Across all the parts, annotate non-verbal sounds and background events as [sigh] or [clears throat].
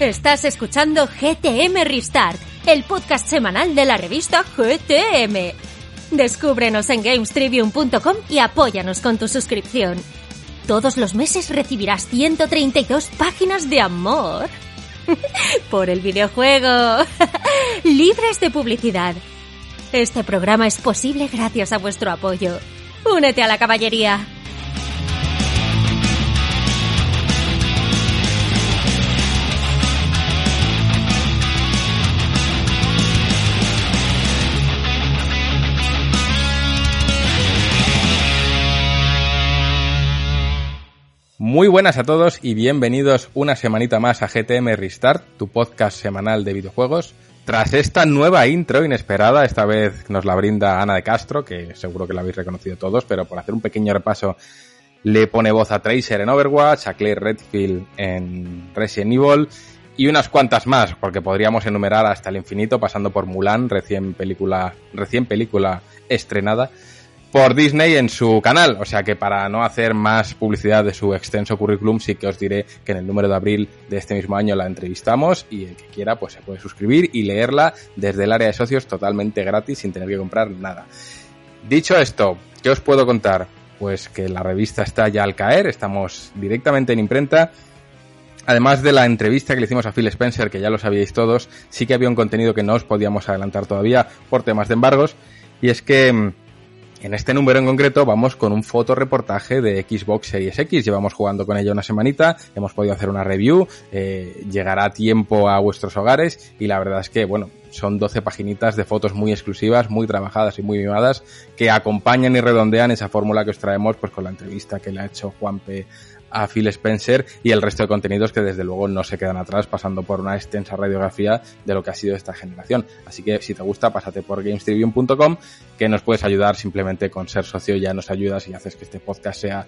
Estás escuchando GTM Restart, el podcast semanal de la revista GTM. Descúbrenos en gamestribune.com y apóyanos con tu suscripción. Todos los meses recibirás 132 páginas de amor [laughs] por el videojuego, [laughs] libres de publicidad. Este programa es posible gracias a vuestro apoyo. Únete a la caballería. Muy buenas a todos y bienvenidos una semanita más a GTM Restart, tu podcast semanal de videojuegos. Tras esta nueva intro inesperada, esta vez nos la brinda Ana de Castro, que seguro que la habéis reconocido todos, pero por hacer un pequeño repaso, le pone voz a Tracer en Overwatch, a Claire Redfield en Resident Evil y unas cuantas más, porque podríamos enumerar hasta el infinito, pasando por Mulan, recién película, recién película estrenada por Disney en su canal. O sea que para no hacer más publicidad de su extenso currículum, sí que os diré que en el número de abril de este mismo año la entrevistamos y el que quiera pues se puede suscribir y leerla desde el área de socios totalmente gratis sin tener que comprar nada. Dicho esto, ¿qué os puedo contar? Pues que la revista está ya al caer, estamos directamente en imprenta. Además de la entrevista que le hicimos a Phil Spencer, que ya lo sabíais todos, sí que había un contenido que no os podíamos adelantar todavía por temas de embargos, y es que mm, en este número en concreto vamos con un fotoreportaje de Xbox Series X. Llevamos jugando con ella una semanita, hemos podido hacer una review, eh, llegará a tiempo a vuestros hogares y la verdad es que, bueno, son 12 paginitas de fotos muy exclusivas, muy trabajadas y muy mimadas que acompañan y redondean esa fórmula que os traemos pues con la entrevista que le ha hecho Juanpe a Phil Spencer y el resto de contenidos que desde luego no se quedan atrás pasando por una extensa radiografía de lo que ha sido esta generación. Así que si te gusta, pásate por gamestribune.com que nos puedes ayudar simplemente con ser socio, ya nos ayudas y haces que este podcast sea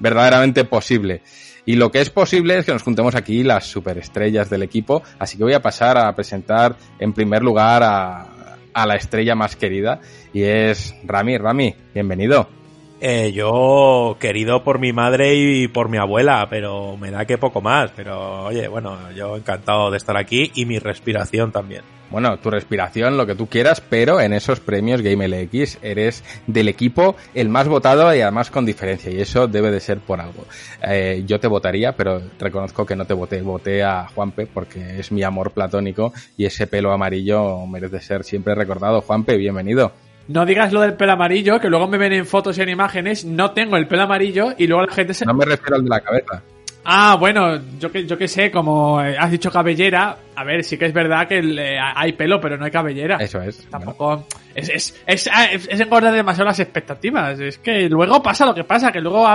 verdaderamente posible. Y lo que es posible es que nos juntemos aquí las superestrellas del equipo, así que voy a pasar a presentar en primer lugar a, a la estrella más querida y es Rami. Rami, bienvenido. Eh, yo, querido por mi madre y por mi abuela, pero me da que poco más. Pero oye, bueno, yo encantado de estar aquí y mi respiración también. Bueno, tu respiración, lo que tú quieras, pero en esos premios Game LX eres del equipo el más votado y además con diferencia, y eso debe de ser por algo. Eh, yo te votaría, pero reconozco que no te voté, voté a Juanpe porque es mi amor platónico y ese pelo amarillo merece ser siempre recordado. Juanpe, bienvenido. No digas lo del pelo amarillo, que luego me ven en fotos y en imágenes, no tengo el pelo amarillo y luego la gente se... No me refiero al de la cabeza. Ah, bueno, yo que, yo que sé, como eh, has dicho cabellera, a ver, sí que es verdad que eh, hay pelo, pero no hay cabellera. Eso es. Tampoco. Es, es, es, ah, es, engordar demasiado las expectativas. Es que luego pasa lo que pasa, que luego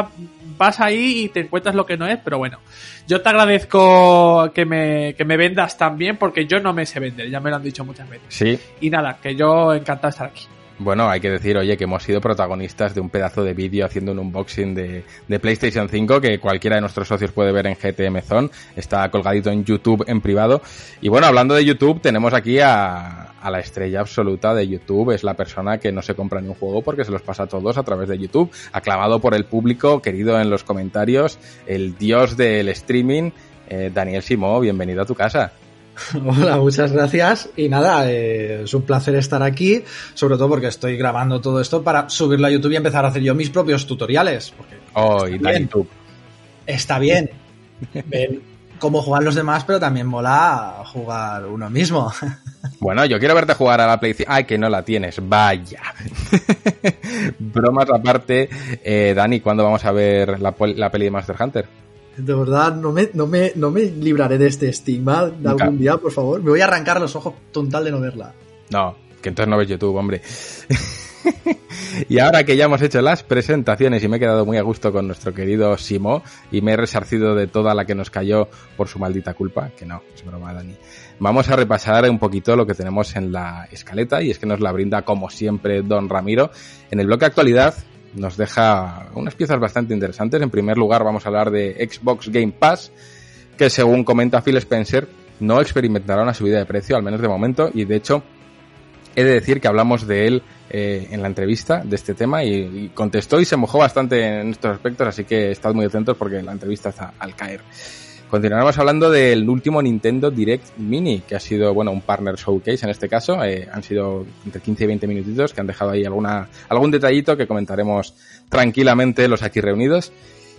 vas ahí y te encuentras lo que no es, pero bueno. Yo te agradezco que me, que me vendas también, porque yo no me sé vender, ya me lo han dicho muchas veces. Sí. Y nada, que yo encantado de estar aquí. Bueno, hay que decir, oye, que hemos sido protagonistas de un pedazo de vídeo haciendo un unboxing de, PlayStation 5 que cualquiera de nuestros socios puede ver en GTM Zone. Está colgadito en YouTube en privado. Y bueno, hablando de YouTube, tenemos aquí a, a la estrella absoluta de YouTube. Es la persona que no se compra ni un juego porque se los pasa a todos a través de YouTube. Aclamado por el público, querido en los comentarios, el dios del streaming. Eh, Daniel Simó, bienvenido a tu casa. [laughs] Hola, muchas gracias. Y nada, eh, es un placer estar aquí, sobre todo porque estoy grabando todo esto para subirlo a YouTube y empezar a hacer yo mis propios tutoriales. Porque oh, y bien. Está bien. [laughs] Ven cómo juegan los demás, pero también mola jugar uno mismo. [laughs] Bueno, yo quiero verte jugar a la PlayStation. Ay, que no la tienes. Vaya. Bromas aparte. Eh, Dani, ¿cuándo vamos a ver la, la peli de Monster Hunter? De verdad, no me, no, me, no me libraré de este estigma de algún día, por favor. Me voy a arrancar los ojos tontal de no verla. No, que entonces no ves YouTube, hombre. [laughs] y ahora que ya hemos hecho las presentaciones y me he quedado muy a gusto con nuestro querido Simo y me he resarcido de toda la que nos cayó por su maldita culpa, que no, es broma, Dani. Vamos a repasar un poquito lo que tenemos en la escaleta y es que nos la brinda como siempre Don Ramiro. En el bloque actualidad nos deja unas piezas bastante interesantes. En primer lugar vamos a hablar de Xbox Game Pass, que según comenta Phil Spencer, no experimentará una subida de precio, al menos de momento, y de hecho he de decir que hablamos de él eh, en la entrevista de este tema y, y, contestó y se mojó bastante en estos aspectos, así que estad muy atentos porque la entrevista está al caer. Continuaremos hablando del último Nintendo Direct Mini, que ha sido, bueno, un partner showcase en este caso. Eh, han sido entre 15 y 20 minutitos que han dejado ahí alguna, algún detallito que comentaremos tranquilamente los aquí reunidos.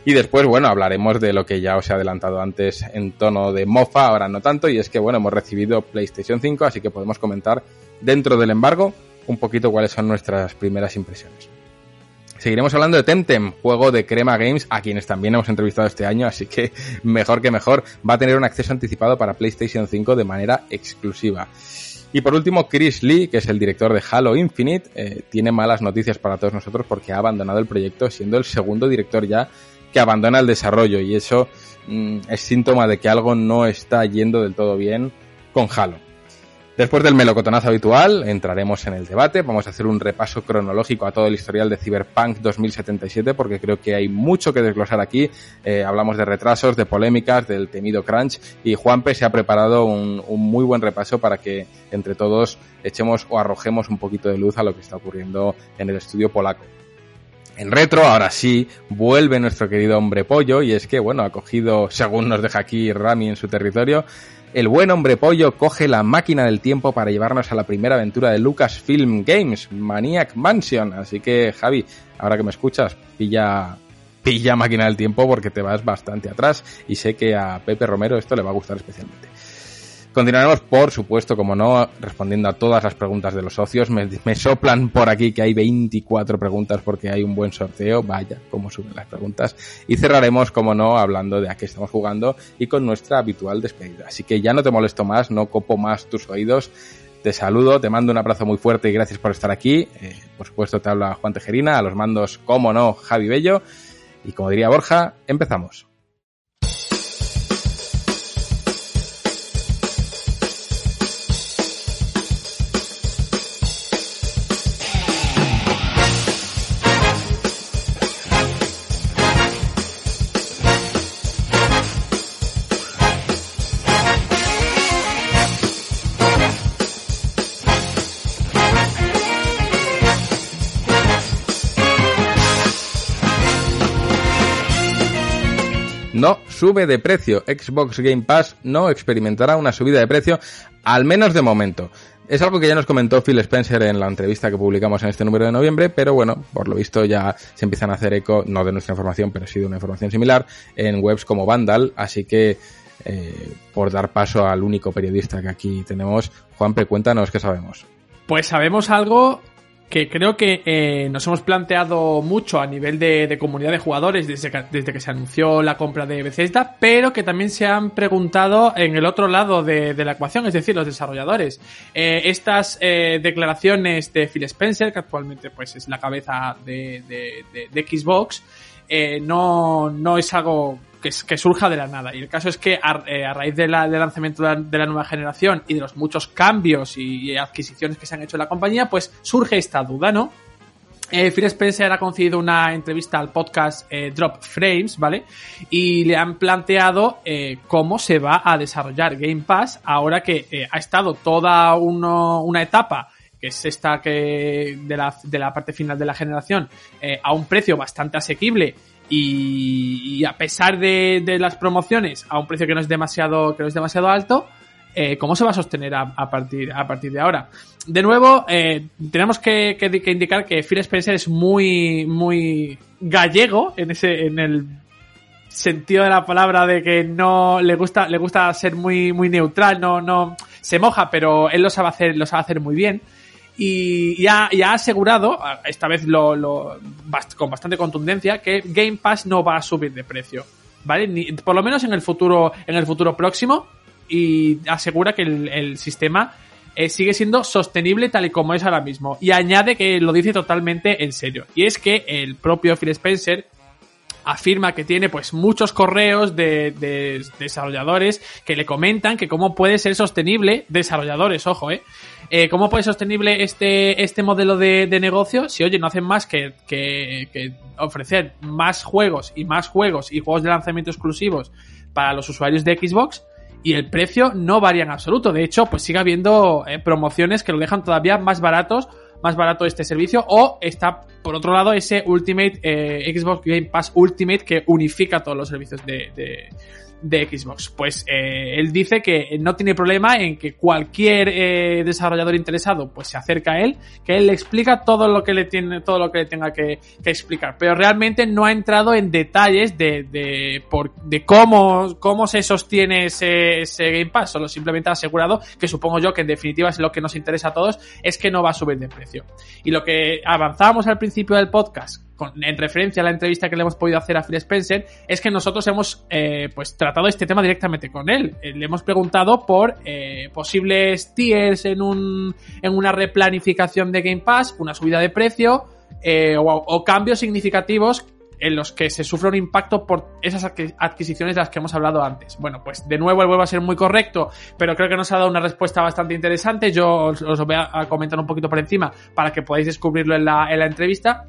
Y después, bueno, hablaremos de lo que ya os he adelantado antes en tono de mofa, ahora no tanto, y es que, bueno, hemos recibido PlayStation 5, así que podemos comentar dentro del embargo un poquito cuáles son nuestras primeras impresiones. Seguiremos hablando de Temtem, juego de Crema Games, a quienes también hemos entrevistado este año, así que [laughs] mejor que mejor, va a tener un acceso anticipado para PlayStation 5 de manera exclusiva. Y por último, Chris Lee, que es el director de Halo Infinite, eh, tiene malas noticias para todos nosotros porque ha abandonado el proyecto siendo el segundo director ya que abandona el desarrollo y eso mm, es síntoma de que algo no está yendo del todo bien con Halo. Después del melocotonazo habitual, entraremos en el debate. Vamos a hacer un repaso cronológico a todo el historial de Cyberpunk 2077 porque creo que hay mucho que desglosar aquí. Eh, hablamos de retrasos, de polémicas, del temido crunch y Juanpe se ha preparado un, un, muy buen repaso para que entre todos echemos o arrojemos un poquito de luz a lo que está ocurriendo en el estudio polaco. En retro, ahora sí, vuelve nuestro querido hombre pollo y es que, bueno, ha cogido, según nos deja aquí Rami en su territorio, el buen hombre pollo coge la máquina del tiempo para llevarnos a la primera aventura de Lucasfilm Games, Maniac Mansion. Así que, Javi, ahora que me escuchas, pilla, pilla máquina del tiempo porque te vas bastante atrás y sé que a Pepe Romero esto le va a gustar especialmente. Continuaremos, por supuesto, como no, respondiendo a todas las preguntas de los socios. Me, soplan por aquí que hay 24 preguntas porque hay un buen sorteo. Vaya, cómo suben las preguntas. Y cerraremos, como no, hablando de a qué estamos jugando y con nuestra habitual despedida. Así que ya no te molesto más, no copo más tus oídos. Te saludo, te mando un abrazo muy fuerte y gracias por estar aquí. Eh, por supuesto, te habla Juan Tejerina, a los mandos, como no, Javi Bello. Y como diría Borja, empezamos. Sube de precio. Xbox Game Pass no experimentará una subida de precio, al menos de momento. Es algo que ya nos comentó Phil Spencer en la entrevista que publicamos en este número de noviembre, pero bueno, por lo visto ya se empiezan a hacer eco, no de nuestra información, pero sí de una información similar, en webs como Vandal, así que eh, por dar paso al único periodista que aquí tenemos, Juanpe, cuéntanos qué sabemos. Pues sabemos algo que creo que eh, nos hemos planteado mucho a nivel de, comunidad de jugadores desde que, desde que, se anunció la compra de Bethesda, pero que también se han preguntado en el otro lado de, la ecuación, es decir, los desarrolladores. Eh, estas eh, declaraciones de Phil Spencer, que actualmente pues es la cabeza de, de Xbox, no, no es algo que, surja de la nada. Y el caso es que a, eh, raíz del lanzamiento de la, nueva generación y de los muchos cambios y, adquisiciones que se han hecho en la compañía, pues surge esta duda, ¿no? Eh, Phil Spencer ha concedido una entrevista al podcast eh, Drop Frames, ¿vale? Y le han planteado eh, cómo se va a desarrollar Game Pass ahora que ha estado toda una etapa que es esta que de la, de la parte final de la generación, a un precio bastante asequible y, y a pesar de, de, las promociones a un precio que no es demasiado, que no es demasiado alto, eh, ¿cómo se va a sostener a, partir, a partir de ahora? De nuevo, eh, tenemos que, que, que, indicar que Phil Spencer es muy, muy gallego en ese, en el sentido de la palabra de que no le gusta, le gusta ser muy, muy neutral, no, no, se moja, pero él lo sabe hacer, lo sabe hacer muy bien y, y, ha, asegurado, esta vez lo, lo, con bastante contundencia, que Game Pass no va a subir de precio, ¿vale? Ni, por lo menos en el futuro, en el futuro próximo, y asegura que el, el sistema eh, sigue siendo sostenible tal y como es ahora mismo. Y añade que lo dice totalmente en serio. Y es que el propio Phil Spencer afirma que tiene pues muchos correos de, de, desarrolladores que le comentan que cómo puede ser sostenible, desarrolladores, ojo, eh, eh cómo puede sostenible este, este modelo de, de, negocio si, oye, no hacen más que, que, ofrecer más juegos y más juegos y juegos de lanzamiento exclusivos para los usuarios de Xbox y el precio no varía en absoluto. De hecho, pues sigue habiendo eh, promociones que lo dejan todavía más baratos más barato este servicio o está por otro lado ese Ultimate eh, Xbox Game Pass Ultimate que unifica todos los servicios de, de Xbox. Pues eh, él dice que no tiene problema en que cualquier eh, desarrollador interesado pues se acerca a él, que él le explica todo lo que le tiene, todo lo que le tenga que, que explicar. Pero realmente no ha entrado en detalles de, de, por, de cómo, cómo se sostiene ese, ese Game Pass. Solo simplemente ha asegurado que supongo yo que en definitiva es lo que nos interesa a todos, es que no va a subir de precio. Y lo que avanzábamos al principio del podcast con, en referencia a la entrevista que le hemos podido hacer a Phil Spencer, es que nosotros hemos eh, pues tratado este tema directamente con él. Eh, le hemos preguntado por eh, posibles tiers en, un, en una replanificación de Game Pass, una subida de precio eh, o, cambios significativos en los que se sufre un impacto por esas adqui- adquisiciones de las que hemos hablado antes. Bueno, pues de nuevo él vuelve a ser muy correcto, pero creo que nos ha dado una respuesta bastante interesante. Yo os, os voy a comentar un poquito por encima para que podáis descubrirlo en la, en la entrevista.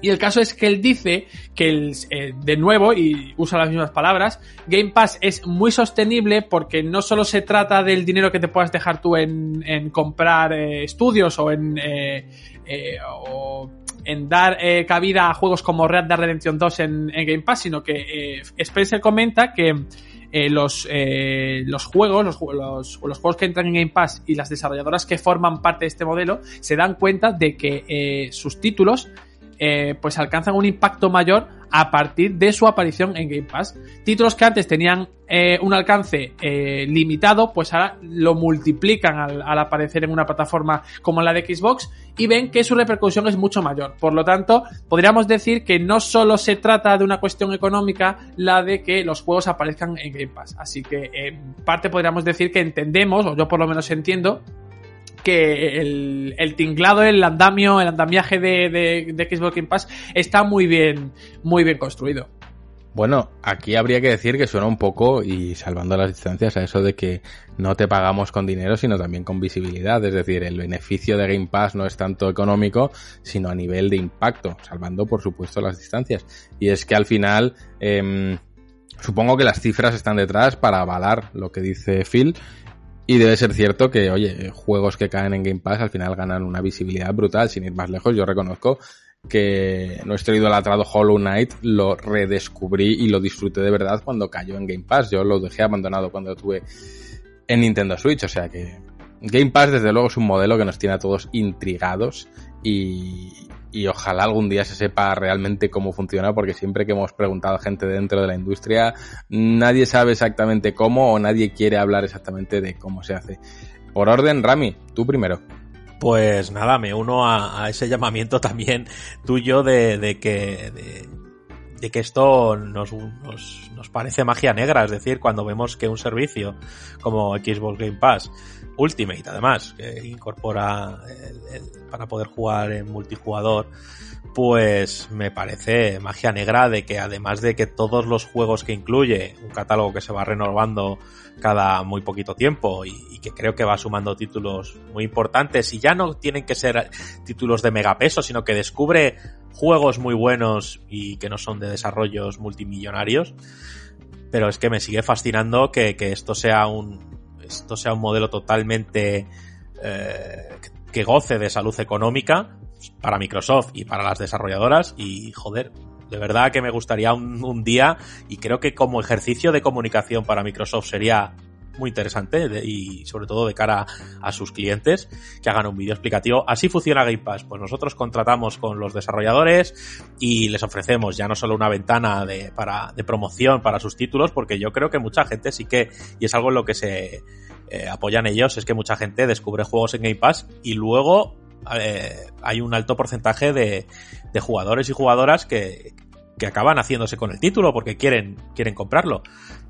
Y el caso es que él dice que, el, eh, de nuevo, y usa las mismas palabras, Game Pass es muy sostenible porque no solo se trata del dinero que te puedas dejar tú en, comprar eh, estudios o en, eh, eh, o en dar cabida a juegos como Red Dead Redemption 2 en, Game Pass, sino que Spencer comenta que los, los juegos, los, los, los juegos que entran en Game Pass y las desarrolladoras que forman parte de este modelo se dan cuenta de que sus títulos eh, pues alcanzan un impacto mayor a partir de su aparición en Game Pass. Títulos que antes tenían eh, un alcance eh, limitado, pues ahora lo multiplican al, al aparecer en una plataforma como la de Xbox y ven que su repercusión es mucho mayor. Por lo tanto, podríamos decir que no solo se trata de una cuestión económica la de que los juegos aparezcan en Game Pass. Así que en parte podríamos decir que entendemos, o yo por lo menos entiendo, que el, tinglado, el andamio, el andamiaje de, de, Xbox Game Pass está muy bien, muy bien construido. Bueno, aquí habría que decir que suena un poco, y salvando las distancias, a eso de que no te pagamos con dinero, sino también con visibilidad. Es decir, el beneficio de Game Pass no es tanto económico, sino a nivel de impacto, salvando, por supuesto, las distancias. Y es que al final, eh, supongo que las cifras están detrás para avalar lo que dice Phil. Y debe ser cierto que, oye, juegos que caen en Game Pass al final ganan una visibilidad brutal. Sin ir más lejos, yo reconozco que nuestro idolatrado Hollow Knight lo redescubrí y lo disfruté de verdad cuando cayó en Game Pass. Yo lo dejé abandonado cuando lo tuve en Nintendo Switch, o sea que Game Pass desde luego es un modelo que nos tiene a todos intrigados y, y ojalá algún día se sepa realmente cómo funciona porque siempre que hemos preguntado a gente dentro de la industria nadie sabe exactamente cómo o nadie quiere hablar exactamente de cómo se hace. Por orden, Rami, tú primero. Pues nada, me uno a, ese llamamiento también tuyo de, de que de, de que esto nos, nos, nos, parece magia negra, es decir, cuando vemos que un servicio como Xbox Game Pass Ultimate, además, que incorpora el, el, para poder jugar en multijugador, pues me parece magia negra de que además de que todos los juegos que incluye, un catálogo que se va renovando cada muy poquito tiempo y, que creo que va sumando títulos muy importantes y ya no tienen que ser títulos de megapeso, sino que descubre juegos muy buenos y que no son de desarrollos multimillonarios. Pero es que me sigue fascinando que, que esto sea un esto sea un modelo totalmente eh, que goce de salud económica para Microsoft y para las desarrolladoras. Y joder, de verdad que me gustaría un, un, día y creo que como ejercicio de comunicación para Microsoft sería muy interesante y sobre todo de cara a, a sus clientes que hagan un vídeo explicativo. Así funciona Game Pass. Pues nosotros contratamos con los desarrolladores y les ofrecemos ya no solo una ventana de, para, de promoción para sus títulos, porque yo creo que mucha gente sí que, y es algo en lo que se eh, apoyan ellos, es que mucha gente descubre juegos en Game Pass y luego eh, hay un alto porcentaje de, de jugadores y jugadoras que, que acaban haciéndose con el título porque quieren, quieren comprarlo.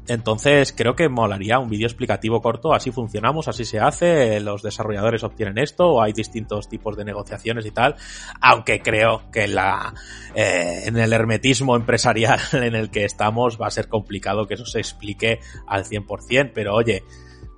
Entonces creo que molaría un vídeo explicativo corto, así funcionamos, así se hace, los desarrolladores obtienen esto, o hay distintos tipos de negociaciones y tal, aunque creo que la, eh, en el hermetismo empresarial [laughs] en el que estamos va a ser complicado que eso se explique al 100%, pero oye,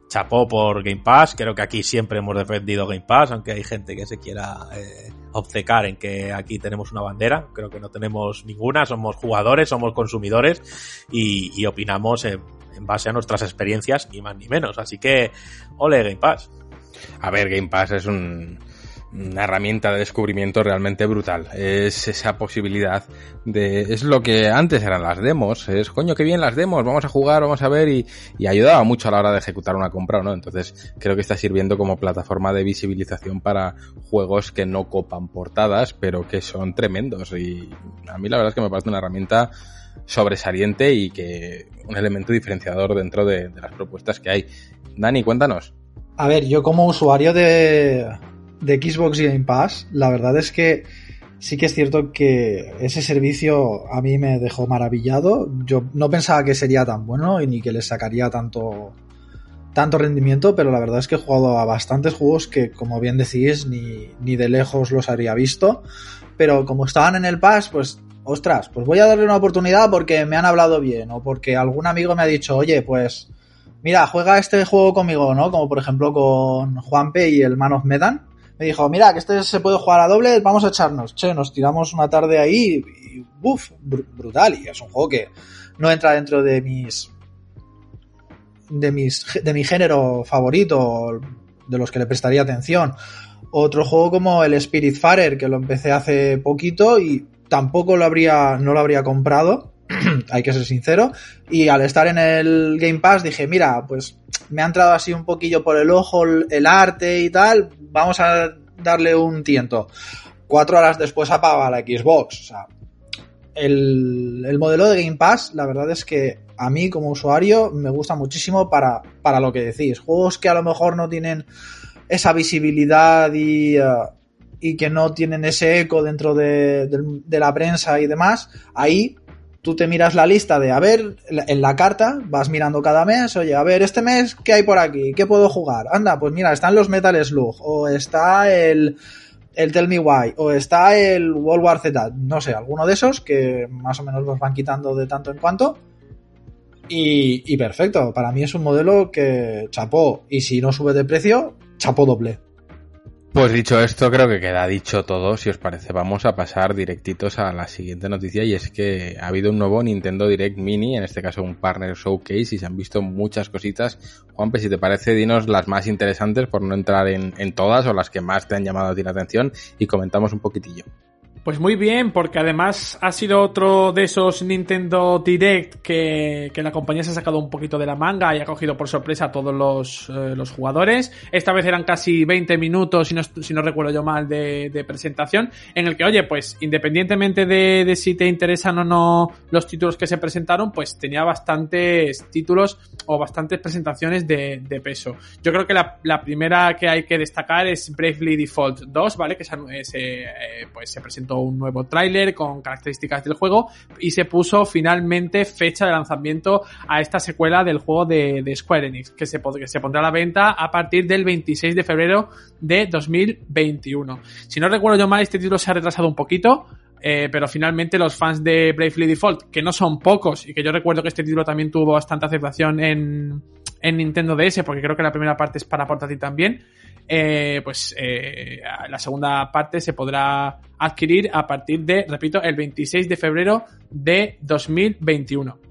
chapó por Game Pass, creo que aquí siempre hemos defendido Game Pass, aunque hay gente que se quiera eh, obcecar en que aquí tenemos una bandera, creo que no tenemos ninguna, somos jugadores, somos consumidores y, opinamos en, base a nuestras experiencias, ni más ni menos, así que ole Game Pass. A ver, Game Pass es un una herramienta de descubrimiento realmente brutal. Es esa posibilidad de, es lo que antes eran las demos, es coño que bien las demos, vamos a jugar, vamos a ver y, y ayudaba mucho a la hora de ejecutar una compra, ¿no? Entonces creo que está sirviendo como plataforma de visibilización para juegos que no copan portadas, pero que son tremendos y a mí la verdad es que me parece una herramienta sobresaliente y que un elemento diferenciador dentro de, de las propuestas que hay. Dani, cuéntanos. A ver, yo como usuario de, de Xbox Game Pass, la verdad es que sí que es cierto que ese servicio a mí me dejó maravillado. Yo no pensaba que sería tan bueno y ni que le sacaría tanto tanto rendimiento, pero la verdad es que he jugado a bastantes juegos que, como bien decís, ni, ni de lejos los habría visto. Pero como estaban en el Pass, pues, ostras, pues voy a darle una oportunidad porque me han hablado bien o porque algún amigo me ha dicho, oye, pues, mira, juega este juego conmigo, ¿no? Como por ejemplo con Juanpe y el Man of Medan me dijo, mira, que este se puede jugar a doble, vamos a echarnos. Che, nos tiramos una tarde ahí y, uff, brutal. Y es un juego que no entra dentro de mis, de mis, de mi género favorito, de los que le prestaría atención. Otro juego como el Spirit Farer, que lo empecé hace poquito y tampoco lo habría, no lo habría comprado. [clears throat] hay que ser sincero. Y al estar en el Game Pass dije, mira, pues me ha entrado así un poquillo por el ojo el arte y tal, vamos a darle un tiento. Cuatro horas después apaga la Xbox. O sea, el, el, modelo de Game Pass, la verdad es que a mí como usuario me gusta muchísimo para, para lo que decís. Juegos que a lo mejor no tienen esa visibilidad y, uh, y que no tienen ese eco dentro de, de, de la prensa y demás, ahí tú te miras la lista de, a ver, en la carta, vas mirando cada mes, oye, a ver, este mes, ¿qué hay por aquí? ¿Qué puedo jugar? Anda, pues mira, están los Metal Slug, o está el, el Tell Me Why, o está el World War Z, no sé, alguno de esos que más o menos los van quitando de tanto en cuanto. Y, y perfecto, para mí es un modelo que chapó, y si no sube de precio, chapó doble. Pues dicho esto, creo que queda dicho todo. Si os parece, vamos a pasar directitos a la siguiente noticia y es que ha habido un nuevo Nintendo Direct Mini, en este caso un Partner Showcase y se han visto muchas cositas. Juanpe, si te parece, dinos las más interesantes por no entrar en, en todas o las que más te han llamado a ti la atención y comentamos un poquitillo. Pues muy bien, porque además ha sido otro de esos Nintendo Direct que, que, la compañía se ha sacado un poquito de la manga y ha cogido por sorpresa a todos los, eh, los jugadores. Esta vez eran casi 20 minutos, si no, si no recuerdo yo mal, de, presentación, en el que, oye, pues independientemente de, de, si te interesan o no los títulos que se presentaron, pues tenía bastantes títulos o bastantes presentaciones de, de peso. Yo creo que la, la, primera que hay que destacar es Bravely Default 2, ¿vale? Que se, se eh, pues se presentó un nuevo tráiler con características del juego y se puso finalmente fecha de lanzamiento a esta secuela del juego de, de Square Enix, que se, que se pondrá a la venta a partir del 26 de febrero de 2021. Si no recuerdo yo mal, este título se ha retrasado un poquito, eh, pero finalmente los fans de Bravely Default, que no son pocos, y que yo recuerdo que este título también tuvo bastante aceptación en, en Nintendo DS, porque creo que la primera parte es para portátil también, eh, pues eh, la segunda parte se podrá adquirir a partir de, repito, el 26 de febrero de 2021.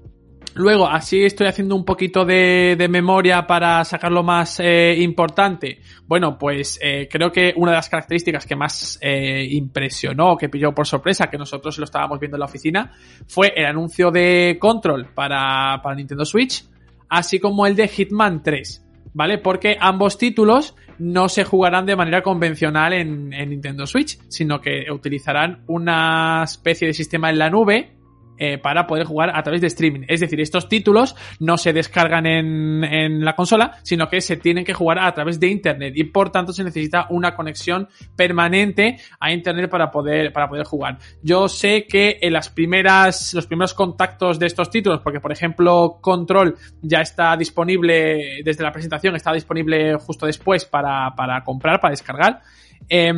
Luego, así estoy haciendo un poquito de, de memoria para sacar lo más eh, importante. Bueno, pues eh, creo que una de las características que más eh, impresionó, que pilló por sorpresa, que nosotros lo estábamos viendo en la oficina, fue el anuncio de Control para, para Nintendo Switch, así como el de Hitman 3. ¿Vale? Porque ambos títulos no se jugarán de manera convencional en, en Nintendo Switch, sino que utilizarán una especie de sistema en la nube eh, para poder jugar a través de streaming. Es decir, estos títulos no se descargan en, en, la consola, sino que se tienen que jugar a través de internet y por tanto se necesita una conexión permanente a internet para poder, para poder jugar. Yo sé que en las primeras, los primeros contactos de estos títulos, porque por ejemplo Control ya está disponible desde la presentación, está disponible justo después para, para comprar, para descargar. Eh,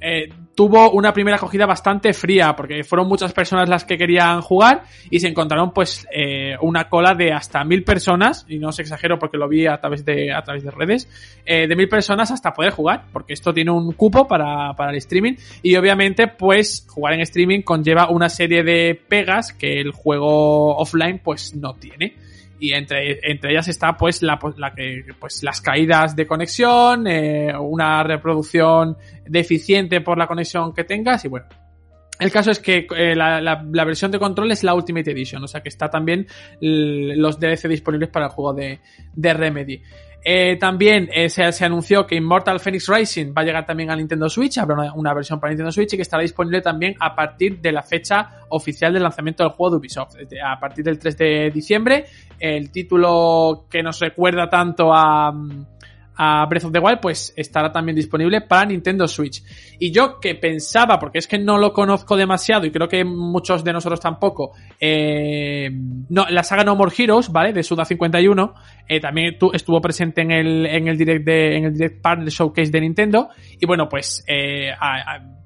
eh, tuvo una primera acogida bastante fría porque fueron muchas personas las que querían jugar y se encontraron pues eh, una cola de hasta mil personas y no os exagero porque lo vi a través de a través de redes eh, de mil personas hasta poder jugar porque esto tiene un cupo para, para el streaming. Y obviamente pues jugar en streaming conlleva una serie de pegas que el juego offline pues no tiene y entre, entre ellas está pues la, la que pues las caídas de conexión, eh, una reproducción deficiente por la conexión que tengas y bueno. El caso es que eh, la, la, la, versión de control es la Ultimate Edition, o sea que está también los DLC disponibles para el juego de, de Remedy. Eh, también eh, se, se, anunció que Immortal Phoenix Rising va a llegar también a Nintendo Switch, habrá una, versión para Nintendo Switch y que estará disponible también a partir de la fecha oficial del lanzamiento del juego de Ubisoft, a partir del 3 de diciembre. El título que nos recuerda tanto a, a Breath of the Wild, pues estará también disponible para Nintendo Switch. Y yo que pensaba, porque es que no lo conozco demasiado y creo que muchos de nosotros tampoco, eh, no, la saga No More Heroes, ¿vale? De Suda 51, eh, también estuvo presente en el, en el direct de, en el direct partner showcase de Nintendo. Y bueno, pues, eh,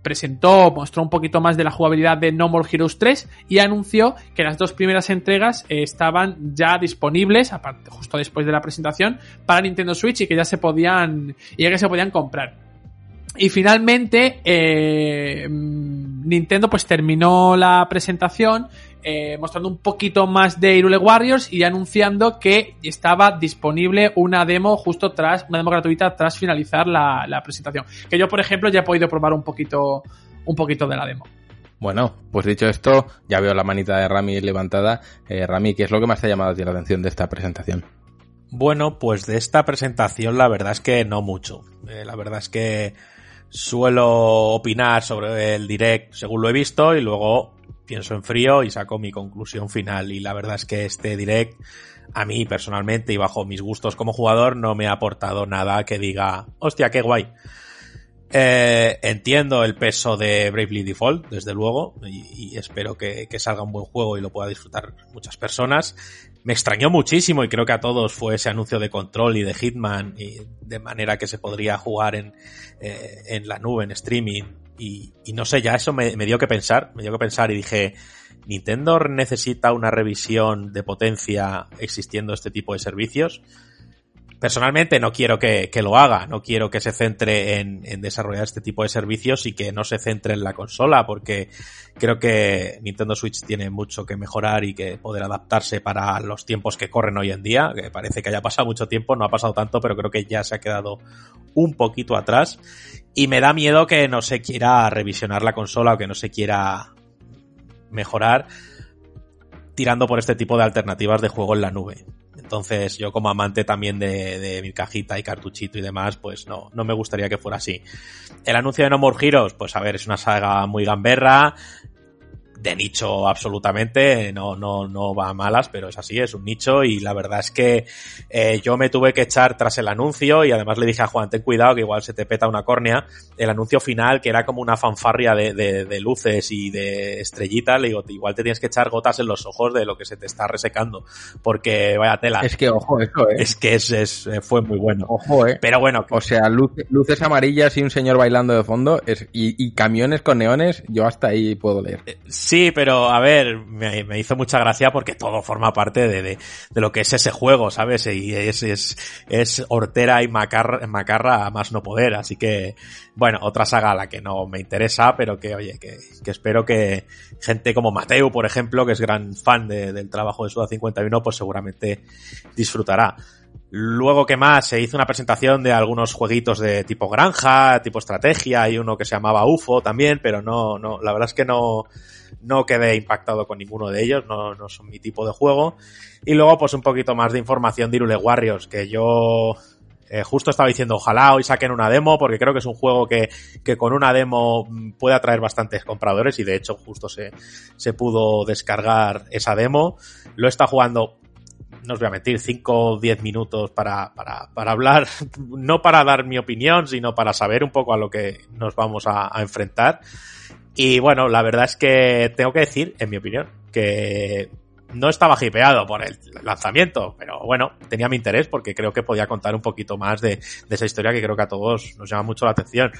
presentó, mostró un poquito más de la jugabilidad de No More Heroes 3 y anunció que las dos primeras entregas eh, estaban ya disponibles, justo después de la presentación, para Nintendo Switch y que ya se podían, y se podían comprar. Y finalmente, eh, Nintendo pues terminó la presentación eh, mostrando un poquito más de Irule Warriors y anunciando que estaba disponible una demo justo tras, una demo gratuita tras finalizar la, la, presentación. Que yo, por ejemplo, ya he podido probar un poquito, un poquito de la demo. Bueno, pues dicho esto, ya veo la manita de Rami levantada. Eh, Rami, ¿qué es lo que más te ha llamado a ti la atención de esta presentación? Bueno, pues de esta presentación la verdad es que no mucho. Eh, la verdad es que suelo opinar sobre el direct según lo he visto y luego pienso en frío y saco mi conclusión final. Y la verdad es que este direct, a mí personalmente y bajo mis gustos como jugador, no me ha aportado nada que diga, hostia, qué guay. Eh, entiendo el peso de Bravely Default, desde luego, y, espero que, que, salga un buen juego y lo pueda disfrutar muchas personas. Me extrañó muchísimo y creo que a todos fue ese anuncio de control y de Hitman, y de manera que se podría jugar en, eh, en la nube, en streaming, y, no sé, ya eso me, me, dio que pensar, me dio que pensar y dije, ¿Nintendo necesita una revisión de potencia existiendo este tipo de servicios? Personalmente no quiero que, que lo haga, no quiero que se centre en, desarrollar este tipo de servicios y que no se centre en la consola, porque creo que Nintendo Switch tiene mucho que mejorar y que poder adaptarse para los tiempos que corren hoy en día, parece que haya pasado mucho tiempo, no ha pasado tanto, pero creo que ya se ha quedado un poquito atrás. Y me da miedo que no se quiera revisionar la consola o que no se quiera mejorar tirando por este tipo de alternativas de juego en la nube. Entonces, yo como amante también de, mi cajita y cartuchito y demás, pues no, no me gustaría que fuera así. El anuncio de No More Heroes, pues a ver, es una saga muy gamberra, de nicho absolutamente, no, no, no va a malas, pero es así, es un nicho y la verdad es que eh, yo me tuve que echar tras el anuncio y además le dije a Juan, ten cuidado que igual se te peta una córnea, el anuncio final que era como una fanfarria de, de, de luces y de estrellitas, le digo, igual te tienes que echar gotas en los ojos de lo que se te está resecando, porque vaya tela. Es que ojo, eso, eh. Es que es, es, fue muy bueno. Ojo, eh. Pero bueno. O sea, luces, luces amarillas y un señor bailando de fondo es, y, y camiones con neones, yo hasta ahí puedo leer. Sí, pero a ver, me, hizo mucha gracia porque todo forma parte de, de, lo que es ese juego, ¿sabes? Y es, es, es hortera y macarra, macarra a más no poder. Así que, bueno, otra saga a la que no me interesa, pero que, oye, que, que espero que gente como Mateo, por ejemplo, que es gran fan de, del trabajo de Suda 51, pues seguramente disfrutará. Luego, ¿qué más? Se hizo una presentación de algunos jueguitos de tipo granja, tipo estrategia, y uno que se llamaba UFO también, pero no, no, la verdad es que no, no quedé impactado con ninguno de ellos, no, no son mi tipo de juego. Y luego, pues un poquito más de información de Irule Warriors, que yo eh, justo estaba diciendo, ojalá hoy saquen una demo, porque creo que es un juego que, que con una demo puede atraer bastantes compradores, y de hecho justo se, se pudo descargar esa demo. Lo está jugando no os voy a mentir, 5 o 10 minutos para, para, para, hablar, [laughs] no para dar mi opinión, sino para saber un poco a lo que nos vamos a, enfrentar. Y bueno, la verdad es que tengo que decir, en mi opinión, que no estaba hipeado por el lanzamiento, pero bueno, tenía mi interés porque creo que podía contar un poquito más de, esa historia que creo que a todos nos llama mucho la atención.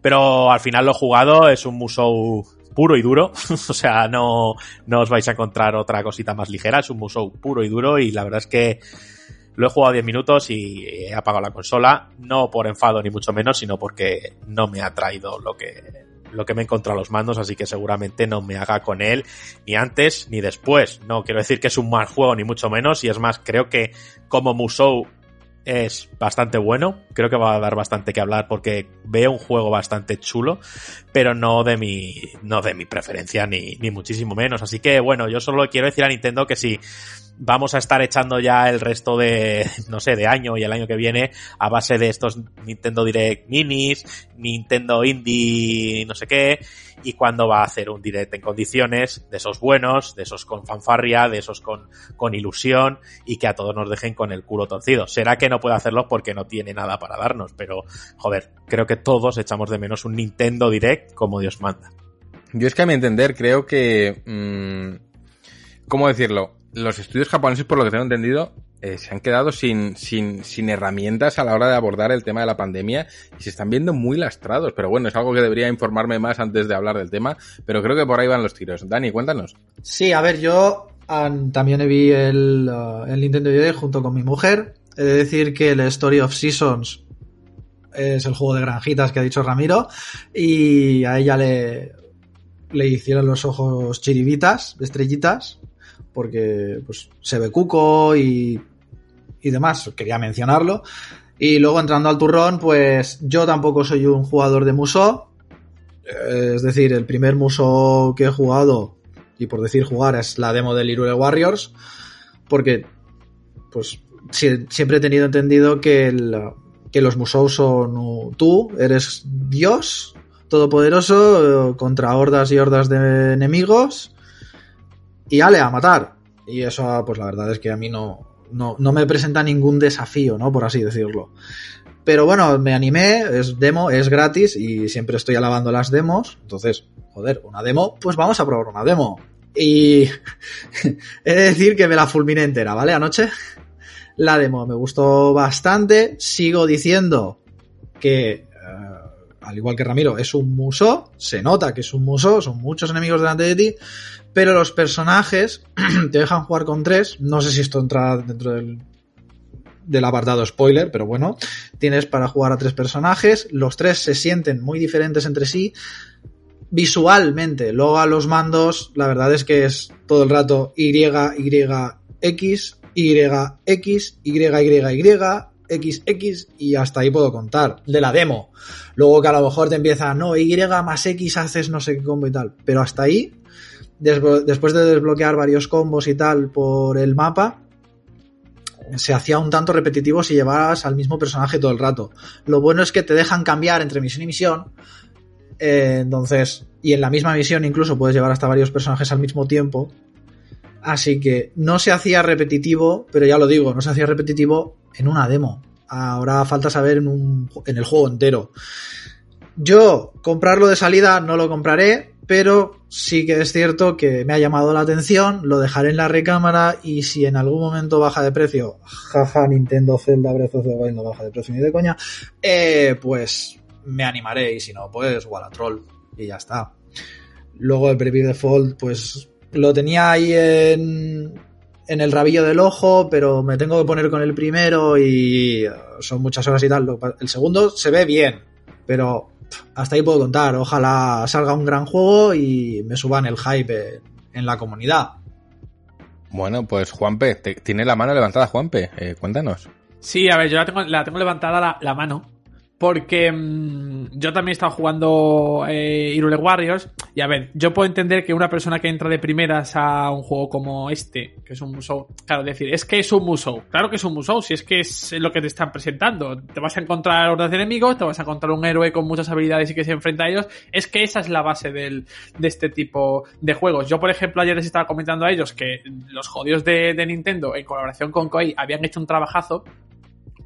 Pero al final lo jugado, es un Musou puro y duro, [laughs] o sea, no, no os vais a encontrar otra cosita más ligera, es un Musou puro y duro y la verdad es que lo he jugado 10 minutos y he apagado la consola, no por enfado ni mucho menos, sino porque no me ha traído lo que, lo que me he encontrado a los mandos, así que seguramente no me haga con él ni antes ni después. No quiero decir que es un mal juego, ni mucho menos, y es más, creo que como Musou es bastante bueno. Creo que va a dar bastante que hablar porque veo un juego bastante chulo, pero no de mi, no de mi preferencia ni, ni muchísimo menos. Así que bueno, yo solo quiero decir a Nintendo que si vamos a estar echando ya el resto de, [laughs] no sé, de año y el año que viene a base de estos Nintendo Direct Minis, Nintendo Indie, no sé qué, y cuando va a hacer un Direct en condiciones, de esos buenos, de esos con fanfarria, de esos con, con ilusión, y que a todos nos dejen con el culo torcido. Será que no puede hacerlo porque no tiene nada para darnos, pero, joder, creo que todos echamos de menos un Nintendo Direct como Dios manda. Yo es que a mi entender creo que... Mmm, ¿Cómo decirlo? los estudios japoneses, por lo que tengo entendido, eh, se han quedado sin, sin, herramientas a la hora de abordar el tema de la pandemia y se están viendo muy lastrados. Pero bueno, es algo que debería informarme más antes de hablar del tema, pero creo que por ahí van los tiros. Dani, cuéntanos. Sí, a ver, yo um, también vi el, uh, el Nintendo junto con mi mujer. He de decir que el Story of Seasons es el juego de granjitas que ha dicho Ramiro y a ella le, le hicieron los ojos chiribitas, estrellitas, porque pues, se ve cuco y, y demás, quería mencionarlo. Y luego entrando al turrón, pues yo tampoco soy un jugador de Muso. Es decir, el primer Muso que he jugado, y por decir jugar, es la demo de Lirule Warriors. Porque, pues, siempre he tenido entendido que, que los Musou son tú, eres Dios todopoderoso contra hordas y hordas de enemigos y ale a matar. Y eso, pues la verdad es que a mí no, no, no, me presenta ningún desafío, ¿no? Por así decirlo. Pero bueno, me animé, es demo, es gratis y siempre estoy alabando las demos. Entonces, joder, una demo, pues vamos a probar una demo. Y [laughs] he de decir que me la fulminé entera, ¿vale? Anoche la demo me gustó bastante. Sigo diciendo que, uh, al igual que Ramiro, es un muso. Se nota que es un muso, son muchos enemigos delante de ti pero los personajes [clears throat] te dejan jugar con tres. No sé si esto entra dentro del, del apartado spoiler, pero bueno, tienes para jugar a tres personajes. Los tres se sienten muy diferentes entre sí. Visualmente, luego a los mandos, la verdad es que es todo el rato Y, Y, X, Y, X, Y, Y, Y, X, X y hasta ahí puedo contar. De la demo. Luego que a lo mejor te empieza, no, Y más X haces no sé qué combo y tal. Pero hasta ahí después de desbloquear varios combos y tal por el mapa, se hacía un tanto repetitivo si llevabas al mismo personaje todo el rato. Lo bueno es que te dejan cambiar entre misión y misión. Eh, entonces, y en la misma misión incluso puedes llevar hasta varios personajes al mismo tiempo. Así que no se hacía repetitivo, pero ya lo digo, no se hacía repetitivo en una demo. Ahora falta saber en, en el juego entero. Yo comprarlo de salida no lo compraré, pero sí que es cierto que me ha llamado la atención, lo dejaré en la recámara y si en algún momento baja de precio, jaja, Nintendo Zelda Breath of the no baja de precio ni de coña, eh, pues me animaré y si no, pues Troll y ya está. Luego el Preview Default, pues lo tenía ahí en, en el rabillo del ojo, pero me tengo que poner con el primero y son muchas horas y tal. El segundo se ve bien, pero hasta ahí puedo contar. Ojalá salga un gran juego y me suban el hype en la comunidad. Bueno, pues Juanpe, te, tiene la mano levantada, Juanpe. Eh, cuéntanos. Sí, a ver, yo la tengo, la tengo levantada la, la mano porque mmm, yo también he estado jugando eh, Irule Warriors. Y a ver, yo puedo entender que una persona que entra de primeras a un juego como este, que es un Musou, claro, decir, es que es un Musou. Claro que es un Musou, si es que es lo que te están presentando. Te vas a encontrar hordas de enemigos, te vas a encontrar un héroe con muchas habilidades y que se enfrenta a ellos. Es que esa es la base del, de este tipo de juegos. Yo, por ejemplo, ayer les estaba comentando a ellos que los jodidos de, de Nintendo, en colaboración con Koei, habían hecho un trabajazo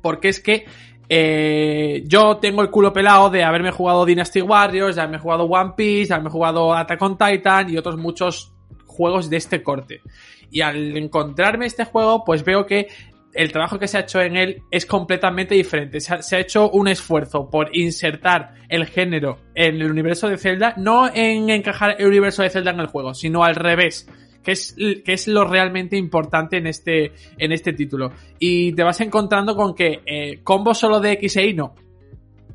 porque es que eh, yo tengo el culo pelado de haberme jugado Dynasty Warriors, de haberme jugado One Piece, de haberme jugado Attack on Titan y otros muchos juegos de este corte. Y al encontrarme este juego, pues veo que el trabajo que se ha hecho en él es completamente diferente. Se ha, se ha, hecho un esfuerzo por insertar el género en el universo de Zelda, no en encajar el universo de Zelda en el juego, sino al revés que es, es lo realmente importante en este, en este título. Y te vas encontrando con que eh, combo solo de X e Y no.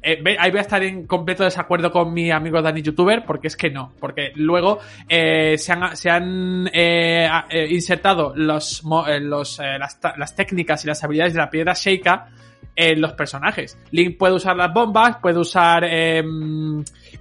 eh, ahí voy a estar en completo desacuerdo con mi amigo Dani Youtuber, porque es que no. Porque luego eh, se han, se han eh, eh, insertado los, eh, los, las, las técnicas y las habilidades de la piedra Sheikah en los personajes. Link puede usar las bombas, puede usar.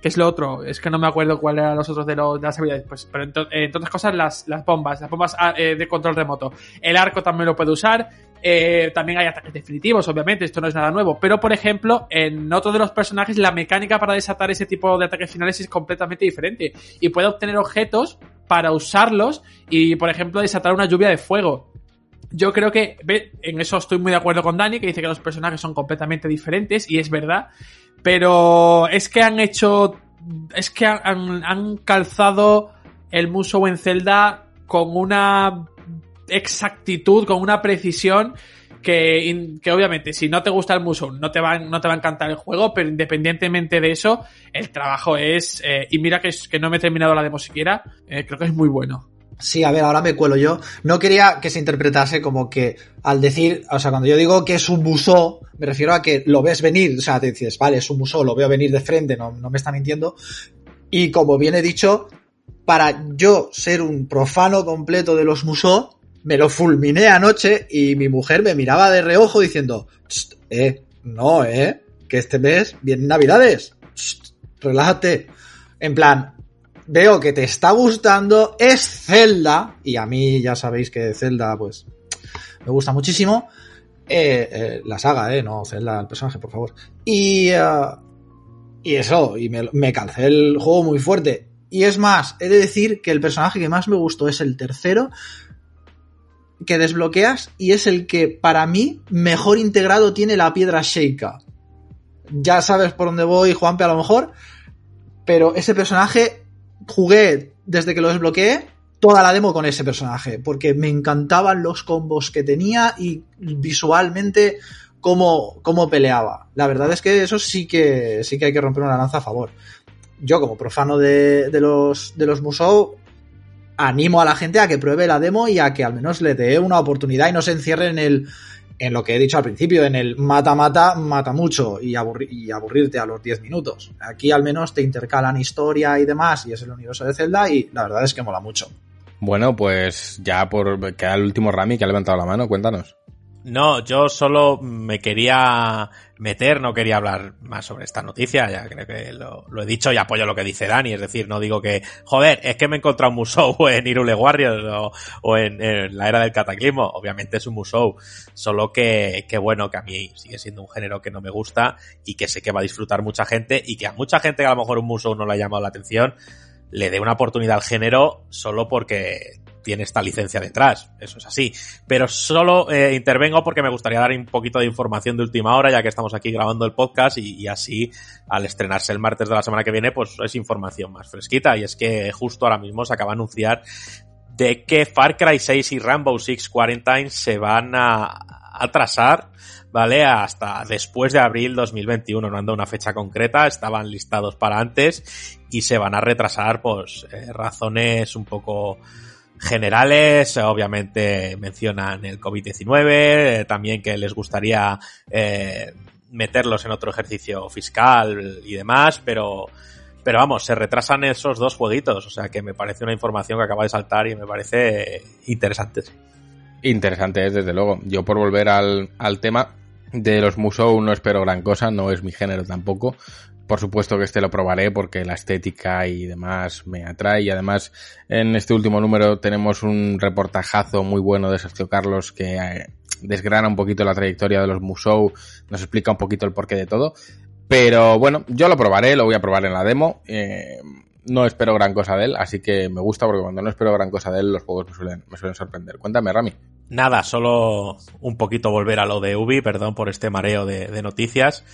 ¿Qué es lo otro? Es que no me acuerdo cuáles eran los otros de, los- de las habilidades. Pues, pero ento- eh, otras cosas, las, las bombas, las bombas ah, eh, de control remoto. El arco también lo puede usar. Eh, también hay ataques definitivos, obviamente, esto no es nada nuevo. Pero, por ejemplo, en otro de los personajes, la mecánica para desatar ese tipo de ataques finales es completamente diferente. Y puede obtener objetos para usarlos y, por ejemplo, desatar una lluvia de fuego. Yo creo que en eso estoy muy de acuerdo con Dani, que dice que los personajes son completamente diferentes, y es verdad. Pero es que han hecho. Es que han, han- calzado el Musou en Zelda con una exactitud, con una precisión que, que obviamente si no te gusta el Musou no te va, no te va a encantar el juego, pero independientemente de eso, el trabajo es, eh, y mira que, que no me he terminado la demo siquiera, eh, creo que es muy bueno. Sí, a ver, ahora me cuelo yo. No quería que se interpretase como que al decir, o sea, cuando yo digo que es un musó, me refiero a que lo ves venir, o sea, te dices, vale, es un musó, lo veo venir de frente, no, no me está mintiendo. Y como bien he dicho, para yo ser un profano completo de los musó, me lo fulminé anoche y mi mujer me miraba de reojo diciendo, "Tst, eh, no, eh, que este mes vienen navidades, relájate. En plan, veo que te está gustando, es Zelda, y a mí ya sabéis que Zelda, pues, me gusta muchísimo. Eh, eh, la saga, eh, no Zelda, el personaje, por favor. Y, eh, y eso, y me, me calcé el juego muy fuerte. Y es más, he de decir que el personaje que más me gustó es el tercero que desbloqueas y es el que para mí mejor integrado tiene la piedra Sheikah. Ya sabes por dónde voy, Juanpe, a lo mejor, pero ese personaje jugué desde que lo desbloqueé toda la demo con ese personaje, porque me encantaban los combos que tenía y visualmente cómo, cómo peleaba. La verdad es que eso sí que, sí que hay que romper una lanza a favor. Yo, como profano de, de los, de los Musou, animo a la gente a que pruebe la demo y a que al menos le dé una oportunidad y no se encierre en el, en lo que he dicho al principio, en el mata, mata, mata mucho y, aburri- y aburrirte a los 10 minutos. Aquí al menos te intercalan historia y demás y es el universo de Zelda y la verdad es que mola mucho. Bueno, pues ya por queda el último Rami que ha levantado la mano, cuéntanos. No, yo solo me quería meter, no quería hablar más sobre esta noticia, ya creo que lo, he dicho y apoyo lo que dice Dani, es decir, no digo que, joder, es que me he encontrado un Musou [laughs] en Irule Warriors o, o en, en la era del cataclismo, obviamente es un Musou, solo que, que bueno, que a mí sigue siendo un género que no me gusta y que sé que va a disfrutar mucha gente y que a mucha gente que a lo mejor un Musou no le ha llamado la atención, le dé una oportunidad al género solo porque tiene esta licencia detrás, eso es así. Pero solo eh, intervengo porque me gustaría dar un poquito de información de última hora, ya que estamos aquí grabando el podcast y, así, al estrenarse el martes de la semana que viene, pues es información más fresquita. Y es que justo ahora mismo se acaba de anunciar de que Far Cry 6 y Rainbow Six Quarantine se van a atrasar, ¿vale? Hasta después de abril 2021, no anda una fecha concreta, estaban listados para antes y se van a retrasar, pues, eh, razones un poco generales, obviamente mencionan el COVID-19, eh, también que les gustaría eh, meterlos en otro ejercicio fiscal y demás, pero, pero vamos, se retrasan esos dos jueguitos, o sea que me parece una información que acaba de saltar y me parece interesante. Interesante es, desde luego. Yo por volver al, al tema de los Musou no espero gran cosa, no es mi género tampoco. Por supuesto que este lo probaré porque la estética y demás me atrae y además en este último número tenemos un reportajazo muy bueno de Sergio Carlos que eh, desgrana un poquito la trayectoria de los Musou, nos explica un poquito el porqué de todo. Pero bueno, yo lo probaré, lo voy a probar en la demo. Eh, no espero gran cosa de él, así que me gusta porque cuando no espero gran cosa de él, los juegos me suelen, me suelen sorprender. Cuéntame, Rami. Nada, solo un poquito volver a lo de Ubi, perdón por este mareo de, de, noticias.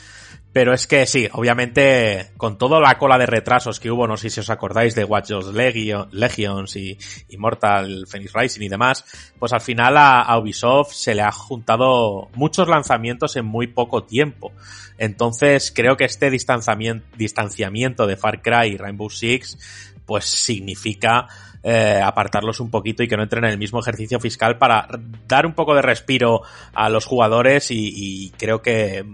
Pero es que sí, obviamente, con toda la cola de retrasos que hubo, no sé si os acordáis de Watch Dogs Legion, Legions y Immortal Phoenix Rising y demás, pues al final a, Ubisoft se le ha juntado muchos lanzamientos en muy poco tiempo. Entonces creo que este distanciamiento, de Far Cry y Rainbow Six, pues significa eh, apartarlos un poquito y que no entren en el mismo ejercicio fiscal para dar un poco de respiro a los jugadores y creo que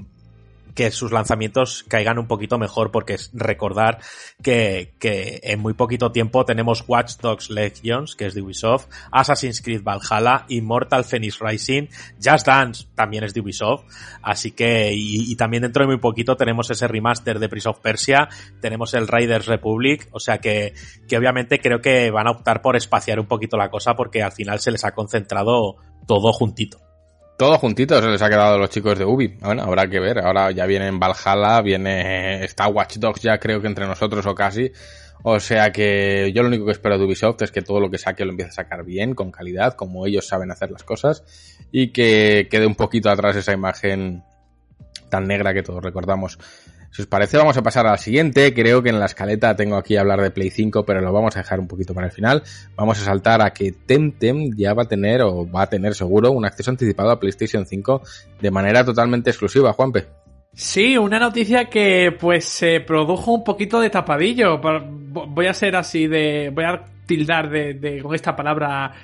que sus lanzamientos caigan un poquito mejor, porque es recordar que, que en muy poquito tiempo tenemos Watch Dogs Legions, que es de Ubisoft, Assassin's Creed Valhalla, Immortal Phoenix Rising, Just Dance también es de Ubisoft, así que, y, y también dentro de muy poquito tenemos ese remaster de Prince of Persia, tenemos el Raiders Republic, o sea que, que obviamente creo que van a optar por espaciar un poquito la cosa porque al final se les ha concentrado todo juntito. Todo juntito se les ha quedado a los chicos de Ubi. Bueno, habrá que ver. Ahora ya viene en Valhalla, viene, está Watch Dogs ya creo que entre nosotros o casi. O sea que yo lo único que espero de Ubisoft es que todo lo que saque lo empiece a sacar bien, con calidad, como ellos saben hacer las cosas, y que quede un poquito atrás esa imagen tan negra que todos recordamos. Si os parece, vamos a pasar a la siguiente. Creo que en la escaleta tengo aquí a hablar de Play 5, pero lo vamos a dejar un poquito para el final. Vamos a saltar a que Temtem ya va a tener, o va a tener seguro, un acceso anticipado a PlayStation 5 de manera totalmente exclusiva, Juanpe. Sí, una noticia que pues se produjo un poquito de tapadillo. Voy a ser así de. Voy a tildar de, de con esta palabra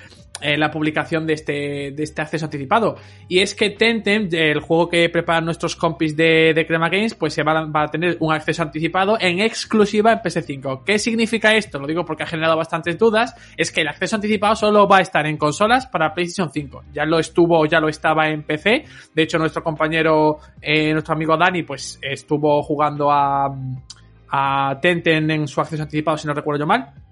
eh, la publicación de este, de este acceso anticipado. Y es que Tentem, el juego que preparan nuestros compis de, de Crema Games, pues se va, a, va a tener un acceso anticipado en exclusiva en PS5. ¿Qué significa esto? Lo digo porque ha generado bastantes dudas. Es que el acceso anticipado solo va a estar en consolas para PlayStation 5. Ya lo estuvo, ya lo estaba en PC. De hecho, nuestro compañero, eh, nuestro amigo Dani, pues estuvo jugando a, a Tenten en su acceso anticipado, si no recuerdo yo mal.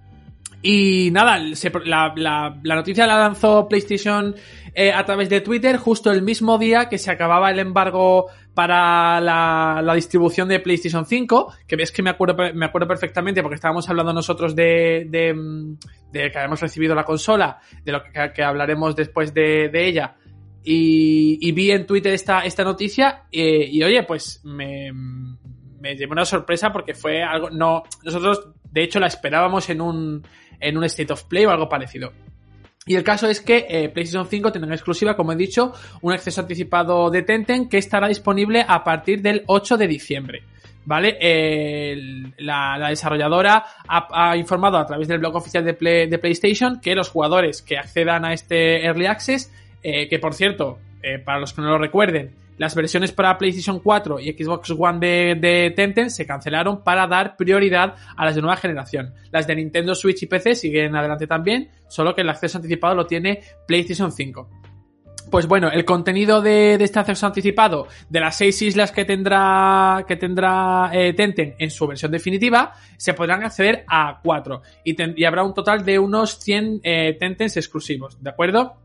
Y nada, se, la, la, la, noticia la lanzó PlayStation eh, a través de Twitter justo el mismo día que se acababa el embargo para la, distribución de PlayStation 5, que ves que me acuerdo, me acuerdo perfectamente porque estábamos hablando nosotros de, de, de que habíamos recibido la consola, de lo que, hablaremos después de, de ella. Y, y, vi en Twitter esta, esta noticia eh, y oye, pues me, me llevó una sorpresa porque fue algo, no, nosotros de hecho la esperábamos en un, en un State of Play o algo parecido. Y el caso es que eh, PlayStation 5 tendrá en exclusiva, como he dicho, un acceso anticipado de Tenten que estará disponible a partir del 8 de diciembre. ¿Vale? La, la, desarrolladora ha, ha, informado a través del blog oficial de, Play, de, PlayStation que los jugadores que accedan a este Early Access, eh, que por cierto, eh, para los que no lo recuerden, las versiones para PlayStation 4 y Xbox One de, Tenten se cancelaron para dar prioridad a las de nueva generación. Las de Nintendo Switch y PC siguen adelante también, solo que el acceso anticipado lo tiene PlayStation 5. Pues bueno, el contenido de, este acceso anticipado de las seis islas que tendrá que tendrá eh, Tenten en su versión definitiva se podrán acceder a cuatro y, habrá un total de unos 100 eh, exclusivos, ¿de acuerdo?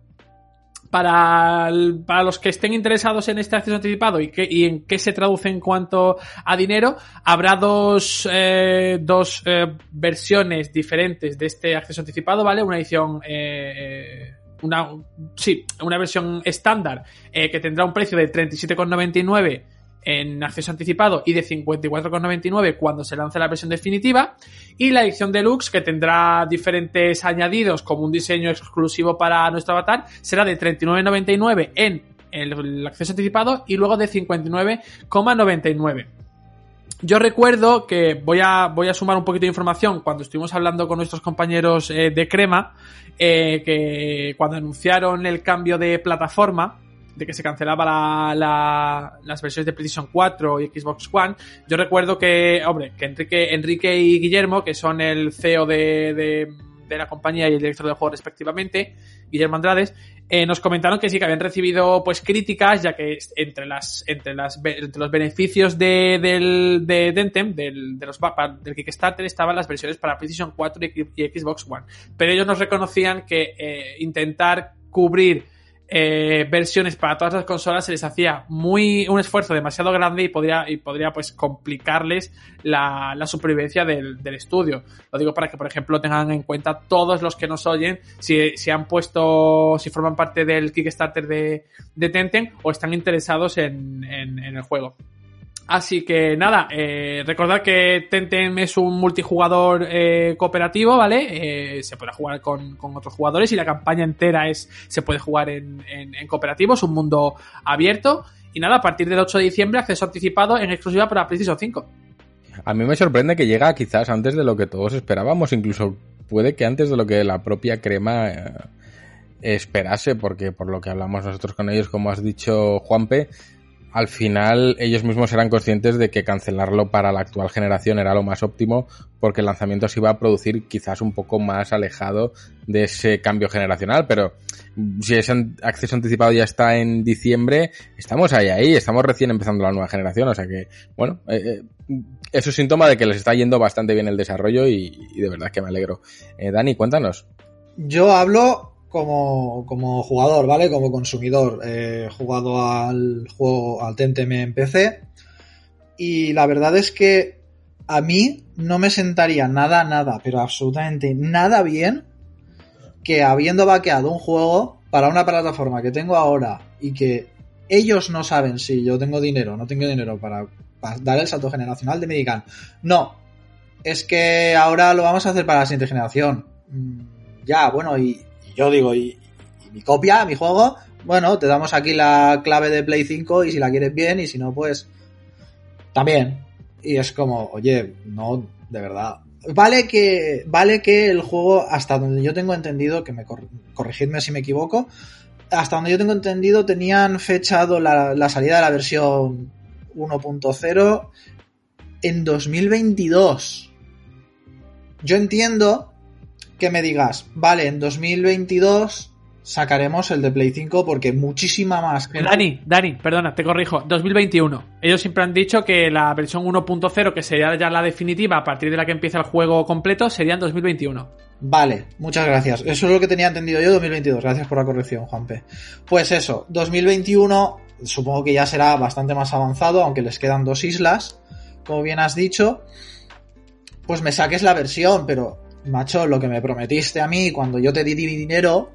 Para, para, los que estén interesados en este acceso anticipado y, que, y en qué se traduce en cuanto a dinero, habrá dos, eh, dos eh, versiones diferentes de este acceso anticipado, ¿vale? Una edición, eh, una, sí, una versión estándar eh, que tendrá un precio de 37,99 en acceso anticipado y de 54,99 cuando se lance la versión definitiva y la edición deluxe que tendrá diferentes añadidos como un diseño exclusivo para nuestro avatar será de 39,99 en el acceso anticipado y luego de 59,99 yo recuerdo que voy a, voy a sumar un poquito de información cuando estuvimos hablando con nuestros compañeros eh, de Crema, eh, que cuando anunciaron el cambio de plataforma, de que se cancelaba la, la, las versiones de PlayStation 4 y Xbox One, yo recuerdo que, hombre, que Enrique, Enrique y Guillermo, que son el CEO de, de, de la compañía y el director del juego respectivamente, Guillermo Andrades, eh, nos comentaron que sí que habían recibido pues críticas, ya que entre las, entre las, entre los beneficios de, del, de Dentem, del, de los, del Kickstarter, estaban las versiones para PlayStation 4 y, Xbox One. Pero ellos nos reconocían que eh, intentar cubrir eh, versiones para todas las consolas se les hacía muy un esfuerzo demasiado grande y podría y podría pues complicarles la, la supervivencia del, del, estudio. Lo digo para que por ejemplo tengan en cuenta todos los que nos oyen si, si han puesto si forman parte del Kickstarter de, de Tenten o están interesados en, en, en el juego Así que nada, eh, recordad que Tentem es un multijugador eh, cooperativo, ¿vale? Eh, se puede jugar con, con, otros jugadores y la campaña entera es se puede jugar en, en, cooperativo, es un mundo abierto. Y nada, a partir del 8 de diciembre, acceso anticipado en exclusiva para PlayStation 5. A mí me sorprende que llega quizás antes de lo que todos esperábamos, incluso puede que antes de lo que la propia crema eh, esperase, porque por lo que hablamos nosotros con ellos, como has dicho Juanpe, al final ellos mismos eran conscientes de que cancelarlo para la actual generación era lo más óptimo porque el lanzamiento se iba a producir quizás un poco más alejado de ese cambio generacional, pero si ese acceso anticipado ya está en diciembre, estamos ahí, ahí, estamos recién empezando la nueva generación, o sea que, bueno, eh, eh, eso es síntoma de que les está yendo bastante bien el desarrollo y, de verdad que me alegro. Eh, Dani, cuéntanos. Yo hablo como, como jugador, ¿vale? Como consumidor. He jugado al juego, al TNTM en PC. Y la verdad es que a mí no me sentaría nada, nada, pero absolutamente nada bien que habiendo vaqueado un juego para una plataforma que tengo ahora y que ellos no saben si yo tengo dinero o no tengo dinero para, dar el salto generacional, de me digan, no, es que ahora lo vamos a hacer para la siguiente generación. Mm, ya, bueno, y, yo digo, y, mi copia, mi juego, bueno, te damos aquí la clave de Play 5 y si la quieres bien y si no, pues también. Y es como, oye, no, de verdad. Vale que, vale que el juego, hasta donde yo tengo entendido, que me corregidme si me equivoco, hasta donde yo tengo entendido tenían fechado la, la salida de la versión 1.0 en 2022. Yo entiendo que me digas, vale, en 2022 sacaremos el de Play 5 porque muchísima más Dani, Dani, perdona, te corrijo. 2021. Ellos siempre han dicho que la versión 1.0, que sería ya la definitiva a partir de la que empieza el juego completo, sería en 2021. Vale, muchas gracias. Eso es lo que tenía entendido yo, 2022. Gracias por la corrección, Juanpe. Pues eso, 2021 supongo que ya será bastante más avanzado, aunque les quedan dos islas, como bien has dicho. Pues me saques la versión, pero macho, lo que me prometiste a mí cuando yo te di mi dinero,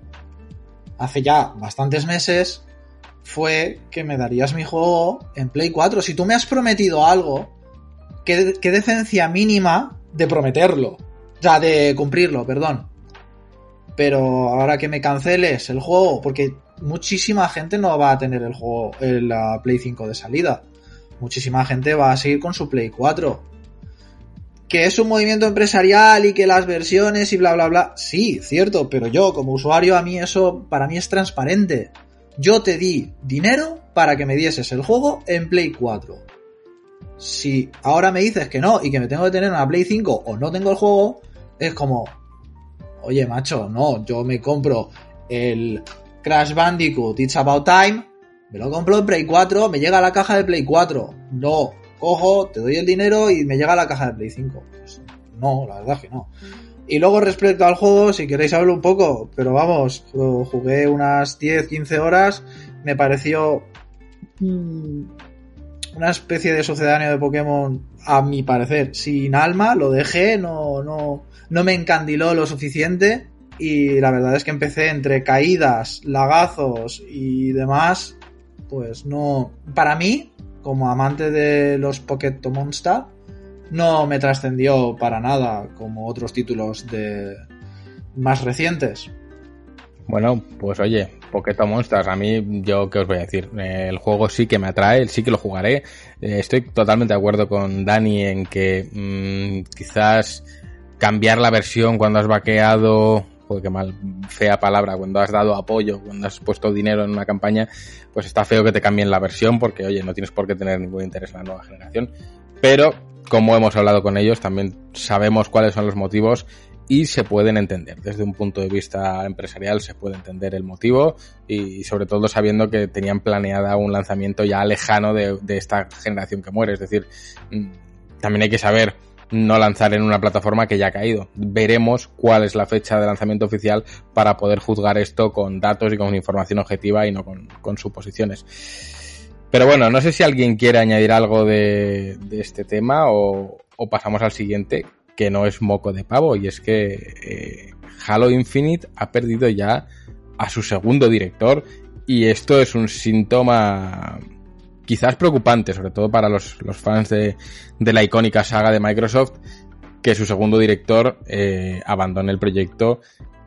hace ya bastantes meses, fue que me darías mi juego en Play 4. Si tú me has prometido algo, qué, decencia mínima de prometerlo. Sea, de cumplirlo, perdón. Pero ahora que me canceles el juego, porque muchísima gente no va a tener el juego la Play 5 de salida. Muchísima gente va a seguir con su Play 4 que es un movimiento empresarial y que las versiones y bla bla bla. Sí, cierto, pero yo como usuario a mí eso para mí es transparente. Yo te di dinero para que me dieses el juego en Play 4. Si ahora me dices que no y que me tengo que tener una Play 5 o no tengo el juego, es como, oye macho, no, yo me compro el Crash Bandicoot It's About Time, me lo compro en Play 4, me llega a la caja de Play 4. No, cojo, te doy el dinero y me llega la caja de Play 5. Pues, no, la verdad que no. Y luego respecto al juego, si queréis hablar un poco, pero vamos, jugué unas 10, 15 horas, me pareció mm, una especie de sucedáneo de Pokémon, a mi parecer, sin alma, lo dejé, no, no, no me encandiló lo suficiente y la verdad es que empecé entre caídas, lagazos y demás, pues no, para mí como amante de los Pocket Monster, no me trascendió para nada como otros títulos de más recientes. Bueno, pues oye, Pocket Monsters, a mí, yo qué os voy a decir, el juego sí que me atrae, sí que lo jugaré. Eh, estoy totalmente de acuerdo con Dani en que mm, quizás cambiar la versión cuando has vaqueado que mal, fea palabra, cuando has dado apoyo, cuando has puesto dinero en una campaña, pues está feo que te cambien la versión porque, oye, no tienes por qué tener ningún interés en la nueva generación. Pero, como hemos hablado con ellos, también sabemos cuáles son los motivos y se pueden entender. Desde un punto de vista empresarial se puede entender el motivo y sobre todo sabiendo que tenían planeada un lanzamiento ya lejano de, de esta generación que muere. Es decir, mm, también hay que saber no lanzar en una plataforma que ya ha caído. Veremos cuál es la fecha de lanzamiento oficial para poder juzgar esto con datos y con información objetiva y no con, suposiciones. Pero bueno, no sé si alguien quiere añadir algo de, este tema o, pasamos al siguiente, que no es moco de pavo, y es que eh, Halo Infinite ha perdido ya a su segundo director y esto es un síntoma quizás preocupante, sobre todo para los, fans de, la icónica saga de Microsoft, que su segundo director eh, abandone el proyecto,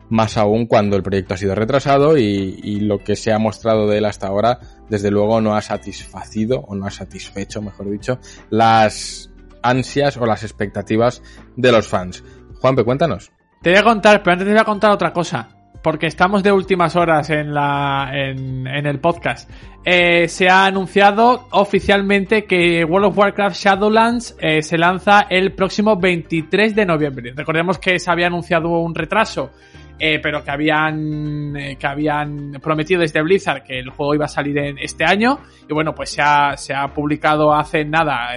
más aún cuando el proyecto ha sido retrasado y, lo que se ha mostrado de él hasta ahora, desde luego no ha satisfacido, o no ha satisfecho, mejor dicho, las ansias o las expectativas de los fans. Juanpe, cuéntanos. Te voy a contar, pero antes te voy a contar otra cosa porque estamos de últimas horas en, la, en, el podcast, eh, se ha anunciado oficialmente que World of Warcraft Shadowlands eh, se lanza el próximo 23 de noviembre. Recordemos que se había anunciado un retraso eh, pero que habían, que habían prometido desde Blizzard que el juego iba a salir en este año. Y bueno, pues se ha, se ha publicado hace nada,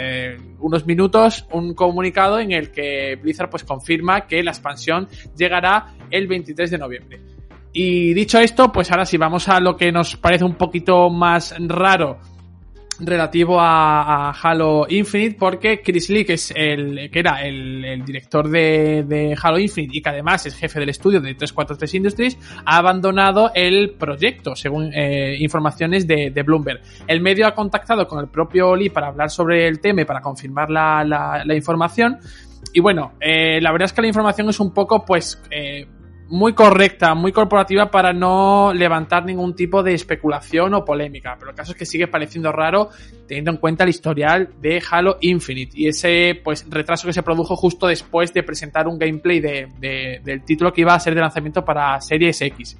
unos minutos, un comunicado en el que Blizzard pues confirma que la expansión llegará el 23 de noviembre. Y dicho esto, pues ahora sí vamos a lo que nos parece un poquito más raro relativo a, Halo Infinite porque Chris Lee, que es el que era el, director de, Halo Infinite y que además es jefe del estudio de 343 Industries, ha abandonado el proyecto, según eh, informaciones de, Bloomberg. El medio ha contactado con el propio Lee para hablar sobre el tema y para confirmar la, la, información. Y bueno, eh, la verdad es que la información es un poco, pues, eh, muy correcta, muy corporativa para no levantar ningún tipo de especulación o polémica. Pero el caso es que sigue pareciendo raro teniendo en cuenta el historial de Halo Infinite y ese pues retraso que se produjo justo después de presentar un gameplay de, del título que iba a ser de lanzamiento para Series X.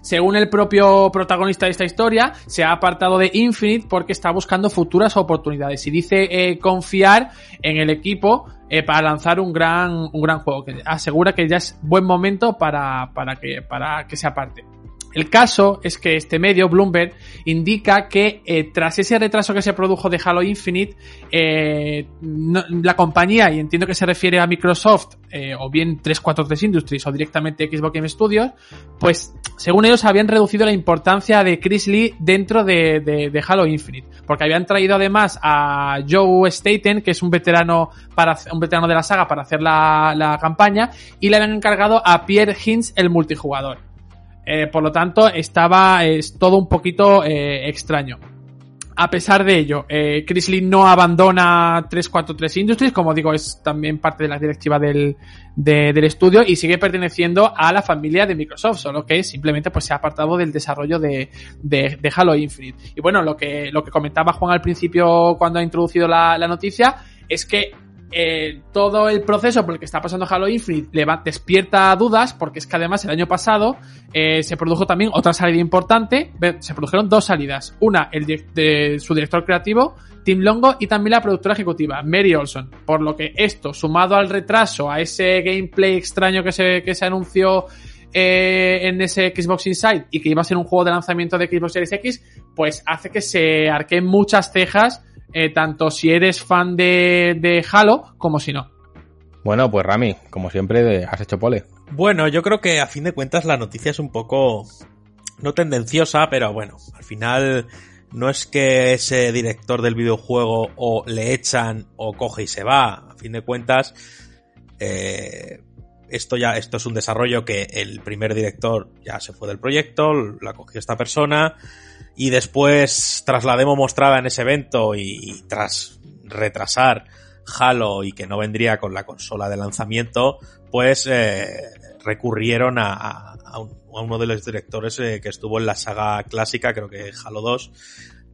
Según el propio protagonista de esta historia, se ha apartado de Infinite porque está buscando futuras oportunidades y dice eh, confiar en el equipo eh, para lanzar un gran, un gran juego, que asegura que ya es buen momento para, para, que, para que se aparte. El caso es que este medio, Bloomberg, indica que eh, tras ese retraso que se produjo de Halo Infinite, eh, la compañía, y entiendo que se refiere a Microsoft, eh, o bien 343 Industries o directamente Xbox Game Studios, pues según ellos habían reducido la importancia de Chris Lee dentro de, Halo Infinite, porque habían traído además a Joe Staten, que es un veterano para un veterano de la saga para hacer la, la campaña, y le habían encargado a Pierre Hintz el multijugador. Eh, por lo tanto, estaba es todo un poquito eh, extraño. A pesar de ello, eh, Chris Lee no abandona 343 Industries, como digo, es también parte de la directiva del, del estudio y sigue perteneciendo a la familia de Microsoft, solo que simplemente pues se ha apartado del desarrollo de, de, de Halo Infinite. Y bueno, lo que, lo que comentaba Juan al principio cuando ha introducido la, la noticia es que eh, todo el proceso por el que está pasando Halo Infinite le despierta dudas, porque es que además el año pasado eh, se produjo también otra salida importante. Se produjeron dos salidas. Una, el de, su director creativo, Tim Longo, y también la productora ejecutiva, Mary Olson. Por lo que esto, sumado al retraso, a ese gameplay extraño que se, que se anunció eh, en ese Xbox Inside y que iba a ser un juego de lanzamiento de Xbox Series X, pues hace que se arqueen muchas cejas eh, tanto si eres fan de, de Halo como si no. Bueno, pues Rami, como siempre, has hecho pole. Bueno, yo creo que a fin de cuentas la noticia es un poco no tendenciosa, pero bueno, al final no es que ese director del videojuego o le echan o coge y se va. A fin de cuentas, eh, esto ya, esto es un desarrollo que el primer director ya se fue del proyecto, la cogió esta persona y después, tras la demo mostrada en ese evento y, tras retrasar Halo y que no vendría con la consola de lanzamiento, pues eh, recurrieron a, a, uno de los directores eh, que estuvo en la saga clásica, creo que Halo 2,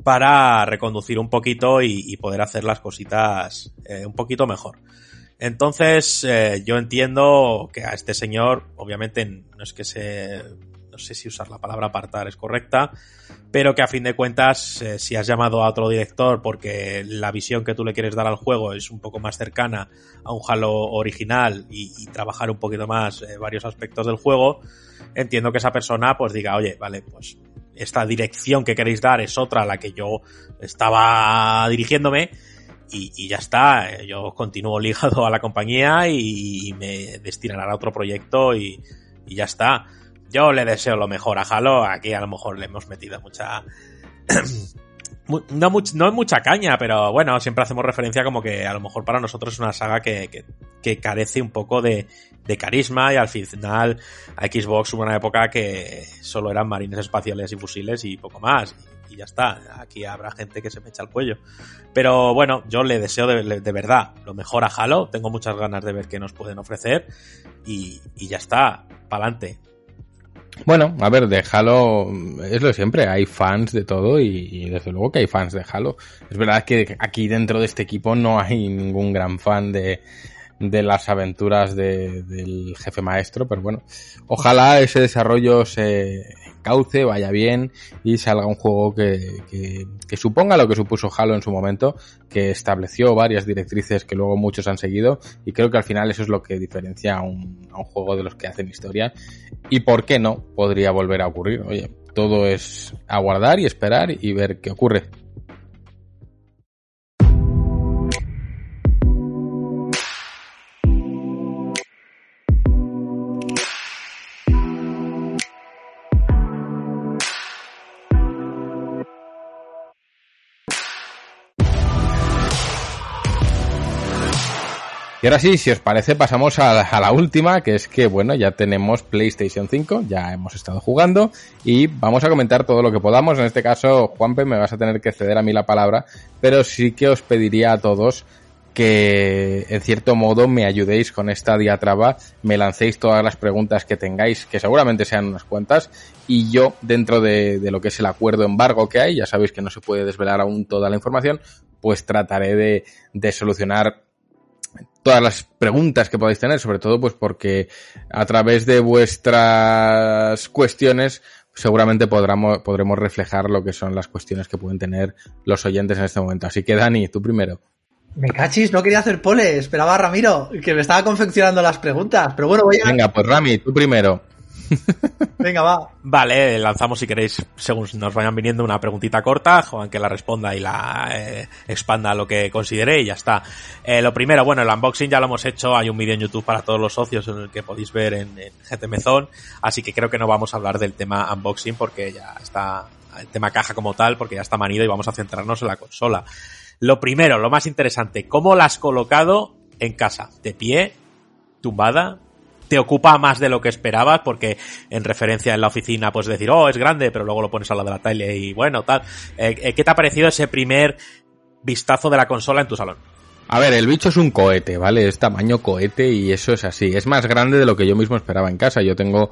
para reconducir un poquito y, poder hacer las cositas eh, un poquito mejor. Entonces, yo entiendo que a este señor, obviamente, no es que se no sé si usar la palabra apartar es correcta, pero que a fin de cuentas, eh, si has llamado a otro director porque la visión que tú le quieres dar al juego es un poco más cercana a un Halo original y, trabajar un poquito más eh, varios aspectos del juego, entiendo que esa persona pues diga, oye, vale, pues esta dirección que queréis dar es otra a la que yo estaba dirigiéndome. Y, ya está, yo continúo ligado a la compañía y, me destinarán a otro proyecto y, ya está. Yo le deseo lo mejor a Halo. Aquí a lo mejor le hemos metido mucha. [clears throat] no, no mucha caña, pero bueno, siempre hacemos referencia como que a lo mejor para nosotros es una saga que, que, carece un poco de, de, carisma y al final a Xbox hubo una época que solo eran marines espaciales y fusiles y poco más. Y, ya está, aquí habrá gente que se me echa el cuello. Pero bueno, yo le deseo de, verdad lo mejor a Halo, tengo muchas ganas de ver qué nos pueden ofrecer y, y ya está, pa'lante. Bueno, a ver, de Halo es lo de siempre, hay fans de todo y, desde luego que hay fans de Halo. Es verdad que aquí dentro de este equipo no hay ningún gran fan de, de las aventuras de- del jefe maestro, pero bueno, ojalá ese desarrollo se cauce, vaya bien y salga un juego que, que, que suponga lo que supuso Halo en su momento, que estableció varias directrices que luego muchos han seguido y creo que al final eso es lo que diferencia a un, a un juego de los que hacen historia y por qué no podría volver a ocurrir. Oye, todo es aguardar y esperar y ver qué ocurre. Y ahora sí, si os parece, pasamos a la, última, que es que, bueno, ya tenemos PlayStation 5, ya hemos estado jugando y vamos a comentar todo lo que podamos. En este caso, Juanpe, me vas a tener que ceder a mí la palabra, pero sí que os pediría a todos que, en cierto modo, me ayudéis con esta diatraba, me lancéis todas las preguntas que tengáis, que seguramente sean unas cuantas, y yo, dentro de, de lo que es el acuerdo embargo que hay, ya sabéis que no se puede desvelar aún toda la información, pues trataré de, de solucionar todas las preguntas que podáis tener, sobre todo pues porque a través de vuestras cuestiones seguramente podremos, podremos reflejar lo que son las cuestiones que pueden tener los oyentes en este momento. Así que Dani, tú primero. Me cachis, no quería hacer pole, esperaba a Ramiro, que me estaba confeccionando las preguntas. Pero bueno, voy a... Venga, pues Rami, tú primero. [laughs] Venga, va. Vale, lanzamos si queréis, según nos vayan viniendo, una preguntita corta, Juan que la responda y la eh, expanda a lo que considere y ya está. Eh, lo primero, bueno, el unboxing ya lo hemos hecho, hay un vídeo en YouTube para todos los socios en el que podéis ver en, en así que creo que no vamos a hablar del tema unboxing porque ya está, el tema caja como tal, porque ya está manido y vamos a centrarnos en la consola. Lo primero, lo más interesante, ¿cómo la has colocado en casa? ¿De pie? ¿Tumbada? Te ocupa más de lo que esperabas, porque en referencia en la oficina puedes decir, oh, es grande, pero luego lo pones al lado de la tele y bueno, tal. Eh, ¿Qué te ha parecido ese primer vistazo de la consola en tu salón? A ver, el bicho es un cohete, ¿vale? Es tamaño cohete y eso es así. Es más grande de lo que yo mismo esperaba en casa. Yo tengo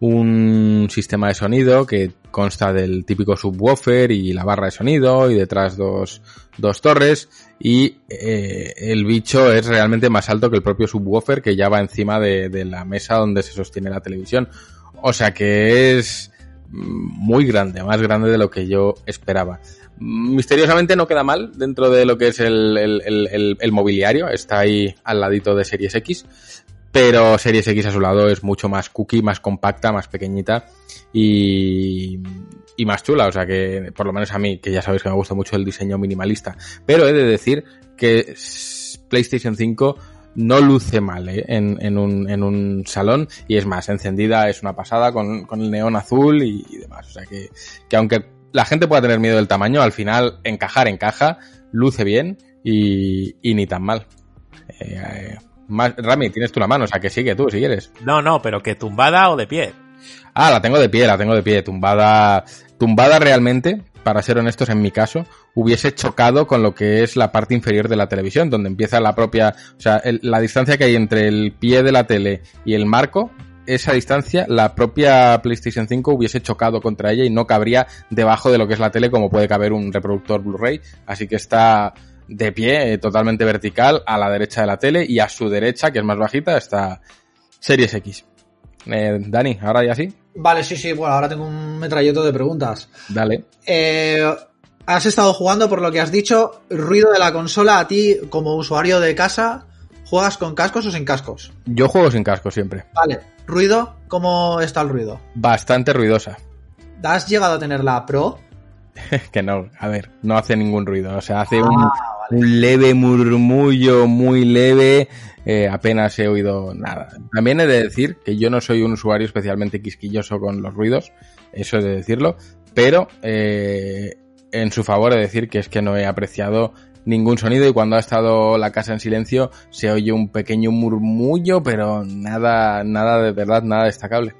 un sistema de sonido que consta del típico subwoofer y la barra de sonido y detrás dos, dos torres y eh, el bicho es realmente más alto que el propio subwoofer que ya va encima de, de la mesa donde se sostiene la televisión. O sea que es muy grande, más grande de lo que yo esperaba. Misteriosamente no queda mal dentro de lo que es el, el, el, el, mobiliario, está ahí al ladito de Series X, pero Series X a su lado es mucho más cookie, más compacta, más pequeñita y, y más chula, o sea que por lo menos a mí, que ya sabéis que me gusta mucho el diseño minimalista, pero he de decir que PlayStation 5 no luce mal ¿eh? en, en, un, en un salón y es más, encendida es una pasada con, con el neón azul y, demás. O sea que, que aunque la gente pueda tener miedo del tamaño, al final encajar encaja, luce bien y, y ni tan mal. Eh, eh, más, Rami, tienes tú la mano, o sea que sigue tú si quieres. No, no, pero que tumbada o de pie. Ah, la tengo de pie, la tengo de pie, tumbada, tumbada realmente, para ser honestos, en mi caso, hubiese chocado con lo que es la parte inferior de la televisión, donde empieza la propia, o sea, el, la distancia que hay entre el pie de la tele y el marco, esa distancia, la propia PlayStation 5 hubiese chocado contra ella y no cabría debajo de lo que es la tele como puede caber un reproductor Blu-ray, así que está de pie, eh, totalmente vertical, a la derecha de la tele y a su derecha, que es más bajita, está Series X. Eh, Dani, ahora ya sí. Vale, sí, sí, bueno, ahora tengo un metralleto de preguntas. Dale. Eh, has estado jugando, por lo que has dicho, ruido de la consola a ti como usuario de casa, ¿juegas con cascos o sin cascos? Yo juego sin casco siempre. Vale, ruido, ¿cómo está el ruido? Bastante ruidosa. ¿Has llegado a tener la Pro? [laughs] que no, a ver, no hace ningún ruido, o sea, hace ah, un, un, leve murmullo muy leve, eh, apenas he oído nada. También he de decir que yo no soy un usuario especialmente quisquilloso con los ruidos, eso he de decirlo, pero eh, en su favor he de decir que es que no he apreciado ningún sonido y cuando ha estado la casa en silencio se oye un pequeño murmullo, pero nada, nada de verdad, nada destacable.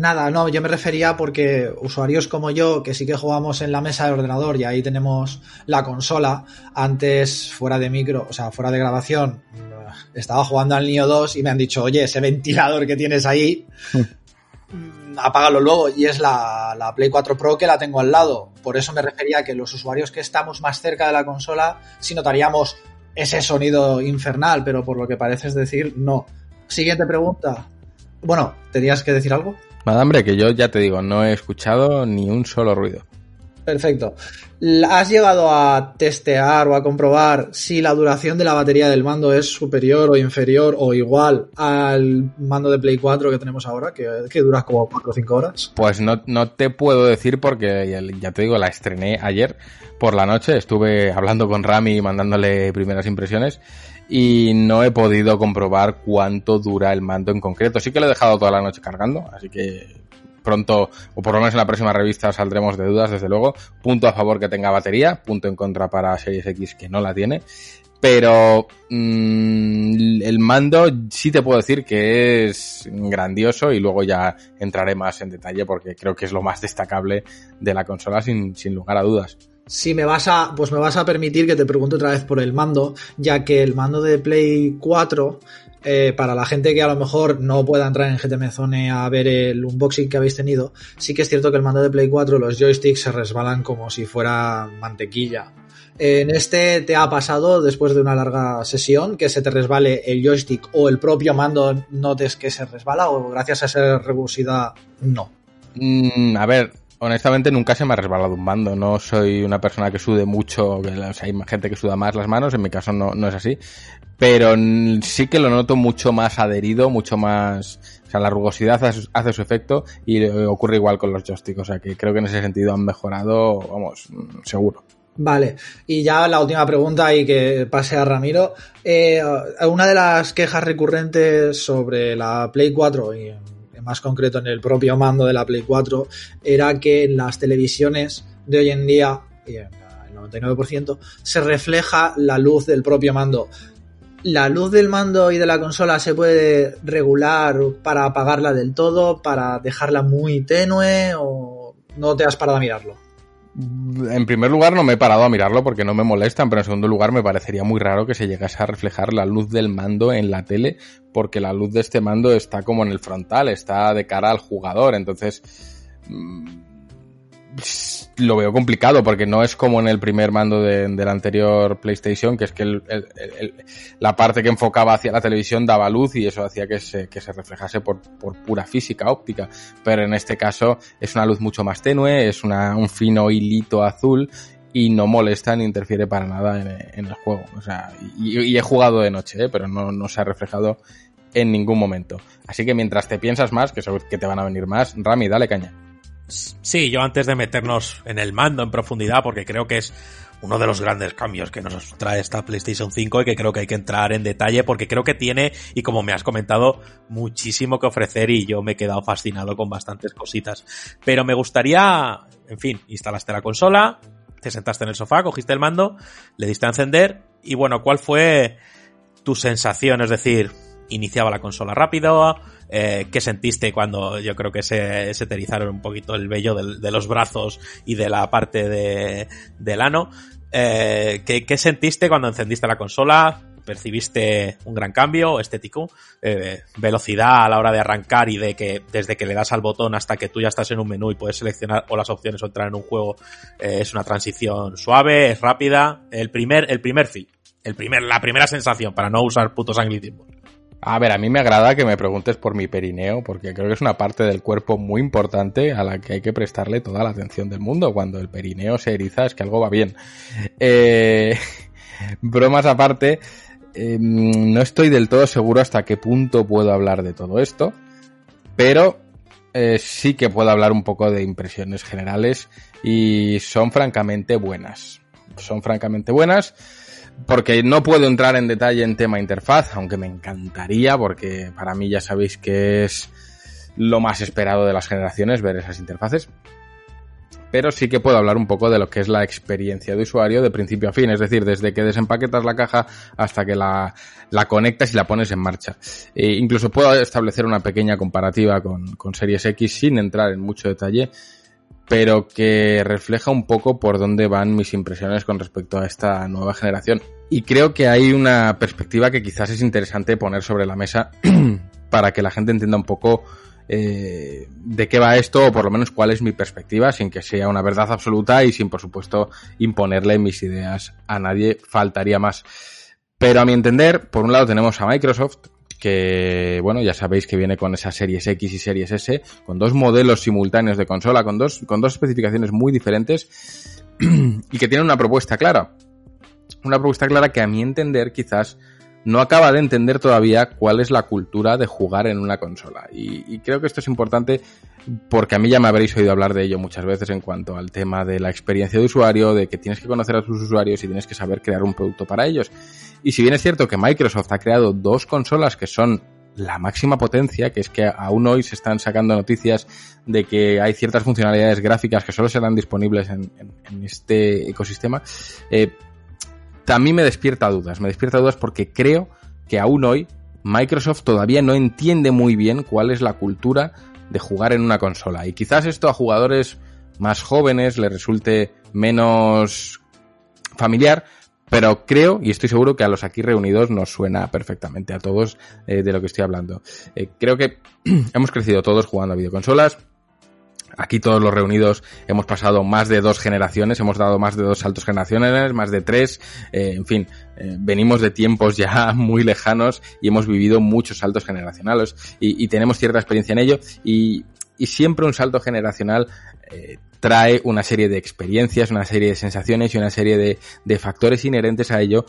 Nada, no, yo me refería porque usuarios como yo, que sí que jugamos en la mesa del ordenador y ahí tenemos la consola, antes fuera de micro, o sea, fuera de grabación, estaba jugando al Nio 2 y me han dicho, oye, ese ventilador que tienes ahí, apágalo luego. Y es la, la, Play 4 Pro que la tengo al lado. Por eso me refería a que los usuarios que estamos más cerca de la consola, sí notaríamos ese sonido infernal, pero por lo que pareces decir, no. Siguiente pregunta. Bueno, ¿tenías que decir algo? Madambre, que yo ya te digo, no he escuchado ni un solo ruido. Perfecto. ¿Has llegado a testear o a comprobar si la duración de la batería del mando es superior o inferior o igual al mando de Play 4 que tenemos ahora, que, dura como 4 o 5 horas? Pues no, no te puedo decir porque ya te digo, la estrené ayer por la noche, estuve hablando con Rami y mandándole primeras impresiones y no he podido comprobar cuánto dura el mando en concreto. Sí que lo he dejado toda la noche cargando, así que pronto, o por lo menos en la próxima revista, saldremos de dudas, desde luego. Punto a favor que tenga batería, punto en contra para Series X que no la tiene. Pero mmm, el mando sí te puedo decir que es grandioso y luego ya entraré más en detalle porque creo que es lo más destacable de la consola sin, sin lugar a dudas. Si me vas a, pues me vas a permitir que te pregunte otra vez por el mando, ya que el mando de Play 4 eh, para la gente que a lo mejor no pueda entrar en GTM Zone a ver el unboxing que habéis tenido, sí que es cierto que el mando de Play 4, los joysticks se resbalan como si fuera mantequilla. En este te ha pasado, después de una larga sesión, que se te resbale el joystick o el propio mando notes que se resbala o gracias a esa rigurosidad no. Mm, a ver, honestamente nunca se me ha resbalado un mando. No soy una persona que sude mucho, o sea, hay gente que suda más las manos, en mi caso no, no es así pero sí que lo noto mucho más adherido, mucho más... O sea, la rugosidad hace, su efecto y ocurre igual con los joysticks. O sea, que creo que en ese sentido han mejorado, vamos, seguro. Vale, y ya la última pregunta y que pase a Ramiro. Eh, una de las quejas recurrentes sobre la Play 4 y más concreto en el propio mando de la Play 4 era que en las televisiones de hoy en día, el 99%, se refleja la luz del propio mando. ¿La luz del mando y de la consola se puede regular para apagarla del todo, para dejarla muy tenue o no te has parado a mirarlo? En primer lugar no me he parado a mirarlo porque no me molestan, pero en segundo lugar me parecería muy raro que se llegase a reflejar la luz del mando en la tele porque la luz de este mando está como en el frontal, está de cara al jugador, entonces mm, lo veo complicado porque no es como en el primer mando de, del anterior PlayStation, que es que la parte que enfocaba hacia la televisión daba luz y eso hacía que se, reflejase por, pura física óptica. Pero en este caso es una luz mucho más tenue, es una, un fino hilito azul y no molesta ni interfiere para nada en, el juego. O sea, y, he jugado de noche, ¿eh? pero no, se ha reflejado en ningún momento. Así que mientras te piensas más, que que te van a venir más, Rami, dale caña. Sí, yo antes de meternos en el mando en profundidad, porque creo que es uno de los grandes cambios que nos trae esta PlayStation 5 y que creo que hay que entrar en detalle porque creo que tiene, y como me has comentado, muchísimo que ofrecer y yo me he quedado fascinado con bastantes cositas. Pero me gustaría, en fin, instalaste la consola, te sentaste en el sofá, cogiste el mando, le diste a encender y bueno, ¿cuál fue tu sensación? Es decir, iniciaba la consola rápido, eh, qué sentiste cuando yo creo que se, se te un poquito el vello de, los brazos y de la parte de, del ano. Eh, ¿qué, sentiste cuando encendiste la consola? ¿Percibiste un gran cambio estético? Eh, ¿Velocidad a la hora de arrancar y de que desde que le das al botón hasta que tú ya estás en un menú y puedes seleccionar o las opciones o entrar en un juego es una transición suave, es rápida? El primer, el primer feel, el primer, la primera sensación para no usar putos anglicismos. A ver, a mí me agrada que me preguntes por mi perineo, porque creo que es una parte del cuerpo muy importante a la que hay que prestarle toda la atención del mundo. Cuando el perineo se eriza es que algo va bien. Eh, [laughs] bromas aparte, em, no estoy del todo seguro hasta qué punto puedo hablar de todo esto, pero eh, sí que puedo hablar un poco de impresiones generales y son francamente buenas. Son francamente buenas porque no puedo entrar en detalle en tema interfaz, aunque me encantaría, porque para mí ya sabéis que es lo más esperado de las generaciones ver esas interfaces. Pero sí que puedo hablar un poco de lo que es la experiencia de usuario de principio a fin, es decir, desde que desempaquetas la caja hasta que la, la conectas y la pones en marcha. E incluso puedo establecer una pequeña comparativa con, con Series X sin entrar en mucho detalle, pero que refleja un poco por dónde van mis impresiones con respecto a esta nueva generación. Y creo que hay una perspectiva que quizás es interesante poner sobre la mesa [clears throat] para que la gente entienda un poco eh, de qué va esto o por lo menos cuál es mi perspectiva sin que sea una verdad absoluta y sin por supuesto imponerle mis ideas a nadie, faltaría más. Pero a mi entender, por un lado tenemos a Microsoft, que, bueno, ya sabéis que viene con esas series X y series S, con dos modelos simultáneos de consola, con dos, con dos especificaciones muy diferentes [clears throat] y que tiene una propuesta clara. Una propuesta clara que a mi entender quizás no acaba de entender todavía cuál es la cultura de jugar en una consola. Y, creo que esto es importante porque a mí ya me habréis oído hablar de ello muchas veces en cuanto al tema de la experiencia de usuario, de que tienes que conocer a tus usuarios y tienes que saber crear un producto para ellos. Y si bien es cierto que Microsoft ha creado dos consolas que son la máxima potencia, que es que aún hoy se están sacando noticias de que hay ciertas funcionalidades gráficas que solo serán disponibles en, este ecosistema, eh, también me despierta dudas. Me despierta dudas porque creo que aún hoy Microsoft todavía no entiende muy bien cuál es la cultura de jugar en una consola. Y quizás esto a jugadores más jóvenes les resulte menos familiar, pero creo y estoy seguro que a los aquí reunidos nos suena perfectamente a todos eh, de lo que estoy hablando. Eh, creo que [clears throat] hemos crecido todos jugando a videoconsolas, Aquí todos los reunidos hemos pasado más de dos generaciones, hemos dado más de dos saltos generacionales, más de tres, eh, en fin, eh, venimos de tiempos ya [laughs] muy lejanos y hemos vivido muchos saltos generacionales y, tenemos cierta experiencia en ello y, siempre un salto generacional eh, trae una serie de experiencias, una serie de sensaciones y una serie de factores inherentes a ello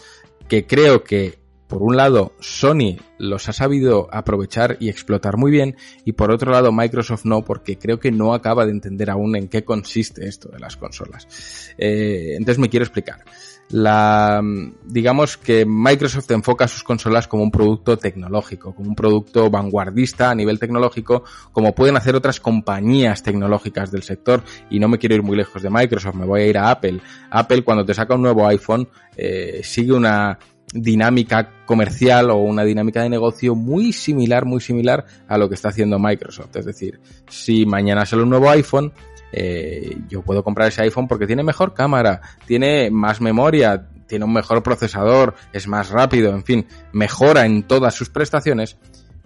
que creo que por un lado, Sony los ha sabido aprovechar y explotar muy bien, y por otro lado, Microsoft no, porque creo que no acaba de entender aún en qué consiste esto de las consolas. Eh, entonces me quiero explicar. La, digamos que Microsoft enfoca sus consolas como un producto tecnológico, como un producto vanguardista a nivel tecnológico, como pueden hacer otras compañías tecnológicas del sector, y no me quiero ir muy lejos de Microsoft, me voy a ir a Apple. Apple cuando te saca un nuevo iPhone, eh, sigue una, dinámica comercial o una dinámica de negocio muy similar, muy similar a lo que está haciendo Microsoft. Es decir, si mañana sale un nuevo iPhone, eh, yo puedo comprar ese iPhone porque tiene mejor cámara, tiene más memoria, tiene un mejor procesador, es más rápido, en fin, mejora en todas sus prestaciones,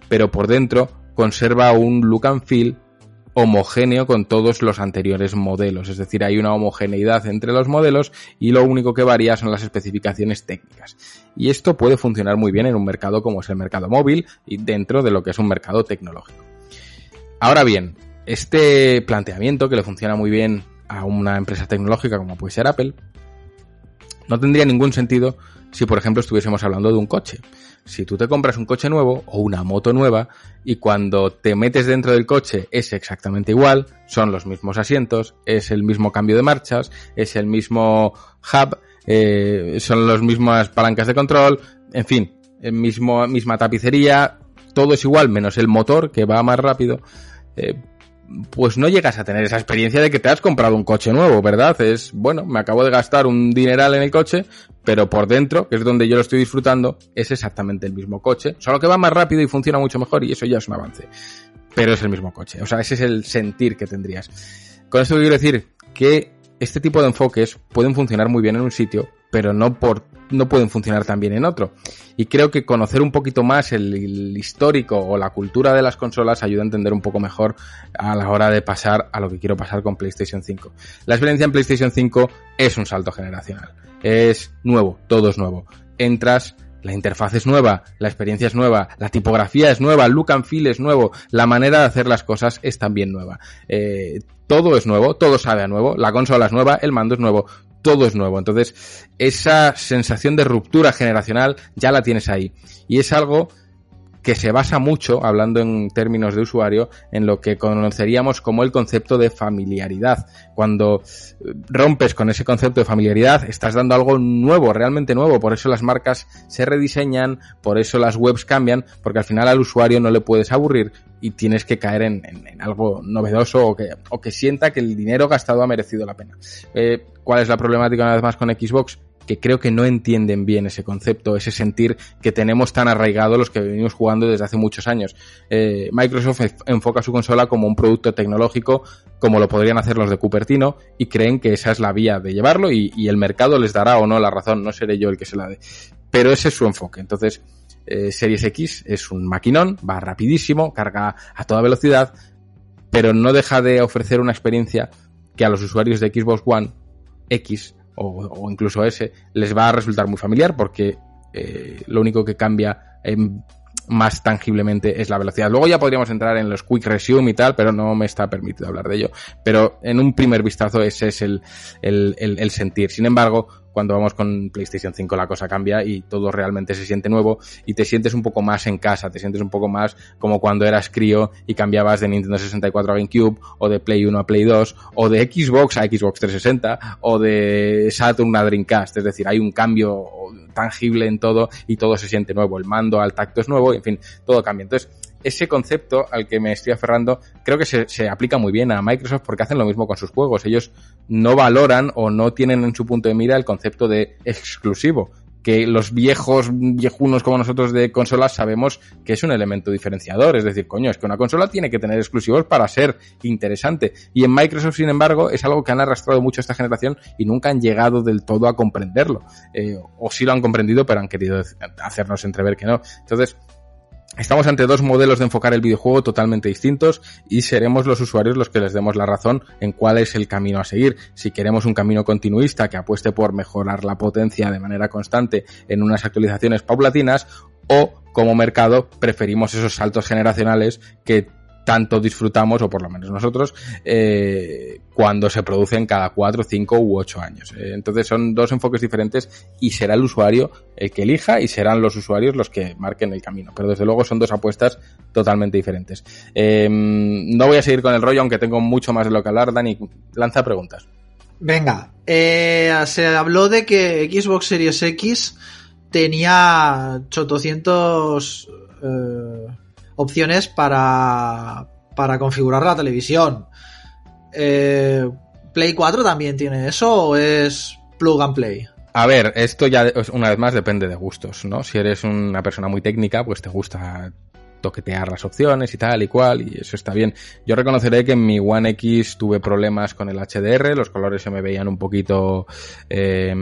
pero por dentro conserva un look and feel homogéneo con todos los anteriores modelos, es decir, hay una homogeneidad entre los modelos y lo único que varía son las especificaciones técnicas. Y esto puede funcionar muy bien en un mercado como es el mercado móvil y dentro de lo que es un mercado tecnológico. Ahora bien, este planteamiento que le funciona muy bien a una empresa tecnológica como puede ser Apple, no tendría ningún sentido si, por ejemplo, estuviésemos hablando de un coche si tú te compras un coche nuevo o una moto nueva y cuando te metes dentro del coche es exactamente igual, son los mismos asientos, es el mismo cambio de marchas, es el mismo hub, eh, son las mismas palancas de control, en fin, el mismo, misma tapicería, todo es igual menos el motor que va más rápido. Eh, pues no llegas a tener esa experiencia de que te has comprado un coche nuevo, ¿verdad? Es, bueno, me acabo de gastar un dineral en el coche, pero por dentro, que es donde yo lo estoy disfrutando, es exactamente el mismo coche, solo que va más rápido y funciona mucho mejor y eso ya es un avance. Pero es el mismo coche, o sea, ese es el sentir que tendrías. Con esto quiero decir que este tipo de enfoques pueden funcionar muy bien en un sitio, pero no por no pueden funcionar tan bien en otro. Y creo que conocer un poquito más el, histórico o la cultura de las consolas ayuda a entender un poco mejor a la hora de pasar a lo que quiero pasar con PlayStation 5. La experiencia en PlayStation 5 es un salto generacional. Es nuevo, todo es nuevo. Entras, la interfaz es nueva, la experiencia es nueva, la tipografía es nueva, el look and feel es nuevo, la manera de hacer las cosas es también nueva. Eh, todo es nuevo, todo sabe a nuevo, la consola es nueva, el mando es nuevo, todo es nuevo. Entonces, esa sensación de ruptura generacional ya la tienes ahí. Y es algo que se basa mucho, hablando en términos de usuario, en lo que conoceríamos como el concepto de familiaridad. Cuando rompes con ese concepto de familiaridad, estás dando algo nuevo, realmente nuevo. Por eso las marcas se rediseñan, por eso las webs cambian, porque al final al usuario no le puedes aburrir y tienes que caer en, algo novedoso o que, o que sienta que el dinero gastado ha merecido la pena. Eh, ¿Cuál es la problemática una vez más con Xbox? Que creo que no entienden bien ese concepto, ese sentir que tenemos tan arraigado los que venimos jugando desde hace muchos años. Eh, Microsoft enfoca su consola como un producto tecnológico, como lo podrían hacer los de Cupertino, y creen que esa es la vía de llevarlo y, el mercado les dará o no la razón, no seré yo el que se la dé. Pero ese es su enfoque. Entonces, eh, Series X es un maquinón, va rapidísimo, carga a toda velocidad, pero no deja de ofrecer una experiencia que a los usuarios de Xbox One X o, incluso ese, les va a resultar muy familiar porque eh, lo único que cambia en más tangiblemente es la velocidad. Luego ya podríamos entrar en los quick resume y tal, pero no me está permitido hablar de ello. Pero en un primer vistazo ese es el, el, el, sentir. Sin embargo, cuando vamos con PlayStation 5 la cosa cambia y todo realmente se siente nuevo y te sientes un poco más en casa, te sientes un poco más como cuando eras crío y cambiabas de Nintendo 64 a GameCube o de Play 1 a Play 2 o de Xbox a Xbox 360 o de Saturn a Dreamcast. Es decir, hay un cambio tangible en todo y todo se siente nuevo. El mando al tacto es nuevo, en fin, todo cambia. Entonces, ese concepto al que me estoy aferrando creo que se, se, aplica muy bien a Microsoft porque hacen lo mismo con sus juegos. Ellos no valoran o no tienen en su punto de mira el concepto de exclusivo que los viejos viejunos como nosotros de consolas sabemos que es un elemento diferenciador. Es decir, coño, es que una consola tiene que tener exclusivos para ser interesante. Y en Microsoft, sin embargo, es algo que han arrastrado mucho esta generación y nunca han llegado del todo a comprenderlo. Eh, o sí lo han comprendido, pero han querido hacernos entrever que no. Entonces, Estamos ante dos modelos de enfocar el videojuego totalmente distintos y seremos los usuarios los que les demos la razón en cuál es el camino a seguir. Si queremos un camino continuista que apueste por mejorar la potencia de manera constante en unas actualizaciones paulatinas o como mercado preferimos esos saltos generacionales que tanto disfrutamos, o por lo menos nosotros, eh, cuando se producen cada cuatro, cinco u ocho años. Eh, entonces son dos enfoques diferentes y será el usuario el que elija y serán los usuarios los que marquen el camino. Pero desde luego son dos apuestas totalmente diferentes. Eh, no voy a seguir con el rollo, aunque tengo mucho más de lo que hablar. Dani, lanza preguntas. Venga, se habló de que Xbox Series X tenía 800 opciones para, para configurar la televisión. Eh, ¿Play 4 también tiene eso o es plug and play? A ver, esto ya una vez más depende de gustos, ¿no? Si eres una persona muy técnica, pues te gusta toquetear las opciones y tal y cual, y eso está bien. Yo reconoceré que en mi One X tuve problemas con el HDR, los colores se me veían un poquito eh,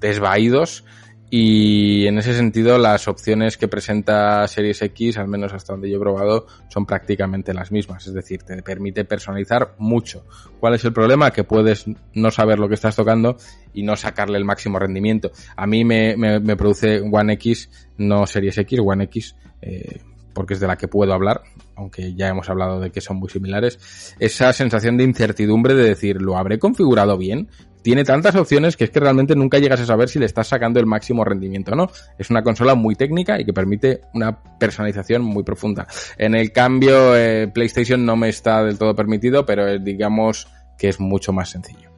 desvaídos y en ese sentido, las opciones que presenta Series X, al menos hasta donde yo he probado, son prácticamente las mismas. Es decir, te permite personalizar mucho. ¿Cuál es el problema? Que puedes no saber lo que estás tocando y no sacarle el máximo rendimiento. A mí me, me, produce One X, no Series X, One X, eh, porque es de la que puedo hablar, aunque ya hemos hablado de que son muy similares, esa sensación de incertidumbre de decir, ¿lo habré configurado bien? Tiene tantas opciones que es que realmente nunca llegas a saber si le estás sacando el máximo rendimiento o no. Es una consola muy técnica y que permite una personalización muy profunda. En el cambio, eh, PlayStation no me está del todo permitido, pero eh, digamos que es mucho más sencillo.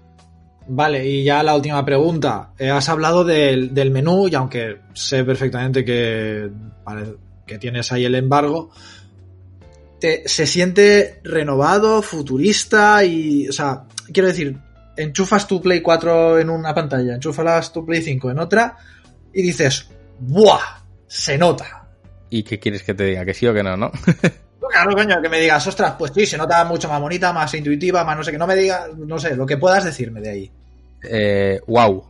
Vale, y ya la última pregunta. Eh, has hablado del, menú y aunque sé perfectamente que, que tienes ahí el embargo, se siente renovado, futurista y, o sea, quiero decir, enchufas tu Play 4 en una pantalla, enchufas tu Play 5 en otra y dices, ¡buah! Se nota. ¿Y qué quieres que te diga? ¿Que sí o que no, no? [laughs] claro, coño, que me digas, ostras, pues sí, se nota mucho más bonita, más intuitiva, más no sé, que no me digas, no sé, lo que puedas decirme de ahí. Eh, wow.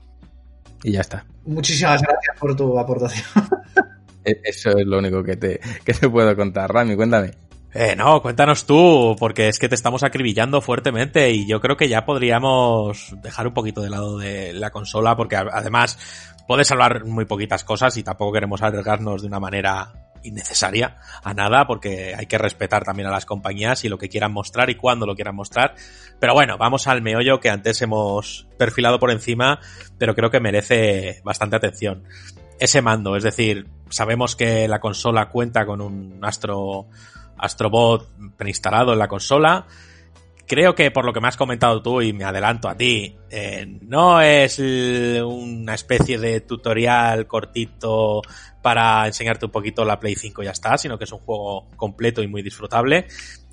Y ya está. Muchísimas gracias por tu aportación. [laughs] E-, eso es lo único que te, que te puedo contar. Rami, cuéntame. Eh, no, cuéntanos tú, porque es que te estamos acribillando fuertemente y yo creo que ya podríamos dejar un poquito de lado de la consola, porque además puedes hablar muy poquitas cosas y tampoco queremos arriesgarnos de una manera innecesaria a nada, porque hay que respetar también a las compañías y lo que quieran mostrar y cuándo lo quieran mostrar. Pero bueno, vamos al meollo que antes hemos perfilado por encima, pero creo que merece bastante atención. Ese mando, es decir, sabemos que la consola cuenta con un Astro Astrobot preinstalado en la consola. Creo que por lo que me has comentado tú y me adelanto a ti, eh, no es una especie de tutorial cortito para enseñarte un poquito la Play 5 y ya está, sino que es un juego completo y muy disfrutable.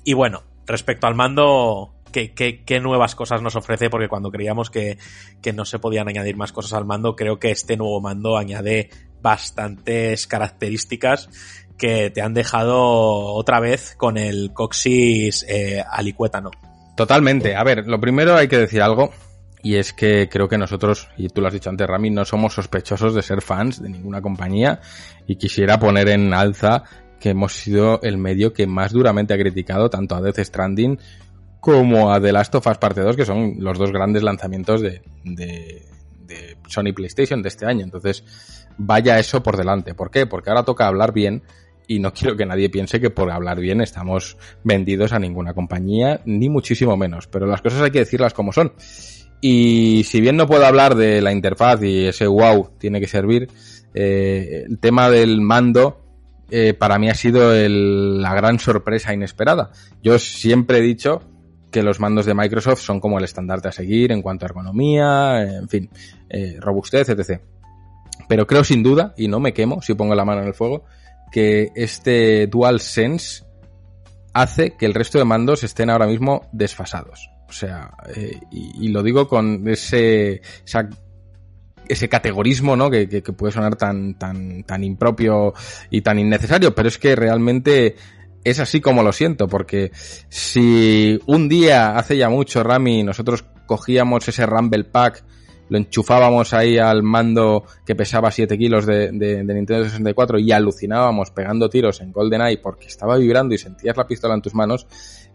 Y bueno, respecto al mando, ¿qué, qué, nuevas cosas nos ofrece? Porque cuando creíamos que, que no se podían añadir más cosas al mando, creo que este nuevo mando añade bastantes características que te han dejado otra vez con el coxis eh, alicuétano. Totalmente. A ver, lo primero hay que decir algo. Y es que creo que nosotros, y tú lo has dicho antes, Rami, no somos sospechosos de ser fans de ninguna compañía. Y quisiera poner en alza que hemos sido el medio que más duramente ha criticado tanto a Death Stranding como a The Last of Us Parte 2, que son los dos grandes lanzamientos de, de, de Sony PlayStation de este año. Entonces, vaya eso por delante. ¿Por qué? Porque ahora toca hablar bien y no quiero que nadie piense que por hablar bien estamos vendidos a ninguna compañía, ni muchísimo menos. Pero las cosas hay que decirlas como son. Y si bien no puedo hablar de la interfaz y ese wow tiene que servir, eh, el tema del mando eh, para mí ha sido la gran sorpresa inesperada. Yo siempre he dicho que los mandos de Microsoft son como el estandarte a seguir en cuanto a ergonomía, en fin, eh, robustez, etc. Pero creo sin duda, y no me quemo si pongo la mano en el fuego, que este DualSense hace que el resto de mandos estén ahora mismo desfasados. O sea, eh, y, lo digo con ese, ese categorismo, ¿no? Que, que, puede sonar tan, tan, tan impropio y tan innecesario, pero es que realmente es así como lo siento, porque si un día, hace ya mucho, Rami, nosotros cogíamos ese Rumble Pack, lo enchufábamos ahí al mando que pesaba 7 kilos de, Nintendo 64 y alucinábamos pegando tiros en GoldenEye porque estaba vibrando y sentías la pistola en tus manos,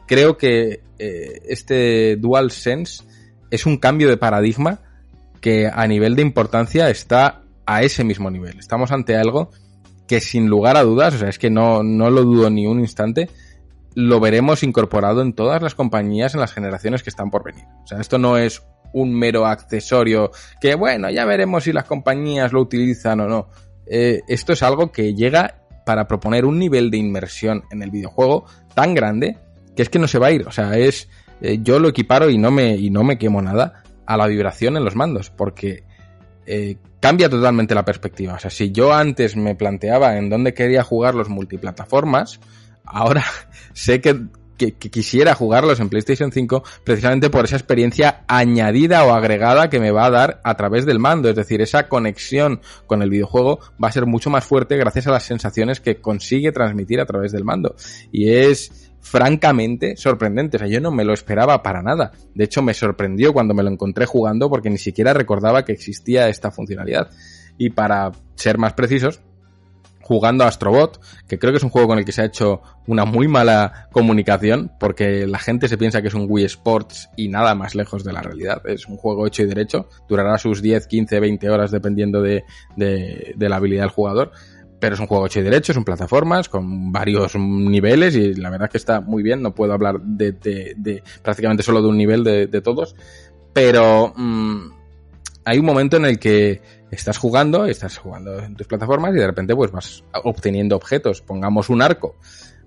creo que eh, este DualSense es un cambio de paradigma que a nivel de importancia está a ese mismo nivel. Estamos ante algo que sin lugar a dudas, o sea, es que no, no lo dudo ni un instante, lo veremos incorporado en todas las compañías en las generaciones que están por venir. O sea, esto no es un mero accesorio que, bueno, ya veremos si las compañías lo utilizan o no. Eh, esto es algo que llega para proponer un nivel de inmersión en el videojuego tan grande que es que no se va a ir. O sea, es. Eh, yo lo equiparo y no me, y no me quemo nada a la vibración en los mandos, porque eh, cambia totalmente la perspectiva. O sea, si yo antes me planteaba en dónde quería jugar los multiplataformas, ahora [laughs] sé que, que, quisiera jugarlos en PlayStation 5 precisamente por esa experiencia añadida o agregada que me va a dar a través del mando. Es decir, esa conexión con el videojuego va a ser mucho más fuerte gracias a las sensaciones que consigue transmitir a través del mando. Y es francamente sorprendente. O sea, yo no me lo esperaba para nada. De hecho, me sorprendió cuando me lo encontré jugando porque ni siquiera recordaba que existía esta funcionalidad. Y para ser más precisos, jugando a Astrobot, que creo que es un juego con el que se ha hecho una muy mala comunicación, porque la gente se piensa que es un Wii Sports y nada más lejos de la realidad. Es un juego hecho y derecho, durará sus 10, 15, 20 horas dependiendo de, de, de la habilidad del jugador pero es un juego hecho y derecho, son plataformas con varios niveles y la verdad es que está muy bien, no puedo hablar de, de, prácticamente solo de un nivel de, todos, pero mmm, hay un momento en el que estás jugando, estás jugando en tus plataformas y de repente pues vas obteniendo objetos, pongamos un arco.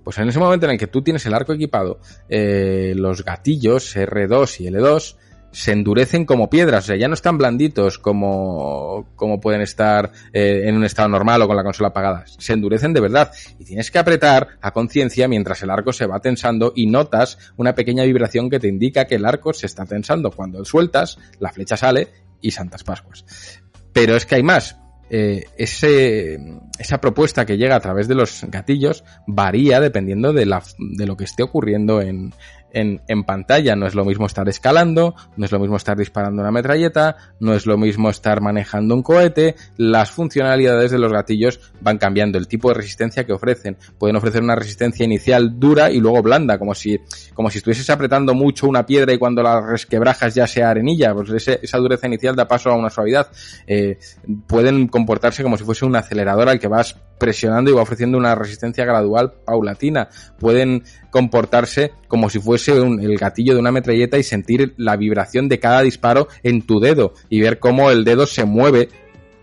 Pues en ese momento en el que tú tienes el arco equipado, eh, los gatillos R2 y L2 se endurecen como piedras, o sea, ya no están blanditos como, como pueden estar eh, en un estado normal o con la consola apagada. Se endurecen de verdad y tienes que apretar a conciencia mientras el arco se va tensando y notas una pequeña vibración que te indica que el arco se está tensando. Cuando sueltas, la flecha sale y Santas Pascuas. Pero es que hay más. Eh, ese, esa propuesta que llega a través de los gatillos varía dependiendo de, la, de lo que esté ocurriendo en, en, en, pantalla. No es lo mismo estar escalando, no es lo mismo estar disparando una metralleta, no es lo mismo estar manejando un cohete. Las funcionalidades de los gatillos van cambiando, el tipo de resistencia que ofrecen. Pueden ofrecer una resistencia inicial dura y luego blanda, como si, como si estuvieses apretando mucho una piedra y cuando la resquebrajas ya sea arenilla. Pues ese, esa dureza inicial da paso a una suavidad. Eh, pueden comportarse como si fuese un acelerador al que vas presionando y va ofreciendo una resistencia gradual paulatina. Pueden comportarse como si fuese el gatillo de una metralleta y sentir la vibración de cada disparo en tu dedo y ver cómo el dedo se mueve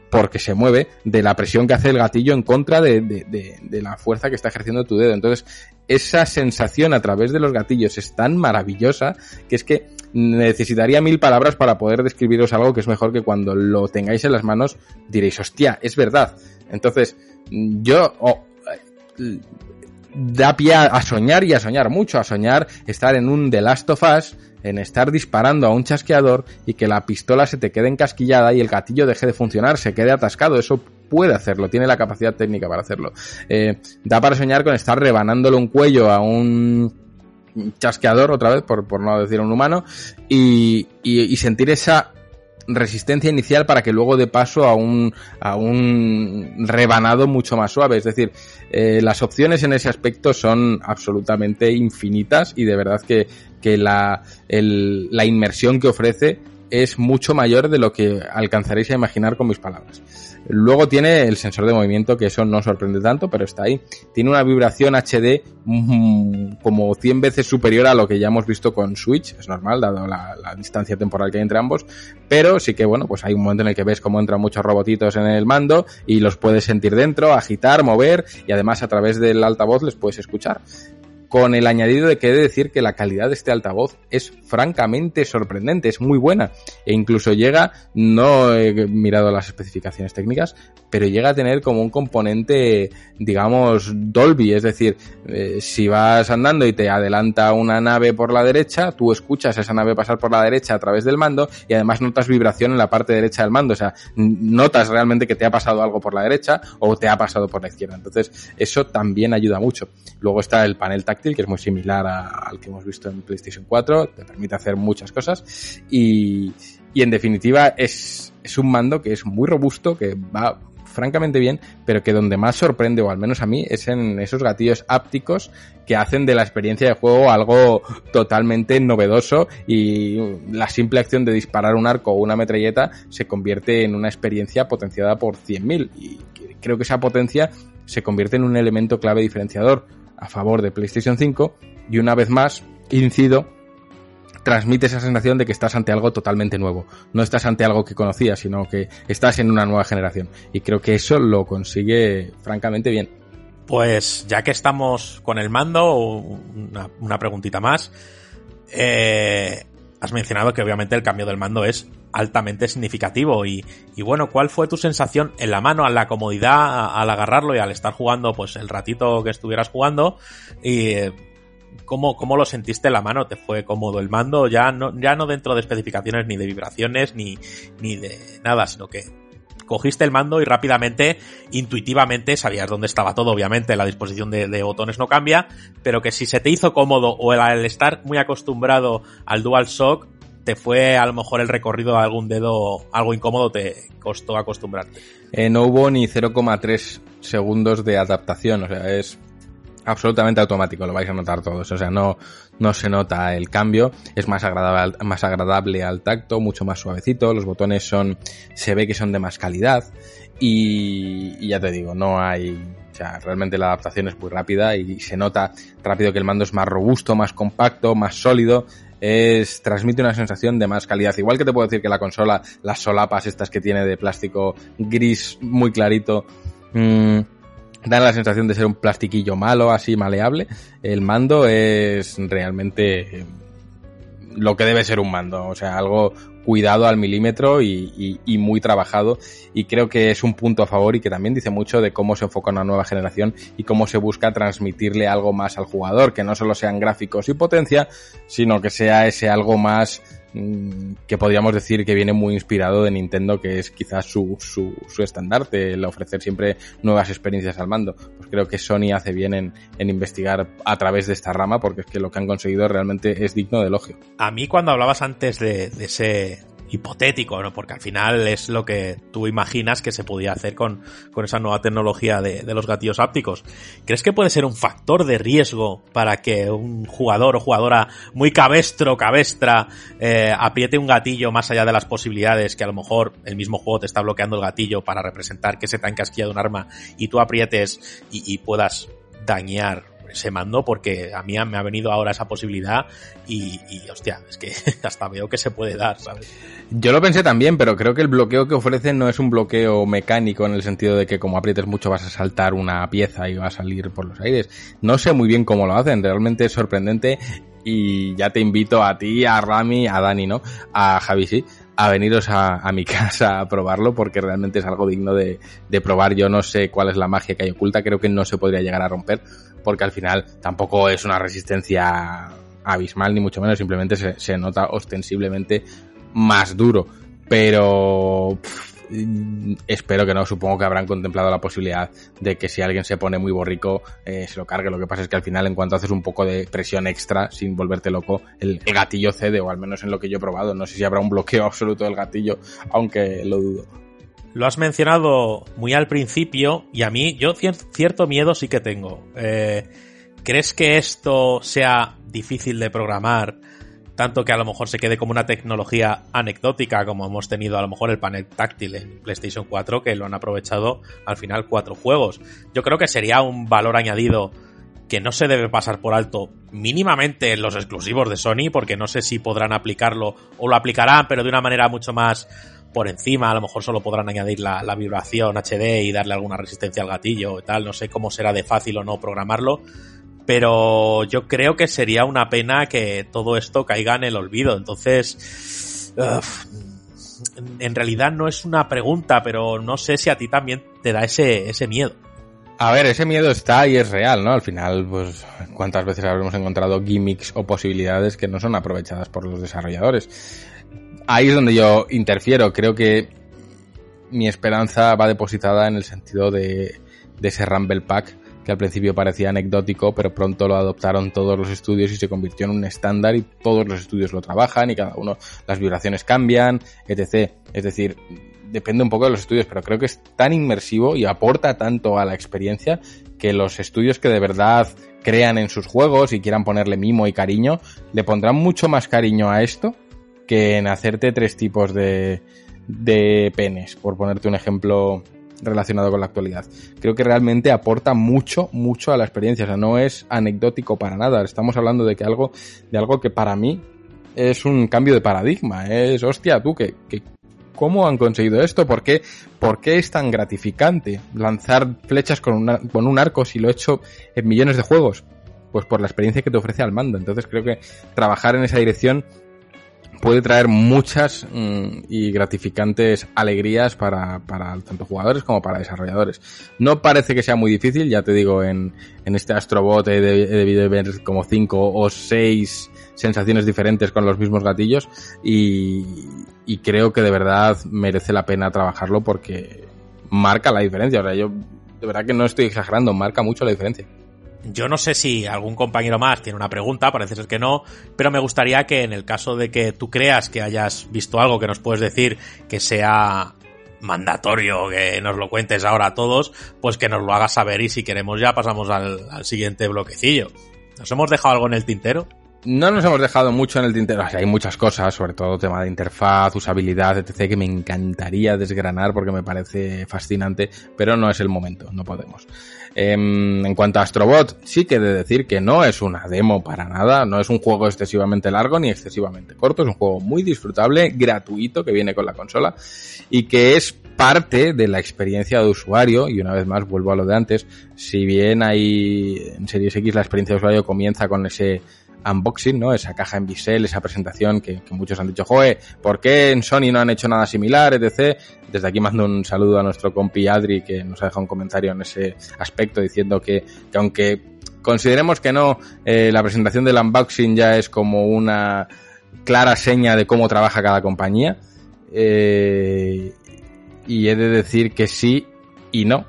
porque se mueve de la presión que hace el gatillo en contra de, de, la fuerza que está ejerciendo tu dedo. Entonces, esa sensación a través de los gatillos es tan maravillosa que es que necesitaría mil palabras para poder describiros algo que es mejor que cuando lo tengáis en las manos diréis, hostia, es verdad. Entonces, yo da pie a, soñar y a soñar mucho, a soñar estar en un The Last of Us, en estar disparando a un chasqueador y que la pistola se te quede encasquillada y el gatillo deje de funcionar, se quede atascado. Eso puede hacerlo, tiene la capacidad técnica para hacerlo. Eh, da para soñar con estar rebanándole un cuello a un chasqueador, otra vez, por, por no decir un humano, y, y sentir esa resistencia inicial para que luego de paso a un, a un rebanado mucho más suave. Es decir, eh, las opciones en ese aspecto son absolutamente infinitas y de verdad que, que la, el, la inmersión que ofrece es mucho mayor de lo que alcanzaréis a imaginar con mis palabras. Luego tiene el sensor de movimiento, que eso no sorprende tanto, pero está ahí. Tiene una vibración HD mm, como 100 veces superior a lo que ya hemos visto con Switch, es normal, dado la, la, distancia temporal que hay entre ambos, pero sí que, bueno, pues hay un momento en el que ves cómo entran muchos robotitos en el mando y los puedes sentir dentro, agitar, mover y además a través del altavoz les puedes escuchar con el añadido de que he de decir que la calidad de este altavoz es francamente sorprendente, es muy buena e incluso llega, no he mirado las especificaciones técnicas, pero llega a tener como un componente, digamos, Dolby, es decir, eh, si vas andando y te adelanta una nave por la derecha, tú escuchas esa nave pasar por la derecha a través del mando y además notas vibración en la parte derecha del mando, o sea, notas realmente que te ha pasado algo por la derecha o te ha pasado por la izquierda. Entonces, eso también ayuda mucho. Luego está el panel táctil, que es muy similar al que hemos visto en PlayStation 4, te permite hacer muchas cosas. Y, y en definitiva es, es un mando que es muy robusto, que va francamente bien, pero que donde más sorprende, o al menos a mí, es en esos gatillos ápticos que hacen de la experiencia de juego algo totalmente novedoso y la simple acción de disparar un arco o una metralleta se convierte en una experiencia potenciada por 100.000 y creo que esa potencia se convierte en un elemento clave diferenciador a favor de PlayStation 5 y una vez más incido transmite esa sensación de que estás ante algo totalmente nuevo. No estás ante algo que conocías, sino que estás en una nueva generación. Y creo que eso lo consigue francamente bien. Pues ya que estamos con el mando, una, preguntita más. Eh, has mencionado que obviamente el cambio del mando es altamente significativo y, bueno, ¿cuál fue tu sensación en la mano, a la comodidad al agarrarlo y al estar jugando pues el ratito que estuvieras jugando y ¿Cómo, ¿Cómo lo sentiste en la mano? ¿Te fue cómodo el mando? Ya no, ya no dentro de especificaciones ni de vibraciones ni, ni de nada, sino que cogiste el mando y rápidamente, intuitivamente, sabías dónde estaba todo, obviamente, la disposición de, de, botones no cambia, pero que si se te hizo cómodo o el, el estar muy acostumbrado al DualShock, te fue a lo mejor el recorrido de algún dedo algo incómodo, te costó acostumbrarte. Eh, no hubo ni 0,3 segundos de adaptación, o sea, es absolutamente automático, lo vais a notar todos. O sea, no, no se nota el cambio, es más agradable, más agradable al tacto, mucho más suavecito, los botones son, se ve que son de más calidad y, y ya te digo, no hay, o sea, realmente la adaptación es muy rápida y se nota rápido que el mando es más robusto, más compacto, más sólido, es transmite una sensación de más calidad. Igual que te puedo decir que la consola, las solapas estas que tiene de plástico gris muy clarito, mmm, da la sensación de ser un plastiquillo malo, así maleable. El mando es realmente lo que debe ser un mando, o sea, algo cuidado al milímetro y, y, y, muy trabajado. Y creo que es un punto a favor y que también dice mucho de cómo se enfoca una nueva generación y cómo se busca transmitirle algo más al jugador, que no solo sean gráficos y potencia, sino que sea ese algo más que podríamos decir que viene muy inspirado de Nintendo, que es quizás su, su, su estandarte, el ofrecer siempre nuevas experiencias al mando. Pues creo que Sony hace bien en, en, investigar a través de esta rama, porque es que lo que han conseguido realmente es digno de elogio. A mí cuando hablabas antes de ese hipotético, ¿no? Porque al final es lo que tú imaginas que se podía hacer con, con esa nueva tecnología de, de, los gatillos ápticos. ¿Crees que puede ser un factor de riesgo para que un jugador o jugadora muy cabestro, cabestra, eh, apriete un gatillo más allá de las posibilidades que a lo mejor el mismo juego te está bloqueando el gatillo para representar que se te ha encasquillado un arma y tú aprietes y, y puedas dañar se mandó porque a mí me ha venido ahora esa posibilidad y, hostia, es que [laughs] hasta veo que se puede dar, ¿sabes? Yo lo pensé también, pero creo que el bloqueo que ofrecen no es un bloqueo mecánico en el sentido de que como aprietes mucho vas a saltar una pieza y va a salir por los aires. No sé muy bien cómo lo hacen, realmente es sorprendente y ya te invito a ti, a Rami, a Dani, ¿no? A Javi, sí, a veniros a, a, mi [laughs] casa a probarlo porque realmente es algo digno de, de, probar. Yo no sé cuál es la magia que hay oculta, creo que no se podría llegar a romper porque al final tampoco es una resistencia abismal ni mucho menos, simplemente se, nota ostensiblemente más duro. Pero espero que no, supongo que habrán contemplado la posibilidad de que si alguien se pone muy borrico eh, se lo cargue. Lo que pasa es que al final en cuanto haces un poco de presión extra sin volverte loco, el, el gatillo cede o al menos en lo que yo he probado. No sé si habrá un bloqueo [laughs] absoluto del gatillo, aunque lo dudo. Lo has mencionado muy al principio y a mí yo cierto miedo sí que tengo. Eh, ¿Crees que esto sea difícil de programar tanto que a lo mejor se quede como una tecnología anecdótica, como hemos tenido a lo mejor el panel táctil en PlayStation 4, que lo han aprovechado al final cuatro juegos. Yo creo que sería un valor añadido que no se debe pasar por alto mínimamente en los exclusivos de Sony, porque no sé si podrán aplicarlo o lo aplicarán, pero de una manera mucho más por encima, a lo mejor solo podrán añadir la, vibración HD y darle alguna resistencia al gatillo y tal, no sé cómo será de fácil o no programarlo, pero yo creo que sería una pena que todo esto caiga en el olvido. Entonces, en realidad no es una pregunta, pero no sé si a ti también te da ese, ese miedo. A ver, ese miedo está y es real, ¿no? Al final, pues, ¿cuántas veces habremos encontrado gimmicks o posibilidades que no son aprovechadas por los desarrolladores? Ahí es donde yo interfiero. Creo que mi esperanza va depositada en el sentido de, ese Rumble Pack que al principio parecía anecdótico, pero pronto lo adoptaron todos los estudios y se convirtió en un estándar y todos los estudios lo trabajan y cada uno las vibraciones cambian, etc. Es decir, depende un poco de los estudios, pero creo que es tan inmersivo y aporta tanto a la experiencia que los estudios que de verdad crean en sus juegos y quieran ponerle mimo y cariño, le pondrán mucho más cariño a esto que en hacerte tres tipos de, de penes, por ponerte un ejemplo relacionado con la actualidad. Creo que realmente aporta mucho, mucho a la experiencia. O sea, no es anecdótico para nada. Estamos hablando de que algo, de algo que para mí es un cambio de paradigma. Es, hostia, tú, que, que ¿cómo han conseguido esto? ¿Por qué, ¿Por qué es tan gratificante lanzar flechas con, una, con un arco si lo he hecho en millones de juegos? Pues por la experiencia que te ofrece al mando. Entonces creo que trabajar en esa dirección puede traer muchas mm, y gratificantes alegrías para, para tanto jugadores como para desarrolladores. No parece que sea muy difícil, ya te digo, en, en este Astrobot he, debido ver como cinco o seis sensaciones diferentes con los mismos gatillos y, y creo que de verdad merece la pena trabajarlo porque marca la diferencia. O sea, yo de verdad que no estoy exagerando, marca mucho la diferencia. Yo no sé si algún compañero más tiene una pregunta, parece ser que no, pero me gustaría que en el caso de que tú creas que hayas visto algo que nos puedes decir que sea mandatorio que nos lo cuentes ahora a todos, pues que nos lo hagas saber y si queremos ya pasamos al, al siguiente bloquecillo. ¿Nos hemos dejado algo en el tintero? No nos hemos dejado mucho en el tintero. Hay muchas cosas, sobre todo tema de interfaz, usabilidad, etc., que me encantaría desgranar porque me parece fascinante, pero no es el momento, no podemos. Em, en cuanto a Astrobot, sí que he de decir que no es una demo para nada, no es un juego excesivamente largo ni excesivamente corto, es un juego muy disfrutable, gratuito, que viene con la consola y que es parte de la experiencia de usuario, y una vez más vuelvo a lo de antes, si bien hay en Series X la experiencia de usuario comienza con ese unboxing, ¿no? Esa caja en bisel, esa presentación que, muchos han dicho, joe, ¿por qué en Sony no han hecho nada similar, etc.? Desde aquí mando un saludo a nuestro compi Adri que nos ha dejado un comentario en ese aspecto diciendo que, que aunque consideremos que no, eh, la presentación del unboxing ya es como una clara seña de cómo trabaja cada compañía. Eh, y he de decir que sí y no,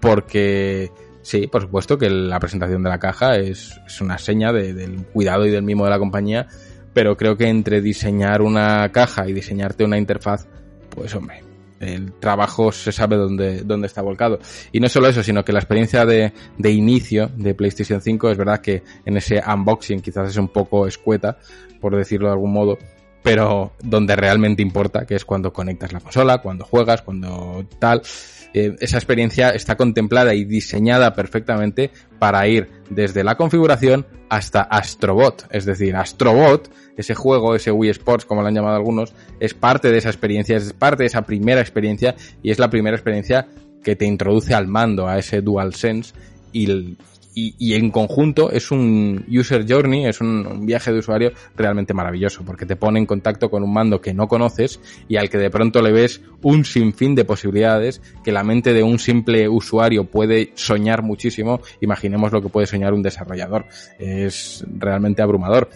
porque Sí, por supuesto que la presentación de la caja es, una seña del cuidado y del mimo de la compañía, pero creo que entre diseñar una caja y diseñarte una interfaz, pues hombre, el trabajo se sabe dónde, dónde está volcado. Y no solo eso, sino que la experiencia de, de inicio de PlayStation 5 es verdad que en ese unboxing quizás es un poco escueta, por decirlo de algún modo, pero donde realmente importa, que es cuando conectas la consola, cuando juegas, cuando tal, eh, esa experiencia está contemplada y diseñada perfectamente para ir desde la configuración hasta Astrobot. Es decir, Astrobot, ese juego, ese Wii Sports, como lo han llamado algunos, es parte de esa experiencia, es parte de esa primera experiencia y es la primera experiencia que te introduce al mando, a ese DualSense y, y, en conjunto es un user journey, es un, viaje de usuario realmente maravilloso, porque te pone en contacto con un mando que no conoces y al que de pronto le ves un sinfín de posibilidades que la mente de un simple usuario puede soñar muchísimo. Imaginemos lo que puede soñar un desarrollador. Es realmente abrumador.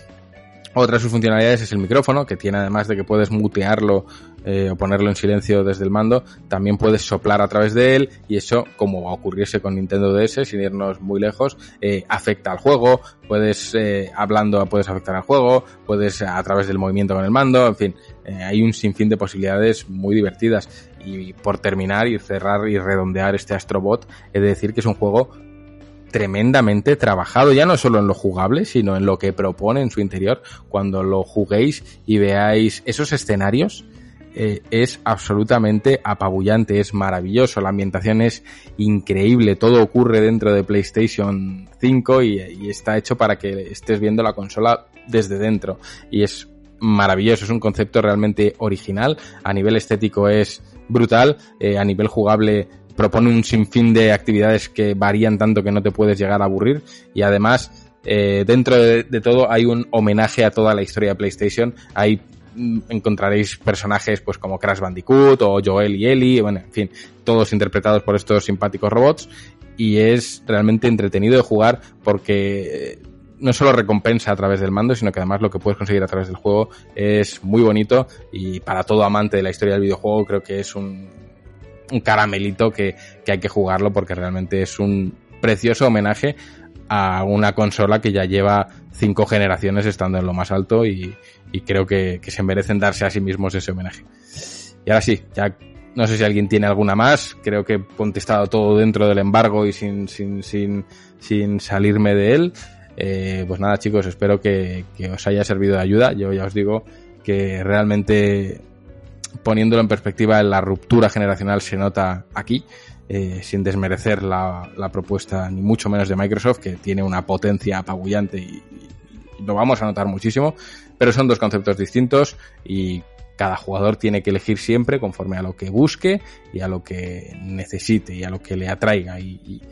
Otra de sus funcionalidades es el micrófono, que tiene además de que puedes mutearlo eh, o ponerlo en silencio desde el mando, también puedes soplar a través de él y eso, como va con Nintendo DS, sin irnos muy lejos, eh, afecta al juego, puedes, eh, hablando, puedes afectar al juego, puedes a través del movimiento con el mando, en fin, hay un sinfín de posibilidades muy divertidas. Y por terminar y cerrar y redondear este Astrobot, he de decir que es un juego tremendamente trabajado, ya no solo en lo jugable, sino en lo que propone en su interior. Cuando lo juguéis y veáis esos escenarios, eh, es absolutamente apabullante, es maravilloso, la ambientación es increíble, todo ocurre dentro de PlayStation 5 y, está hecho para que estés viendo la consola desde dentro. Y es maravilloso, es un concepto realmente original, a nivel estético es brutal, eh, a nivel jugable propone un sinfín de actividades que varían tanto que no te puedes llegar a aburrir. Y además eh, dentro de, de, todo hay un homenaje a toda la historia de PlayStation, hay encontraréis personajes pues como Crash Bandicoot o Joel y Ellie, bueno, en fin, todos interpretados por estos simpáticos robots y es realmente entretenido de jugar porque no solo recompensa a través del mando, sino que además lo que puedes conseguir a través del juego es muy bonito y para todo amante de la historia del videojuego creo que es un, un caramelito que, que hay que jugarlo porque realmente es un precioso homenaje a una consola que ya lleva cinco generaciones estando en lo más alto y, creo que, se merecen darse a sí mismos ese homenaje. Y ahora sí, ya no sé si alguien tiene alguna más, creo que he contestado todo dentro del embargo y sin, sin, sin, sin salirme de él. Eh, pues nada chicos, espero que, os haya servido de ayuda. Yo ya os digo que realmente poniéndolo en perspectiva, la ruptura generacional se nota aquí, eh, sin desmerecer la, la, propuesta, ni mucho menos de Microsoft, que tiene una potencia apabullante y, lo vamos a notar muchísimo, pero son dos conceptos distintos y cada jugador tiene que elegir siempre conforme a lo que busque y a lo que necesite y a lo que le atraiga. Y,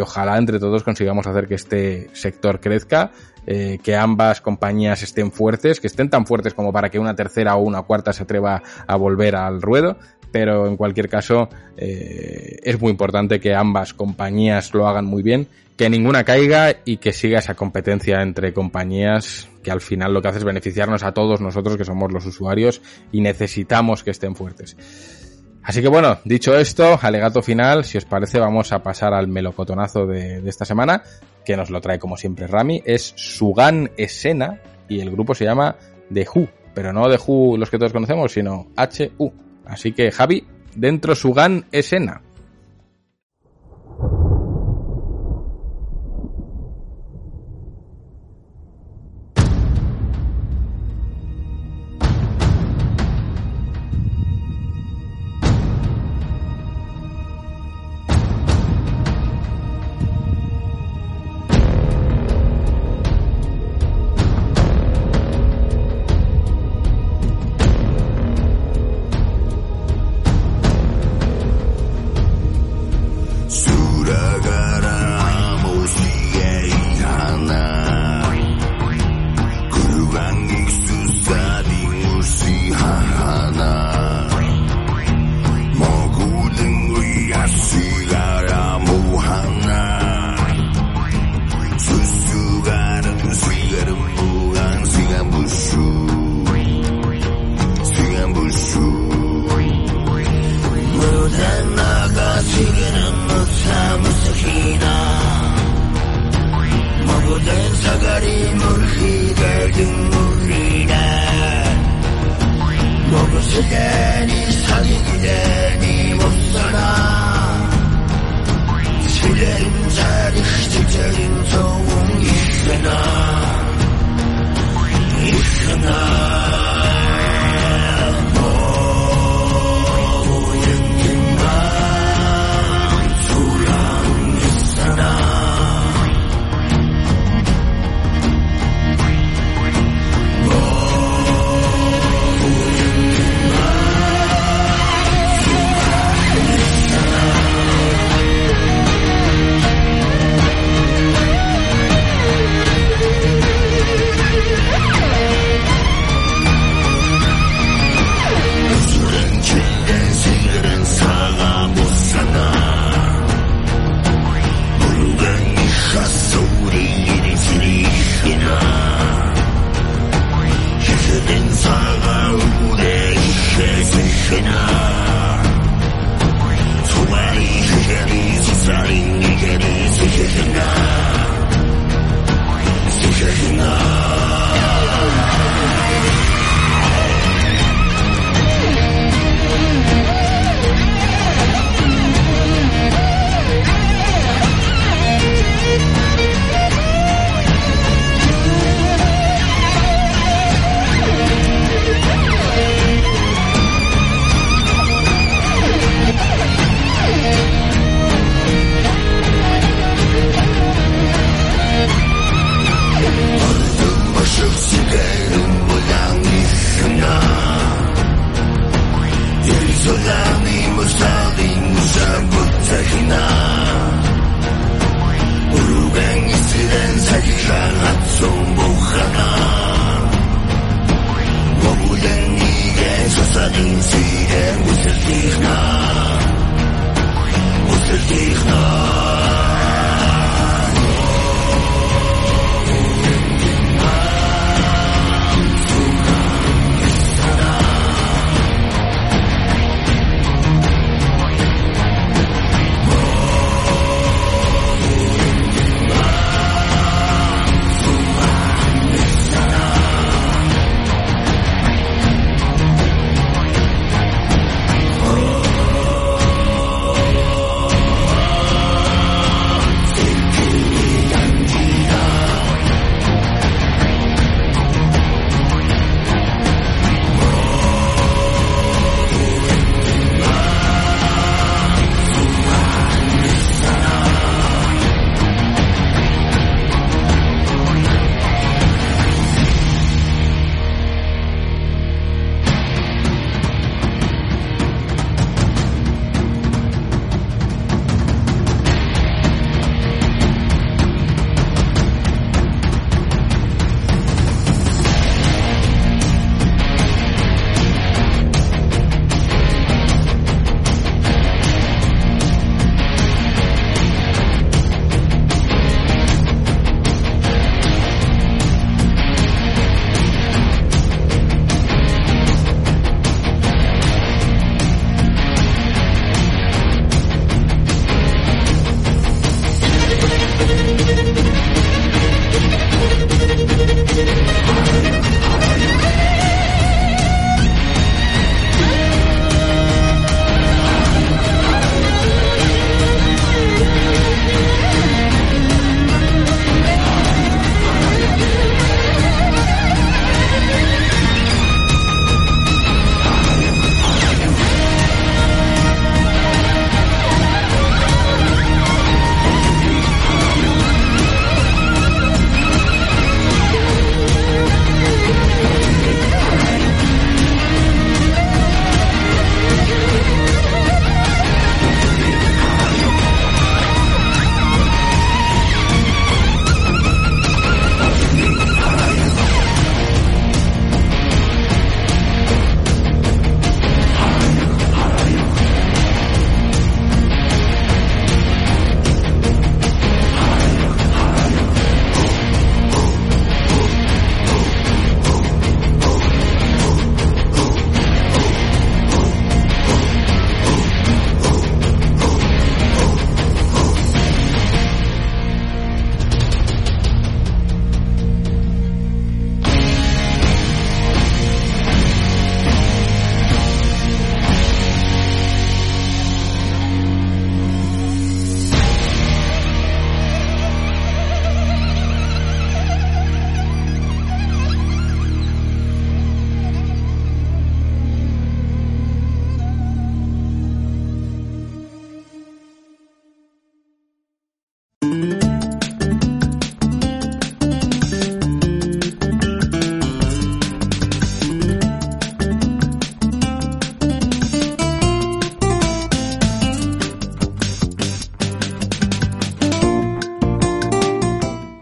ojalá entre todos consigamos hacer que este sector crezca eh, que ambas compañías estén fuertes, que estén tan fuertes como para que una tercera o una cuarta se atreva a volver al ruedo, pero en cualquier caso eh, es muy importante que ambas compañías lo hagan muy bien, que ninguna caiga y que siga esa competencia entre compañías que al final lo que hace es beneficiarnos a todos nosotros que somos los usuarios y necesitamos que estén fuertes. Así que bueno, dicho esto, alegato final, si os parece vamos a pasar al melocotonazo de, esta semana, que nos lo trae como siempre Rami, es Sugan Esena y el grupo se llama The Who, pero no The Who los que todos conocemos, sino H-U. Así que Javi, dentro Sugan Esena.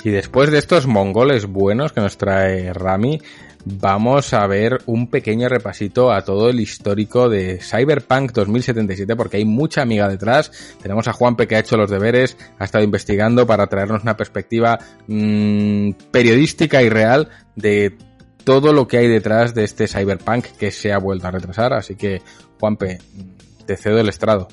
Y después de estos mongoles buenos que nos trae Rami, vamos a ver un pequeño repasito a todo el histórico de Cyberpunk 2077 porque hay mucha amiga detrás. Tenemos a Juanpe que ha hecho los deberes, ha estado investigando para traernos una perspectiva mmm, periodística y real de todo lo que hay detrás de este Cyberpunk que se ha vuelto a retrasar. Así que, Juanpe, te cedo el estrado.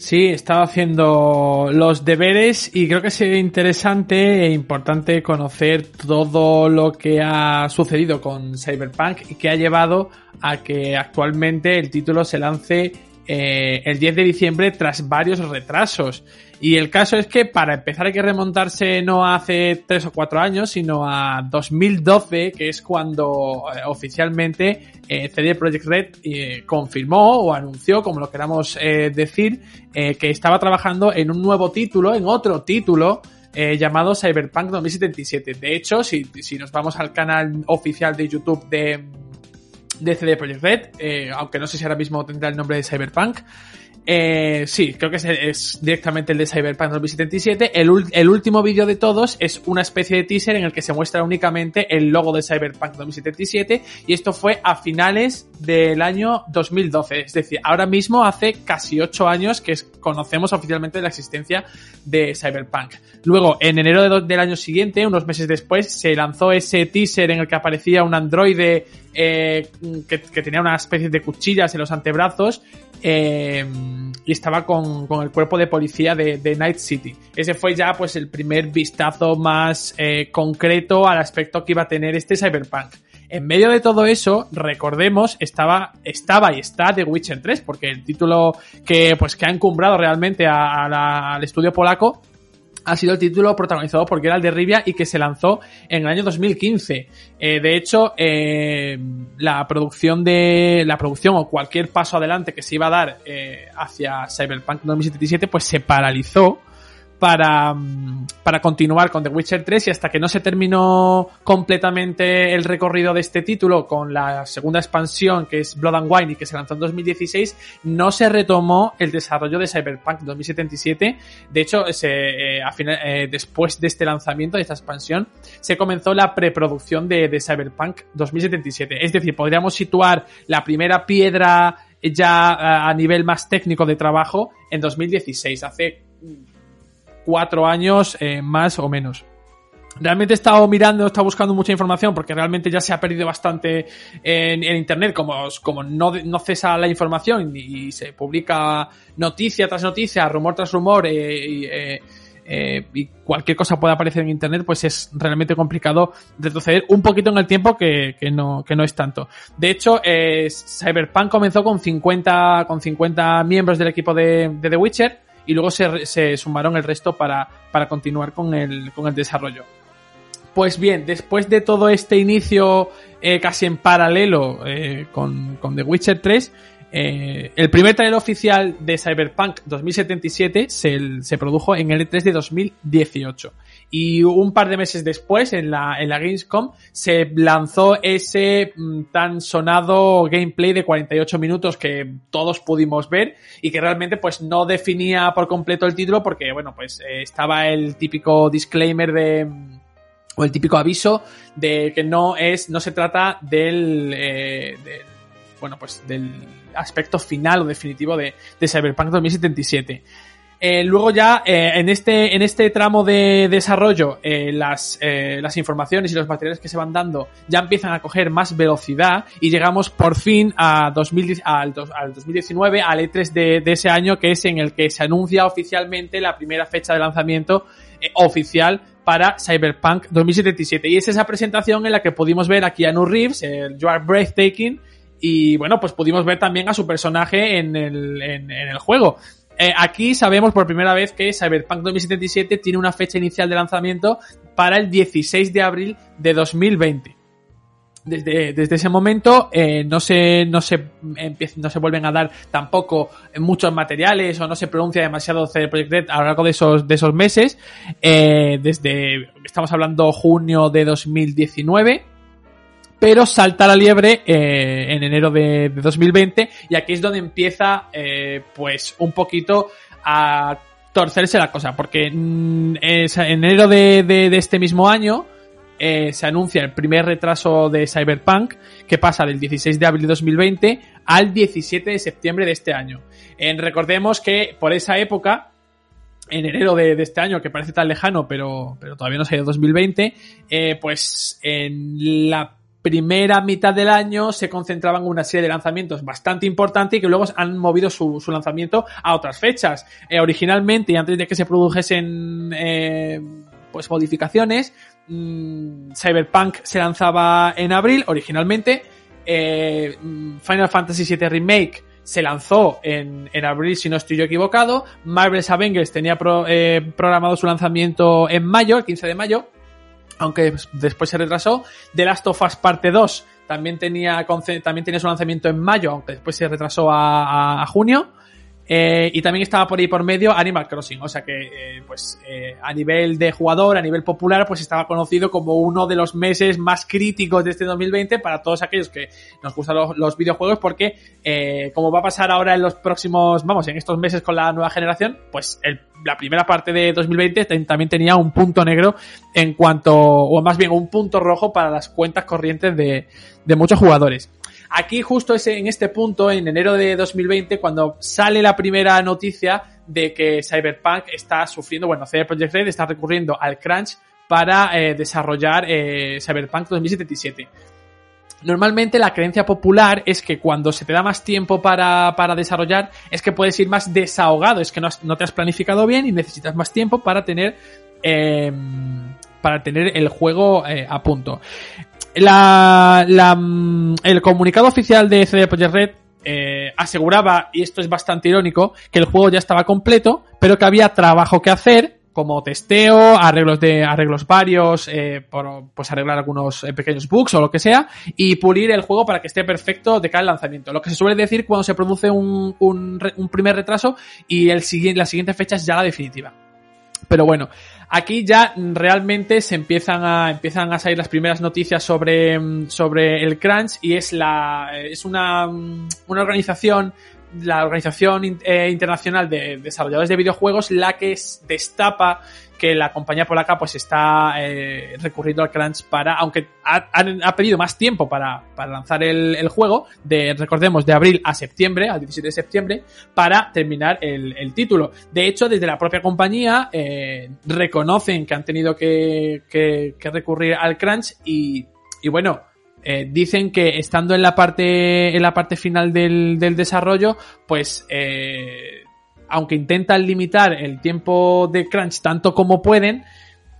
Sí, estaba haciendo los deberes y creo que sería interesante e importante conocer todo lo que ha sucedido con Cyberpunk y que ha llevado a que actualmente el título se lance eh, el 10 de diciembre tras varios retrasos. Y el caso es que para empezar hay que remontarse no a hace 3 o 4 años, sino a 2012, que es cuando eh, oficialmente eh, CD Projekt Red eh, confirmó o anunció, como lo queramos decir, que estaba trabajando en un nuevo título, en otro título, llamado Cyberpunk 2077. De hecho, si, si nos vamos al canal oficial de YouTube de, CD Projekt Red, aunque no sé si ahora mismo tendrá el nombre de Cyberpunk, eh, sí, creo que es, directamente el de Cyberpunk 2077. El, el último vídeo de todos es una especie de teaser en el que se muestra únicamente el logo de Cyberpunk 2077 y esto fue a finales del año 2012. Es decir, ahora mismo hace casi 8 años que conocemos oficialmente la existencia de Cyberpunk. Luego, en enero del año siguiente, unos meses después, se lanzó ese teaser en el que aparecía un androide eh, que, tenía una especie de cuchillas en los antebrazos eh, y estaba con, el cuerpo de policía de, Night City. Ese fue ya pues el primer vistazo más eh, concreto al aspecto que iba a tener este Cyberpunk. En medio de todo eso, recordemos, estaba, estaba y está The Witcher 3, porque el título que, pues, que ha encumbrado realmente al estudio polaco ha sido el título protagonizado por Geralt de Rivia y que se lanzó en el año 2015. Eh, de hecho, eh, la producción de la producción o cualquier paso adelante que se iba a dar eh, hacia Cyberpunk 2077 pues se paralizó para, mm, para continuar con The Witcher 3 y hasta que no se terminó completamente el recorrido de este título con la segunda expansión que es Blood and Wine y que se lanzó en 2016, no se retomó el desarrollo de Cyberpunk 2077. De hecho, eh, eh, después de este lanzamiento, de esta expansión, se comenzó la preproducción de, de Cyberpunk 2077. Es decir, podríamos situar la primera piedra ya a, a nivel más técnico de trabajo en 2016, hace cuatro años eh, más o menos. Realmente he estado mirando, he estado buscando mucha información porque realmente ya se ha perdido bastante en, internet, como, como no, no, cesa la información y, se publica noticia tras noticia, rumor tras rumor eh, eh, y, cualquier cosa puede aparecer en internet, pues es realmente complicado retroceder un poquito en el tiempo que, no, que no es tanto. De hecho, Cyberpunk comenzó con 50, con 50 miembros del equipo de, de The Witcher y luego se, sumaron el resto para, para continuar con el, con el desarrollo. Pues bien, después de todo este inicio eh, casi en paralelo eh, con, con, The Witcher 3, eh, el primer trailer oficial de Cyberpunk 2077 se, se produjo en el E3 de 2018. Y un par de meses después, en la, en la Gamescom, se lanzó ese mm, tan sonado gameplay de 48 minutos que todos pudimos ver y que realmente pues no definía por completo el título porque, bueno, pues eh, estaba el típico disclaimer de mm, o el típico aviso de que no es, no se trata del, eh, bueno, pues del aspecto final o definitivo de, de Cyberpunk 2077. Eh, luego ya eh, en este en este tramo de desarrollo eh, las, las informaciones y los materiales que se van dando ya empiezan a coger más velocidad y llegamos por fin a 2000, al, al 2019 al E3 de, de, ese año que es en el que se anuncia oficialmente la primera fecha de lanzamiento oficial para Cyberpunk 2077 y es esa presentación en la que pudimos ver a Keanu Reeves el You Are Breathtaking y bueno pues pudimos ver también a su personaje en el, en el juego eh, aquí sabemos por primera vez que Cyberpunk 2077 tiene una fecha inicial de lanzamiento para el 16 de abril de 2020. Desde, desde ese momento eh, no se no se no se vuelven a dar tampoco muchos materiales o no se pronuncia demasiado CD Projekt Red a lo largo de esos de esos meses eh, desde estamos hablando junio de 2019 pero salta la liebre eh, en enero de, 2020 y aquí es donde empieza eh, pues un poquito a torcerse la cosa, porque mm, en enero de, este mismo año eh, se anuncia el primer retraso de Cyberpunk, que pasa del 16 de abril de 2020 al 17 de septiembre de este año. recordemos que por esa época, en enero de, este año, que parece tan lejano, pero, pero todavía no se ha ido 2020, pues en la primera mitad del año se concentraban en una serie de lanzamientos bastante importante y que luego han movido su, lanzamiento a otras fechas. Eh, originalmente, y antes de que se produjesen eh, pues modificaciones, mm, Cyberpunk se lanzaba en abril originalmente. Eh, Final Fantasy VII Remake se lanzó en, en, abril, si no estoy yo equivocado. Marvel's Avengers tenía programado su lanzamiento en mayo, el 15 de mayo aunque después se retrasó. The Last of Us Parte 2 también tenía, también tenía su lanzamiento en mayo, aunque después se retrasó a junio. Eh, y también estaba por ahí por medio Animal Crossing, o sea que, eh, pues, eh, a nivel de jugador, a nivel popular, pues estaba conocido como uno de los meses más críticos de este 2020 para todos aquellos que nos gustan los, videojuegos, porque, como va a pasar ahora en los próximos, vamos, en estos meses con la nueva generación, pues la primera parte de 2020 también tenía un punto negro en cuanto, o más bien un punto rojo para las cuentas corrientes de muchos jugadores. Aquí justo en este punto, en enero de 2020, cuando sale la primera noticia de que Cyberpunk está sufriendo, bueno, CD Projekt Red está recurriendo al crunch para eh, desarrollar eh, Cyberpunk 2077. Normalmente la creencia popular es que cuando se te da más tiempo para, para desarrollar es que puedes ir más desahogado, es que no, no te has planificado bien y necesitas más tiempo para tener eh, para tener el juego a punto. La, la, mm, el comunicado oficial de CD Projekt Red eh, aseguraba, y esto es bastante irónico, que el juego ya estaba completo, pero que había trabajo que hacer, como testeo, arreglos de arreglos varios, eh, por, pues arreglar algunos eh, pequeños bugs o lo que sea, y pulir el juego para que esté perfecto de cara al lanzamiento. Lo que se suele decir cuando se produce un, un, un primer retraso y el la siguiente fecha es ya la definitiva. Pero bueno, aquí ya realmente se empiezan a empiezan a salir las primeras noticias sobre, mm, sobre el crunch y es la es una, mm, una organización la organización eh, internacional de desarrolladores de videojuegos la que es- destapa que la compañía polaca pues está eh, recurriendo al crunch para aunque ha, ha pedido más tiempo para, para lanzar el, juego de recordemos de abril a septiembre al 17 de septiembre para terminar el, título. De hecho, desde la propia compañía eh, reconocen que han tenido que, que- recurrir al crunch y, y bueno, eh, dicen que estando en la parte, en la parte final del, del desarrollo, pues aunque intentan limitar el tiempo de crunch tanto como pueden,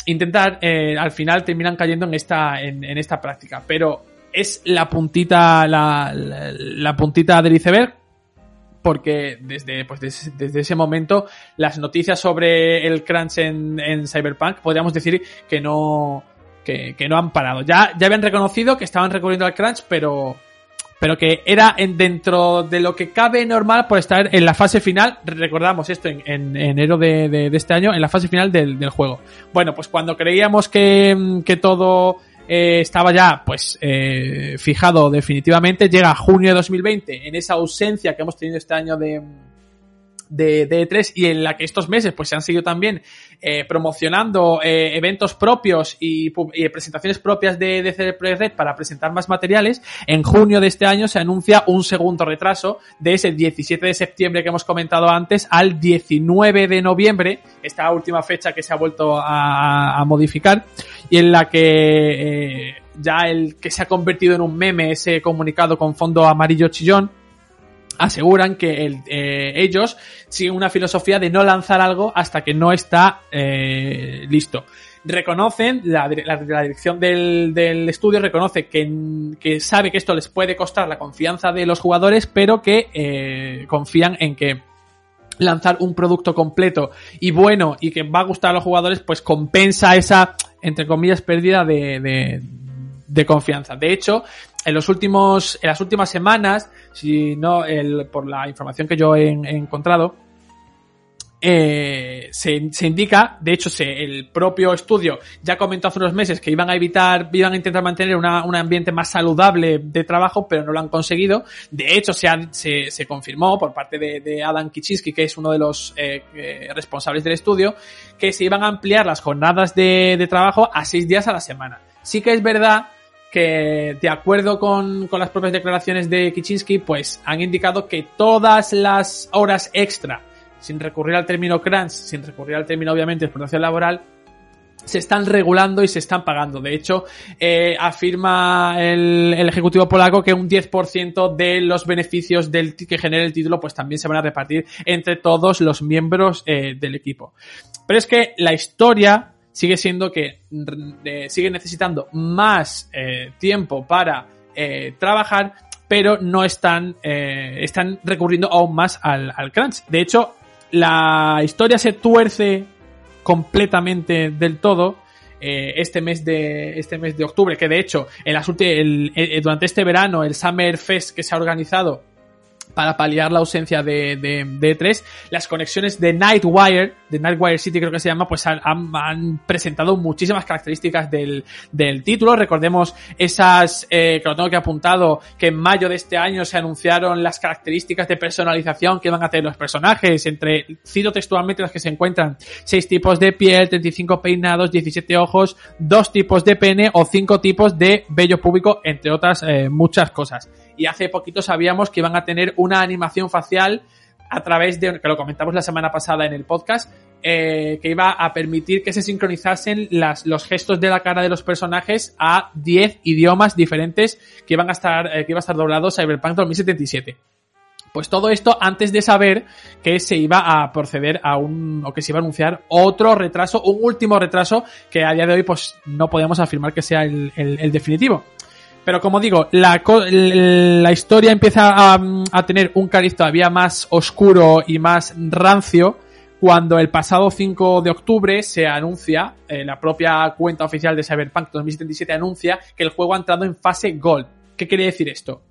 intentar, eh, al final terminan cayendo en esta, en, esta práctica. Pero es la puntita, la, la, puntita del iceberg porque desde, pues des- desde ese momento las noticias sobre el crunch en, en Cyberpunk podríamos decir que no, que, que no han parado. Ya, ya habían reconocido que estaban recurriendo al crunch, pero, pero que era en, dentro de lo que cabe normal por estar en la fase final. Recordamos esto en, en enero de, de- de este año, en la fase final del, del juego. Bueno, pues cuando creíamos que, que todo eh, estaba ya pues eh, fijado definitivamente, llega junio de 2020 en esa ausencia que hemos tenido este año de, de, de E3 y en la que estos meses pues se han seguido también eh, promocionando eh, eventos propios y, y presentaciones propias de, de CD para presentar más materiales, en junio de este año se anuncia un segundo retraso de ese 17 de septiembre que hemos comentado antes al 19 de noviembre, esta última fecha que se ha vuelto a, a modificar y en la que eh, ya el que se ha convertido en un meme ese comunicado con fondo amarillo chillón aseguran que eh, ellos siguen una filosofía de no lanzar algo hasta que no está eh, listo. Reconocen, la, dire- la- la dirección del, estudio reconoce que, sabe que esto les puede costar la confianza de los jugadores, pero que eh, confían en que lanzar un producto completo y bueno y que va a gustar a los jugadores, pues compensa esa, entre comillas, pérdida de, de confianza. De hecho, en los últimos, en las últimas semanas, si no, por la información que yo he, encontrado, eh, se, indica, de hecho, se, el propio estudio ya comentó hace unos meses que iban a evitar, iban a intentar mantener un ambiente más saludable de trabajo, pero no lo han conseguido. De hecho, se, han- se, confirmó por parte de, Adam Kicinski, que es uno de los eh, eh, responsables del estudio, que se iban a ampliar las jornadas de trabajo a seis días a la semana. Sí que es verdad que de acuerdo con, con las propias declaraciones de Kicinski, pues han indicado que todas las horas extra, sin recurrir al término crunch, sin recurrir al término obviamente explotación laboral, se están regulando y se están pagando. De hecho, eh, afirma el, el ejecutivo polaco que un 10% de los beneficios del, que genere el título pues también se van a repartir entre todos los miembros eh, del equipo. Pero es que la historia sigue siendo que eh, sigue necesitando más eh, tiempo para eh, trabajar, pero no están, están recurriendo aún más al, al crunch. De hecho, la historia se tuerce completamente del todo este mes de este mes de octubre que de hecho el- durante este verano el Summer Fest que se ha organizado para paliar la ausencia de, de, de E3, las conexiones de Nightwire de Nightwire City creo que se llama, pues han, presentado muchísimas características del, del título. Recordemos esas, eh, que lo tengo que apuntado, que en mayo de este año se anunciaron las características de personalización que van a tener los personajes, entre, cito textualmente las que se encuentran, seis tipos de piel, 35 peinados, 17 ojos, dos tipos de pene o cinco tipos de vello público, entre otras eh, muchas cosas. Y hace poquito sabíamos que iban a tener una animación facial a través de, que lo comentamos la semana pasada en el podcast, eh, que iba a permitir que se sincronizasen las, los gestos de la cara de los personajes a 10 idiomas diferentes que iban a estar, eh, que iba a estar doblado Cyberpunk 2077. Pues todo esto antes de saber que se iba a proceder a un, o que se iba a anunciar otro retraso, un último retraso que a día de hoy pues no podemos afirmar que sea el, el- el definitivo. Pero como digo, la, la historia empieza a, a tener un cariz todavía más oscuro y más rancio cuando el pasado 5 de octubre se anuncia, eh, la propia cuenta oficial de Cyberpunk 2077 anuncia que el juego ha entrado en fase Gold. ¿Qué quiere decir esto?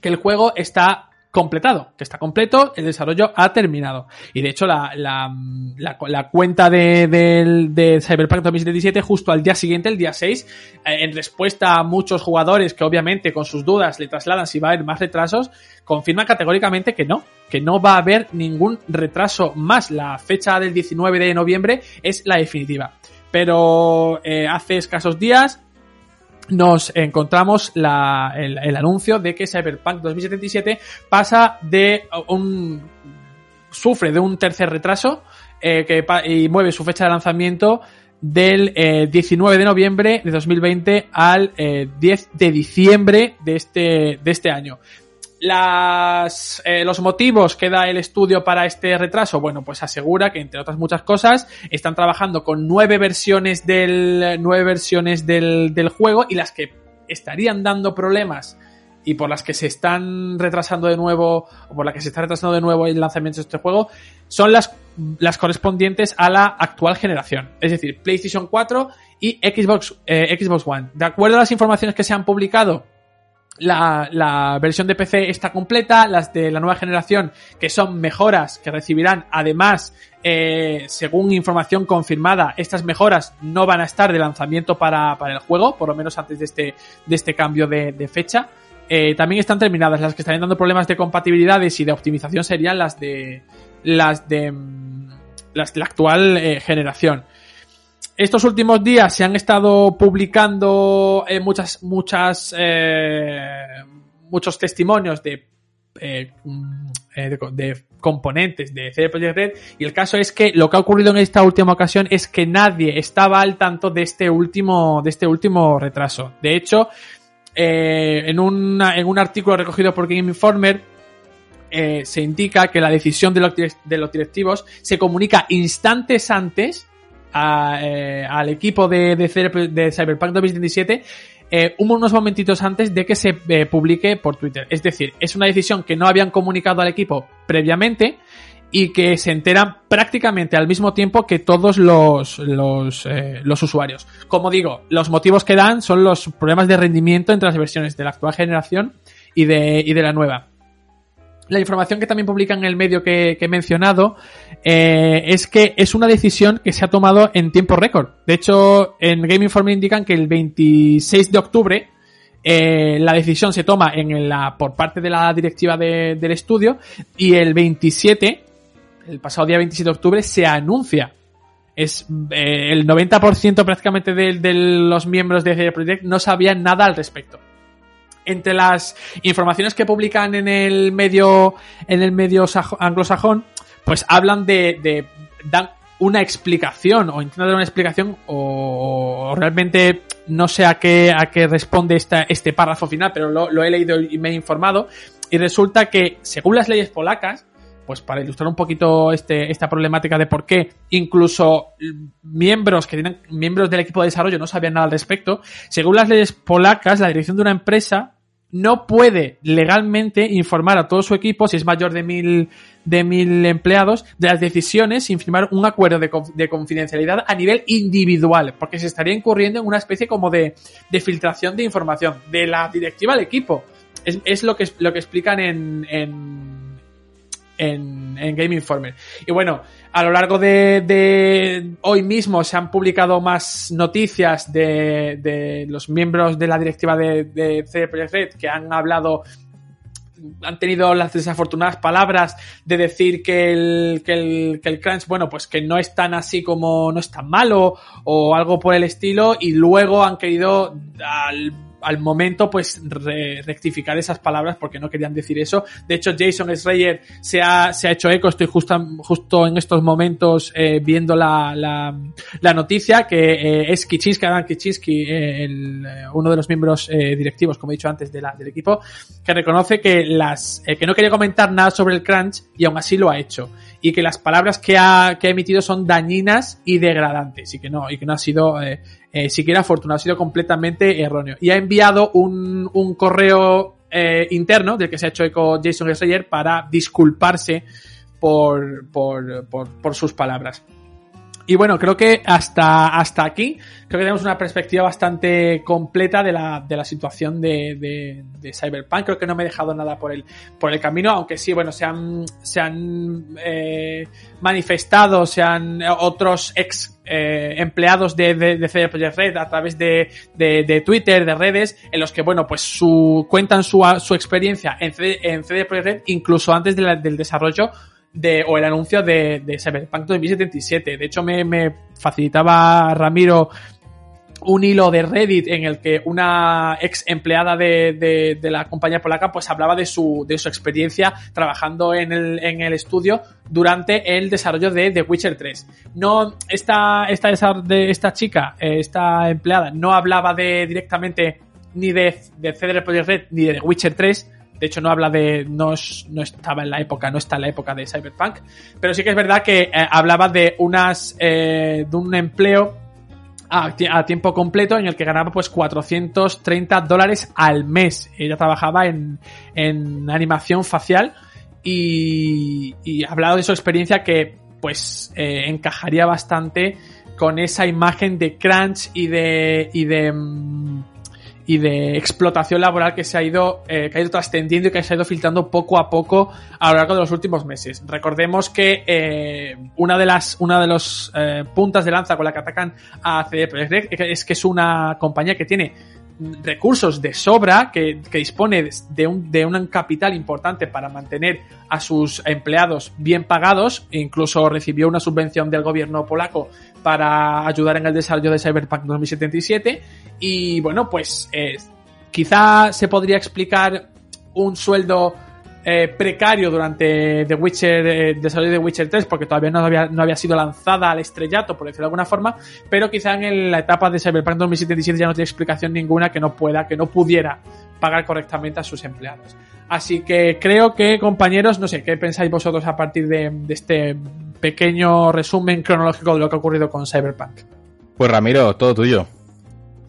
Que el juego está completado, que está completo, el desarrollo ha terminado. Y de hecho la, la, la, cuenta de, del- de Cyberpunk 2077 justo al día siguiente, el día 6, eh, en respuesta a muchos jugadores que obviamente con sus dudas le trasladan si va a haber más retrasos, confirma categóricamente que no, que no va a haber ningún retraso más. La fecha del 19 de noviembre es la definitiva. Pero eh, hace escasos días nos encontramos el, anuncio de que Cyberpunk 2077 pasa de un sufre de un tercer retraso eh, que y mueve su fecha de lanzamiento del eh, 19 de noviembre de 2020 al eh, 10 de diciembre de este, de este año. Las, eh, los motivos que da el estudio para este retraso, bueno, pues asegura que entre otras muchas cosas están trabajando con nueve versiones del nueve versiones del, del juego y las que estarían dando problemas y por las que se están retrasando de nuevo o por las que se está retrasando de nuevo el lanzamiento de este juego son las las correspondientes a la actual generación, es decir, PlayStation 4 y Xbox eh, Xbox One. De acuerdo a las informaciones que se han publicado la, la versión de PC está completa, las de la nueva generación, que son mejoras que recibirán, además, eh, según información confirmada, estas mejoras no van a estar de lanzamiento para, para el juego, por lo menos antes de este, de este cambio de, fecha. Eh, también están terminadas. Las que estarían dando problemas de compatibilidades y de optimización serían las de las de mm, las de la actual eh, generación estos últimos días se han estado publicando eh, muchas, muchas, eh, muchos testimonios de, eh, eh, de, de componentes de CD Projekt Red y el caso es que lo que ha ocurrido en esta última ocasión es que nadie estaba al tanto de este último, de este último retraso. De hecho, eh, en, una- en un artículo recogido por Game Informer, se indica que la decisión de los directivos se comunica instantes antes eh, al equipo de, de, de Cyberpunk 2077 eh, unos momentitos antes de que se eh, publique por Twitter. Es decir, es una decisión que no habían comunicado al equipo previamente y que se enteran prácticamente al mismo tiempo que todos los, usuarios. Como digo, los motivos que dan son los problemas de rendimiento entre las versiones de la actual generación y de la nueva. La información que también publica en el medio que, he mencionado eh, es que es una decisión que se ha tomado en tiempo récord. De hecho, en Game Informer indican que el 26 de octubre eh, la decisión se toma en la, por parte de la directiva de- del estudio y el 27, el pasado día 27 de octubre, se anuncia. Es eh, el 90% prácticamente de, de los miembros de CD Projekt no sabían nada al respecto entre las informaciones que publican en el medio en el medio anglosajón pues hablan de, de dan una explicación o intentan dar una explicación o, realmente no sé a qué a qué responde esta, este párrafo final pero lo, lo he leído y me he informado. Y resulta que según las leyes polacas pues para ilustrar un poquito este, esta problemática de por qué incluso miembros que tienen miembros del equipo de desarrollo no sabían nada al respecto, según las leyes polacas, la dirección de una empresa no puede legalmente informar a todo su equipo, si es mayor de mil, de mil empleados, de las decisiones sin firmar un acuerdo de, conf- de confidencialidad a nivel individual, porque se estaría incurriendo en una especie como de, de filtración de información de la directiva al equipo. Es, es lo que, lo que explican en, en, en, en Game Informer. Y bueno, a lo largo de, hoy mismo se han publicado más noticias de, de los miembros de la directiva de, de que han hablado han tenido las desafortunadas palabras de decir que el, que el crunch, bueno, pues que no es tan así como no es tan malo o algo por el estilo y luego han querido al al momento, pues re rectificar esas palabras porque no querían decir eso. De hecho, Jason Schreier se ha, se ha hecho eco, estoy justo, justo en estos momentos eh, viendo la, la, la, noticia, que eh, es Kichinsky, Adam Kichinsky, eh, el, uno de los miembros eh, directivos, como he dicho antes, de la, del equipo, que reconoce que las, eh, que no quería comentar nada sobre el crunch y aún así lo ha hecho y que las palabras que ha, que ha emitido son dañinas y degradantes y que no, y que no ha sido eh, eh, siquiera afortunado, ha sido completamente erróneo. Y ha enviado un, un correo eh, interno del que se ha hecho eco Jason Schreier para disculparse por, por, por, por sus palabras. Y bueno, creo que hasta, hasta aquí, creo que tenemos una perspectiva bastante completa de la, de la situación de, de, de, Cyberpunk. Creo que no me he dejado nada por el, por el camino, aunque sí, bueno, se han, se han eh, manifestado, se han otros ex eh, empleados de, de, de CD Projekt Red a través de, de, Twitter, de redes, en los que, bueno, pues su, cuentan su, su experiencia en CD, en CD Projekt Red, incluso antes la, del desarrollo de, o el anuncio de, de Cyberpunk 2077. De hecho, me, me facilitaba Ramiro un hilo de Reddit en el que una ex empleada de, de, de, la compañía polaca pues hablaba de su, de su experiencia trabajando en el, en el estudio durante el desarrollo de The Witcher 3. No, esta, esta, esta chica, esta empleada, no hablaba de directamente ni de, de CD Projekt Red ni de The Witcher 3, de hecho, no habla de. No, no, estaba en la época, no está en la época de Cyberpunk. Pero sí que es verdad que eh, hablaba de unas. Eh, de un empleo a, tiempo completo en el que ganaba pues 430 dólares al mes. Ella trabajaba en, en animación facial y, y ha hablado de su experiencia que pues eh, encajaría bastante con esa imagen de crunch y de. y de. Mmm, y de explotación laboral que se ha ido, eh, que ha ido trascendiendo y que se ha ido filtrando poco a poco a lo largo de los últimos meses. Recordemos que eh, una de las una de los eh, puntas de lanza con la que atacan a CD Projekt es que es una compañía que tiene recursos de sobra, que, que dispone de un, de un capital importante para mantener a sus empleados bien pagados, incluso recibió una subvención del gobierno polaco para ayudar en el desarrollo de Cyberpunk 2077 y bueno, pues eh, quizá se podría explicar un sueldo eh, precario durante The Witcher, eh, desarrollo de Witcher 3, porque todavía no había, no había sido lanzada al estrellato, por decirlo de alguna forma, pero quizá en la etapa de Cyberpunk 2077 ya no tiene explicación ninguna que no pueda, que no pudiera pagar correctamente a sus empleados. Así que creo que, compañeros, no sé, ¿qué pensáis vosotros a partir de, de este pequeño resumen cronológico de lo que ha ocurrido con Cyberpunk? Pues Ramiro, todo tuyo.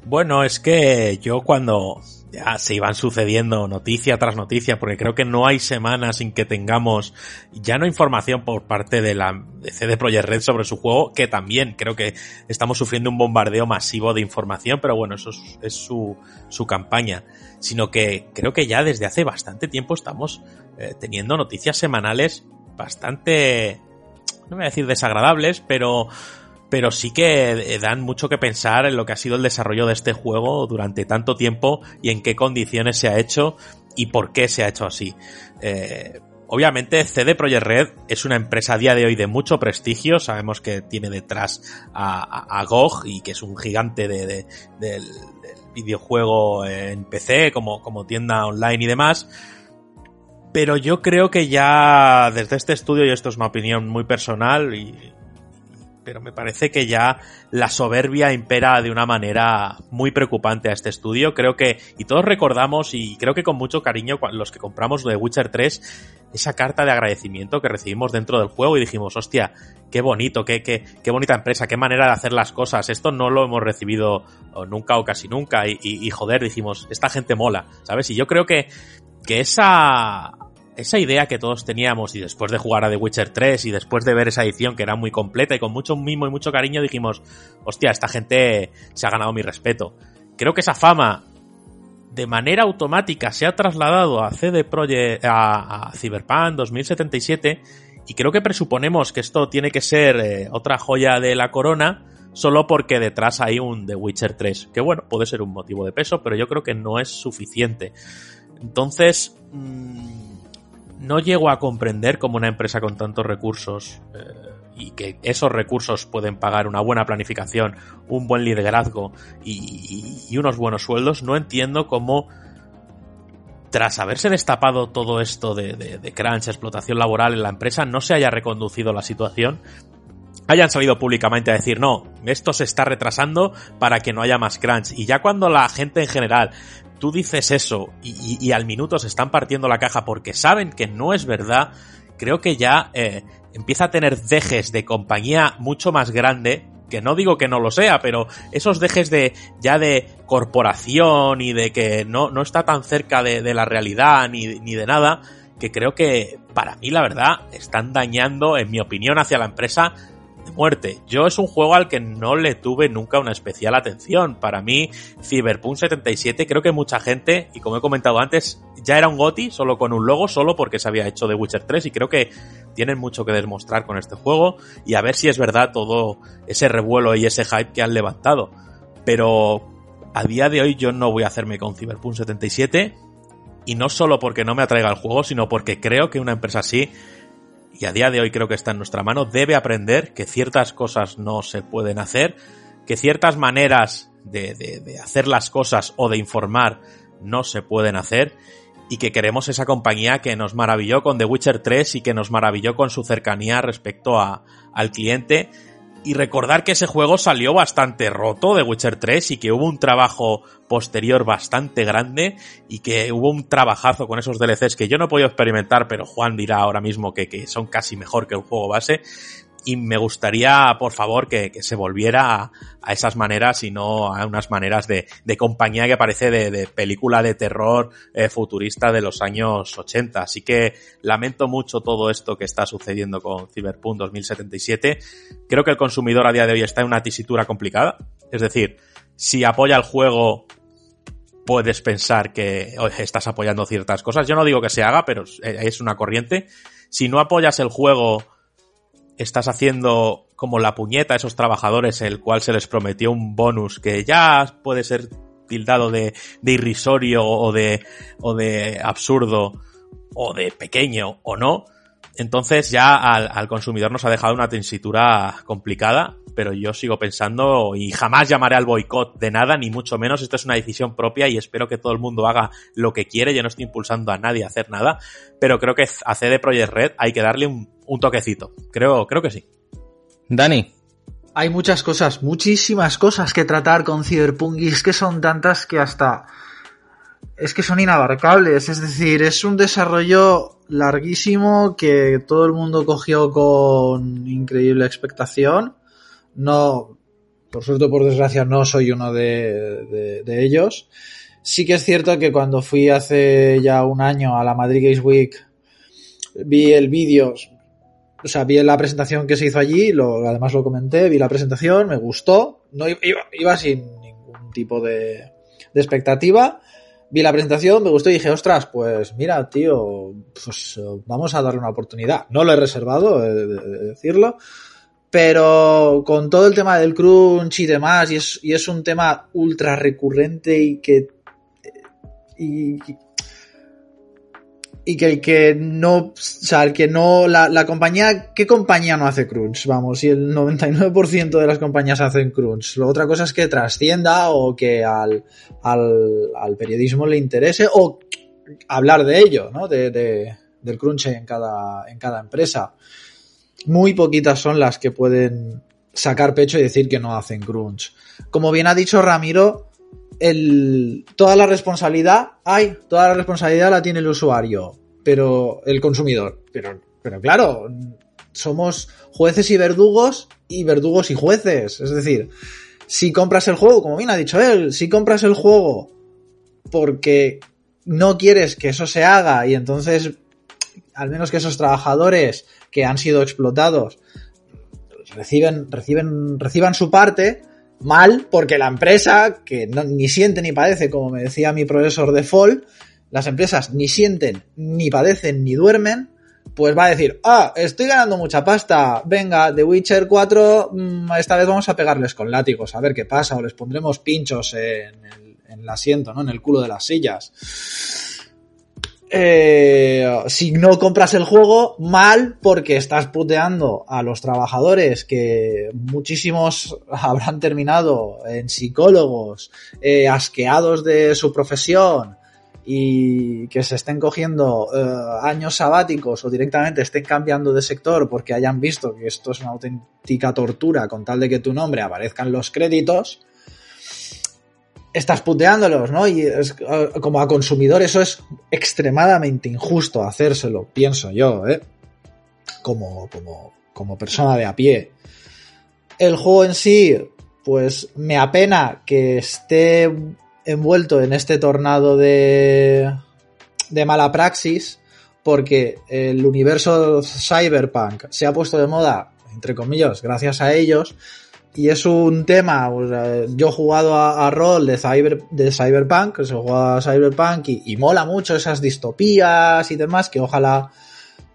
Bueno, es que yo cuando ya se iban sucediendo noticia tras noticia, porque creo que no hay semanas sin que tengamos ya no información por parte de la de CD Projekt Red sobre su juego, que también creo que estamos sufriendo un bombardeo masivo de información, pero bueno, eso es, es su, su campaña, sino que creo que ya desde hace bastante tiempo estamos eh, teniendo noticias semanales bastante, no voy a decir desagradables, pero pero sí que dan mucho que pensar en lo que ha sido el desarrollo de este juego durante tanto tiempo y en qué condiciones se ha hecho y por qué se ha hecho así. Eh, obviamente CD Projekt Red es una empresa a día de hoy de mucho prestigio, sabemos que tiene detrás a, a, a GOG y que es un gigante de, de, del, del, videojuego en PC como, como tienda online y demás. Pero yo creo que ya desde este estudio, y esto es una opinión muy personal y pero me parece que ya la soberbia impera de una manera muy preocupante a este estudio. Creo que, y todos recordamos, y creo que con mucho cariño, los que compramos The Witcher 3, esa carta de agradecimiento que recibimos dentro del juego y dijimos, hostia, qué bonito, qué, qué, qué bonita empresa, qué manera de hacer las cosas. Esto no lo hemos recibido nunca o casi nunca. Y, y, joder, dijimos, esta gente mola, ¿sabes? Y yo creo que, que esa esa idea que todos teníamos y después de jugar a The Witcher 3 y después de ver esa edición que era muy completa y con mucho mimo y mucho cariño dijimos, hostia, esta gente se ha ganado mi respeto. Creo que esa fama de manera automática se ha trasladado a CD Projekt, a, a Cyberpunk 2077 y creo que presuponemos que esto tiene que ser eh, otra joya de la corona solo porque detrás hay un The Witcher 3, que bueno, puede ser un motivo de peso, pero yo creo que no es suficiente. Entonces, mmm, no llego a comprender cómo una empresa con tantos recursos eh, y que esos recursos pueden pagar una buena planificación, un buen liderazgo y, y, unos buenos sueldos, no entiendo cómo tras haberse destapado todo esto de, de, de, crunch, explotación laboral en la empresa, no se haya reconducido la situación, hayan salido públicamente a decir, no, esto se está retrasando para que no haya más crunch. Y ya cuando la gente en general, tú dices eso y, al minuto se están partiendo la caja porque saben que no es verdad, creo que ya eh, empieza a tener dejes de compañía mucho más grande que no digo que no lo sea, pero esos dejes de ya de corporación y de que no, no está tan cerca de, de la realidad ni, ni, de nada, que creo que para mí la verdad están dañando, en mi opinión, hacia la empresa muerte. Yo es un juego al que no le tuve nunca una especial atención. Para mí, Cyberpunk 77, creo que mucha gente, y como he comentado antes, ya era un GOTI, solo con un logo, solo porque se había hecho de Witcher 3, y creo que tienen mucho que demostrar con este juego, y a ver si es verdad todo ese revuelo y ese hype que han levantado. Pero a día de hoy yo no voy a hacerme con Cyberpunk 77, y no solo porque no me atraiga el juego, sino porque creo que una empresa así y a día de hoy creo que está en nuestra mano, debe aprender que ciertas cosas no se pueden hacer, que ciertas maneras de, de, hacer las cosas o de informar no se pueden hacer y que queremos esa compañía que nos maravilló con The Witcher 3 y que nos maravilló con su cercanía respecto a, al cliente y recordar que ese juego salió bastante roto de Witcher 3 y que hubo un trabajo posterior bastante grande y que hubo un trabajazo con esos DLCs que yo no he podido experimentar, pero Juan dirá ahora mismo que, que son casi mejor que el juego base y me gustaría, por favor, que, que se volviera a, esas maneras y no a unas maneras de, de compañía que parece de, de película de terror eh, futurista de los años 80. Así que lamento mucho todo esto que está sucediendo con Cyberpunk 2077. Creo que el consumidor a día de hoy está en una tesitura complicada. Es decir, si apoya el juego puedes pensar que estás apoyando ciertas cosas. Yo no digo que se haga, pero es una corriente. Si no apoyas el juego estás haciendo como la puñeta a esos trabajadores, el cual se les prometió un bonus que ya puede ser tildado de, irrisorio o de, o de absurdo o de pequeño o no. Entonces ya al, al, consumidor nos ha dejado una tensitura complicada, pero yo sigo pensando y jamás llamaré al boicot de nada, ni mucho menos. Esto es una decisión propia y espero que todo el mundo haga lo que quiere. Yo no estoy impulsando a nadie a hacer nada, pero creo que a CD Projekt Red hay que darle un, un toquecito. Creo, creo que sí. Dani. Hay muchas cosas, muchísimas cosas que tratar con Cyberpunk y es que son tantas que hasta es que son inabarcables. Es decir, es un desarrollo larguísimo que todo el mundo cogió con increíble expectación. No, por suerte por desgracia, no soy uno de, de, de, ellos. Sí que es cierto que cuando fui hace ya un año a la Madrid Games Week, vi el vídeo, o sea, vi la presentación que se hizo allí, lo, además lo comenté, vi la presentación, me gustó, no iba, iba sin ningún tipo de, de expectativa vi la presentación, me gustó y dije, ostras, pues mira, tío, pues vamos a darle una oportunidad. No lo he reservado, de decirlo, pero con todo el tema del crunch y demás, y es, y es un tema ultra recurrente y que... Y, y que el que no, o sea, el que no, la, la, compañía, ¿qué compañía no hace crunch? Vamos, si el 99% de las compañías hacen crunch. La otra cosa es que trascienda o que al, al, al periodismo le interese o hablar de ello, ¿no? De, de, del crunch en cada, en cada empresa. Muy poquitas son las que pueden sacar pecho y decir que no hacen crunch. Como bien ha dicho Ramiro, el, toda la responsabilidad, hay, toda la responsabilidad la tiene el usuario, pero el consumidor. Pero, pero claro, somos jueces y verdugos y verdugos y jueces. Es decir, si compras el juego, como bien ha dicho él, si compras el juego porque no quieres que eso se haga y entonces, al menos que esos trabajadores que han sido explotados reciben, reciben, reciban su parte, mal porque la empresa, que ni siente ni padece, como me decía mi profesor de Fall, las empresas ni sienten, ni padecen, ni duermen, pues va a decir, ah, estoy ganando mucha pasta, venga, The Witcher 4, mm, esta vez vamos a pegarles con látigos, a ver qué pasa, o les pondremos pinchos en el asiento, ¿no? En el culo de las sillas. Eh, si no compras el juego, mal porque estás puteando a los trabajadores que muchísimos [laughs] habrán terminado en psicólogos, eh, asqueados de su profesión y que se estén cogiendo eh, años sabáticos o directamente estén cambiando de sector porque hayan visto que esto es una auténtica tortura con tal de que tu nombre aparezca en los créditos estás puteándolos, ¿no? Y es, eh, como a consumidor eso es extremadamente injusto hacérselo, pienso yo, ¿eh? Como, como, como persona de a pie. El juego en sí, pues me apena que esté envuelto en este tornado de, de mala praxis, porque el universo cyberpunk se ha puesto de moda, entre comillas, gracias a ellos, y es un tema, yo he jugado a, rol de, cyber, de Cyberpunk, se juega a Cyberpunk y, y, mola mucho esas distopías y demás que ojalá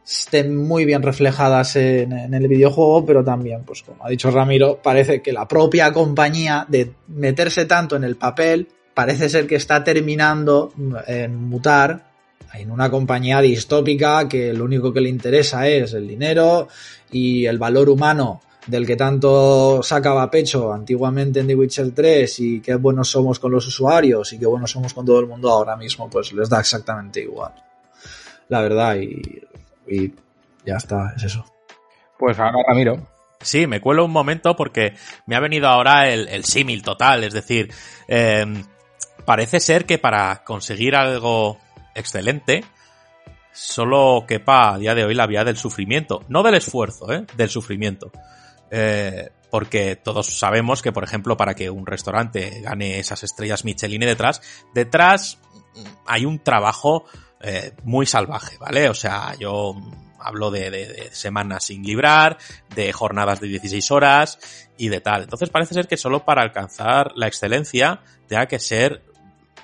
estén muy bien reflejadas en, en, el videojuego, pero también, pues como ha dicho Ramiro, parece que la propia compañía de meterse tanto en el papel, parece ser que está terminando en mutar en una compañía distópica que lo único que le interesa es el dinero y el valor humano del que tanto sacaba pecho antiguamente en The Witcher 3 y qué buenos somos con los usuarios y qué buenos somos con todo el mundo ahora mismo, pues les da exactamente igual. La verdad, y, y ya está, es eso. Pues ahora Ramiro. Sí, me cuelo un momento porque me ha venido ahora el, el símil total, es decir, eh, parece ser que para conseguir algo excelente, solo quepa a día de hoy la vía del sufrimiento, no del esfuerzo, ¿eh? del sufrimiento. Eh, porque todos sabemos que, por ejemplo, para que un restaurante gane esas estrellas Michelin detrás, detrás hay un trabajo eh, muy salvaje, ¿vale? O sea, yo hablo de, semanas sin librar, de jornadas de 16 horas y de tal. Entonces parece ser que solo para alcanzar la excelencia tenga que ser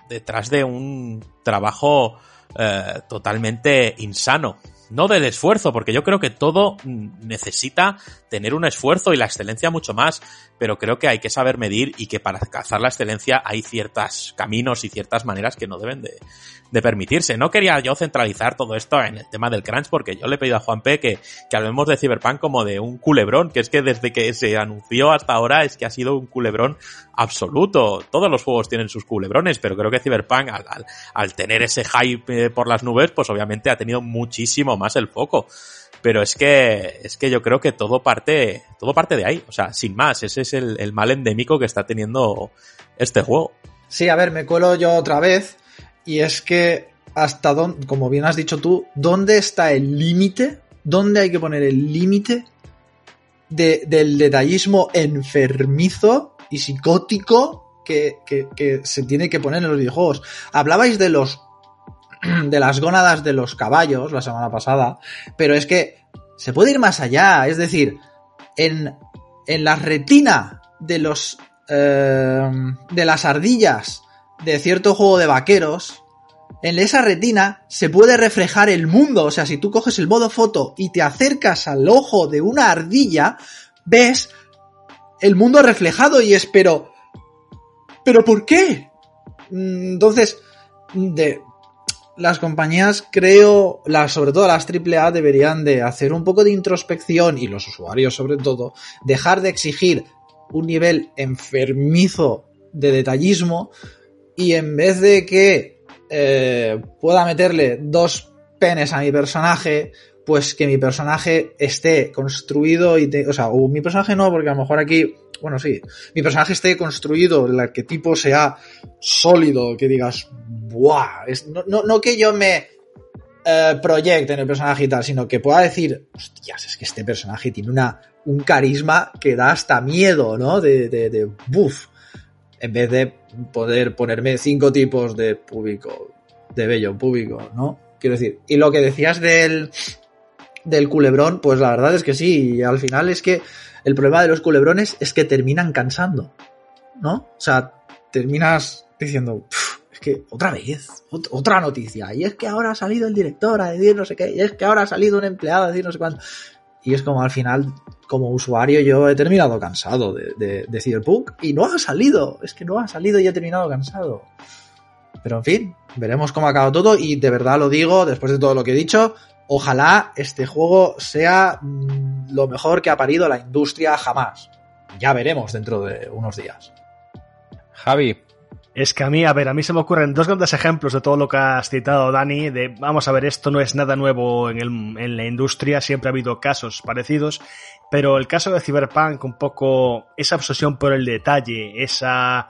detrás de un trabajo eh, totalmente insano no del esfuerzo, porque yo creo que todo necesita tener un esfuerzo y la excelencia mucho más, pero creo que hay que saber medir y que para alcanzar la excelencia hay ciertos caminos y ciertas maneras que no deben de, de, permitirse. No quería yo centralizar todo esto en el tema del crunch, porque yo le he pedido a Juan P que, que hablemos de Cyberpunk como de un culebrón, que es que desde que se anunció hasta ahora es que ha sido un culebrón absoluto. Todos los juegos tienen sus culebrones, pero creo que Cyberpunk, al, al, tener ese hype por las nubes, pues obviamente ha tenido muchísimo más el foco. Pero es que, es que yo creo que todo parte, todo parte de ahí. O sea, sin más, ese es el mal endémico que está teniendo este juego. Sí, a ver, me cuelo yo otra vez. Y es que hasta dónde, como bien has dicho tú, ¿dónde está el límite? ¿Dónde hay que poner el límite de, del detallismo enfermizo y psicótico que, que, se tiene que poner en los videojuegos? Hablabais de los [clears throat] de las gónadas de los caballos la semana pasada, pero es que se puede ir más allá, es decir, en, en la retina de los eh, de las ardillas de cierto juego de vaqueros, en esa retina se puede reflejar el mundo, o sea, si tú coges el modo foto y te acercas al ojo de una ardilla, ves el mundo reflejado y es, pero, pero ¿por qué? Mm, entonces, de, las compañías, creo, las, sobre todo las AAA, deberían de hacer un poco de introspección y los usuarios sobre todo, dejar de exigir un nivel enfermizo de detallismo y en vez de que eh, pueda meterle dos penes a mi personaje, pues que mi personaje esté construido y te, o sea, o mi personaje no, porque a lo mejor aquí, bueno, sí, mi personaje esté construido, el arquetipo sea sólido, que digas, ¡buah! No, no, no, que yo me eh, proyecte en el personaje y tal, sino que pueda decir, hostias, es que este personaje tiene una, un carisma que da hasta miedo, ¿no? De, de, de buff. En vez de poder ponerme cinco tipos de público, de bello público, ¿no? Quiero decir, y lo que decías del, del culebrón, pues la verdad es que sí, y al final es que el problema de los culebrones es que terminan cansando. ¿no? O sea, terminas diciendo, es que otra vez, otra noticia, y es que ahora ha salido el director a decir no sé qué, y es que ahora ha salido un empleado a decir no sé cuánto. Y es como al final, como usuario, yo he terminado cansado de, de, de Cyberpunk y no ha salido, es que no ha salido y he terminado cansado. Pero en fin, veremos cómo acaba todo y de verdad lo digo, después de todo lo que he dicho, ojalá este juego sea mmm, lo mejor que ha parido la industria jamás. Ya veremos dentro de unos días. Javi. Es que a mí, a ver, a mí se me ocurren dos grandes ejemplos de todo lo que has citado, Dani, de, vamos a ver, esto no es nada nuevo en, el, en la industria, siempre ha habido casos parecidos, pero el caso de Cyberpunk, un poco esa obsesión por el detalle, esa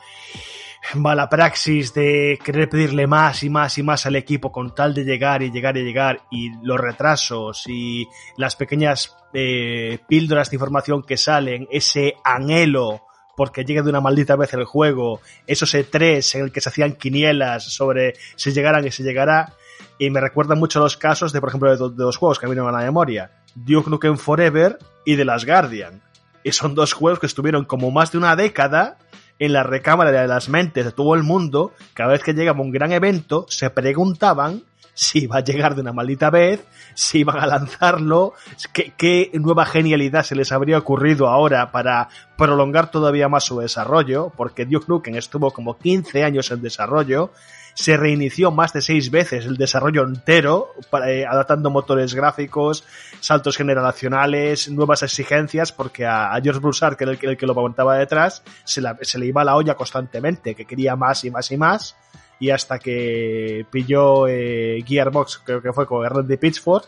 mala praxis de querer pedirle más y más y más al equipo con tal de llegar y llegar y llegar y los retrasos y las pequeñas eh, píldoras de información que salen, ese anhelo porque llega de una maldita vez el juego, esos E3 en el que se hacían quinielas sobre si llegarán y si llegará, y me recuerda mucho los casos de, por ejemplo, de, dos juegos que vienen a la memoria, Duke Nukem Forever y The Last Guardian. Y son dos juegos que estuvieron como más de una década en la recámara de las mentes de todo el mundo, cada vez que llegaba un gran evento, se preguntaban si iba a llegar de una maldita vez, si iban a lanzarlo, qué, nueva genialidad se les habría ocurrido ahora para prolongar todavía más su desarrollo, porque Duke Nukem estuvo como 15 años en desarrollo, se reinició más de seis veces el desarrollo entero, eh, adaptando motores gráficos, saltos generacionales, nuevas exigencias, porque a, George Broussard, que era el, el, que lo aguantaba detrás, se, la, se le iba la olla constantemente, que quería más y más y más, y hasta que pilló eh, Gearbox, creo que fue con Randy Pitchford,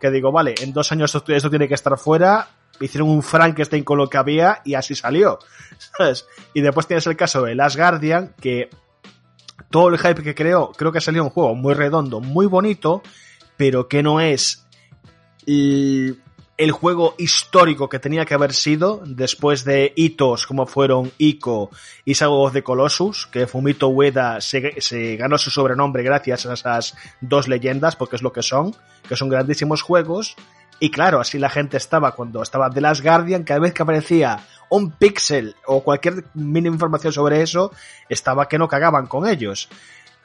que digo, vale, en dos años esto, tiene que estar fuera, hicieron un Frankenstein con lo que había y así salió, [laughs] ¿sabes? Y después tienes el caso de Last Guardian, que todo el hype que creó, creo que salió un juego muy redondo, muy bonito, pero que no es el, juego histórico que tenía que haber sido después de hitos como fueron Ico y of the Colossus, que Fumito Ueda se, se, ganó su sobrenombre gracias a esas dos leyendas, porque es lo que son, que son grandísimos juegos. Y claro, así la gente estaba cuando estaba The Last Guardian, cada vez que aparecía un pixel o cualquier mínima información sobre eso, estaba que no cagaban con ellos.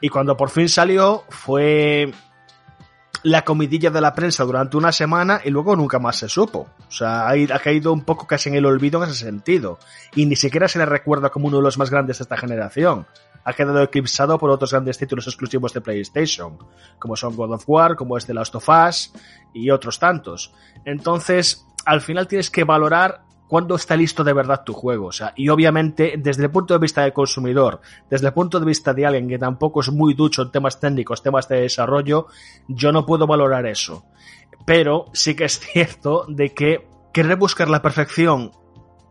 Y cuando por fin salió, fue la comidilla de la prensa durante una semana y luego nunca más se supo. O sea, ha caído un poco casi en el olvido en ese sentido. Y ni siquiera se le recuerda como uno de los más grandes de esta generación. Ha quedado eclipsado por otros grandes títulos exclusivos de PlayStation, como son God of War, como es The Last of Us y otros tantos. Entonces, al final tienes que valorar cuándo está listo de verdad tu juego. O sea, y obviamente, desde el punto de vista del consumidor, desde el punto de vista de alguien que tampoco es muy ducho en temas técnicos, temas de desarrollo, yo no puedo valorar eso. Pero sí que es [laughs] cierto de que querer buscar la perfección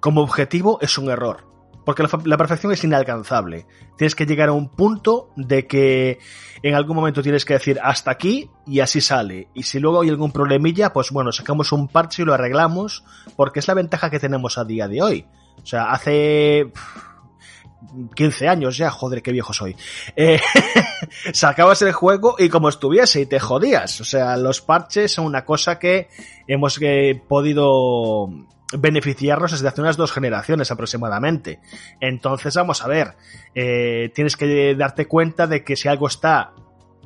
como objetivo es un error. Porque la, perfección es inalcanzable. Tienes que llegar a un punto de que en algún momento tienes que decir hasta aquí y así sale. Y si luego hay algún problemilla, pues bueno, sacamos un parche y lo arreglamos, porque es la ventaja que tenemos a día de hoy. O sea, hace 15 años ya, joder, qué viejo soy. Eh, [laughs] sacabas el juego y como estuviese y te jodías. O sea, los parches son una cosa que hemos podido beneficiarnos desde hace unas dos generaciones aproximadamente. Entonces, vamos a ver, eh, tienes que darte cuenta de que si algo está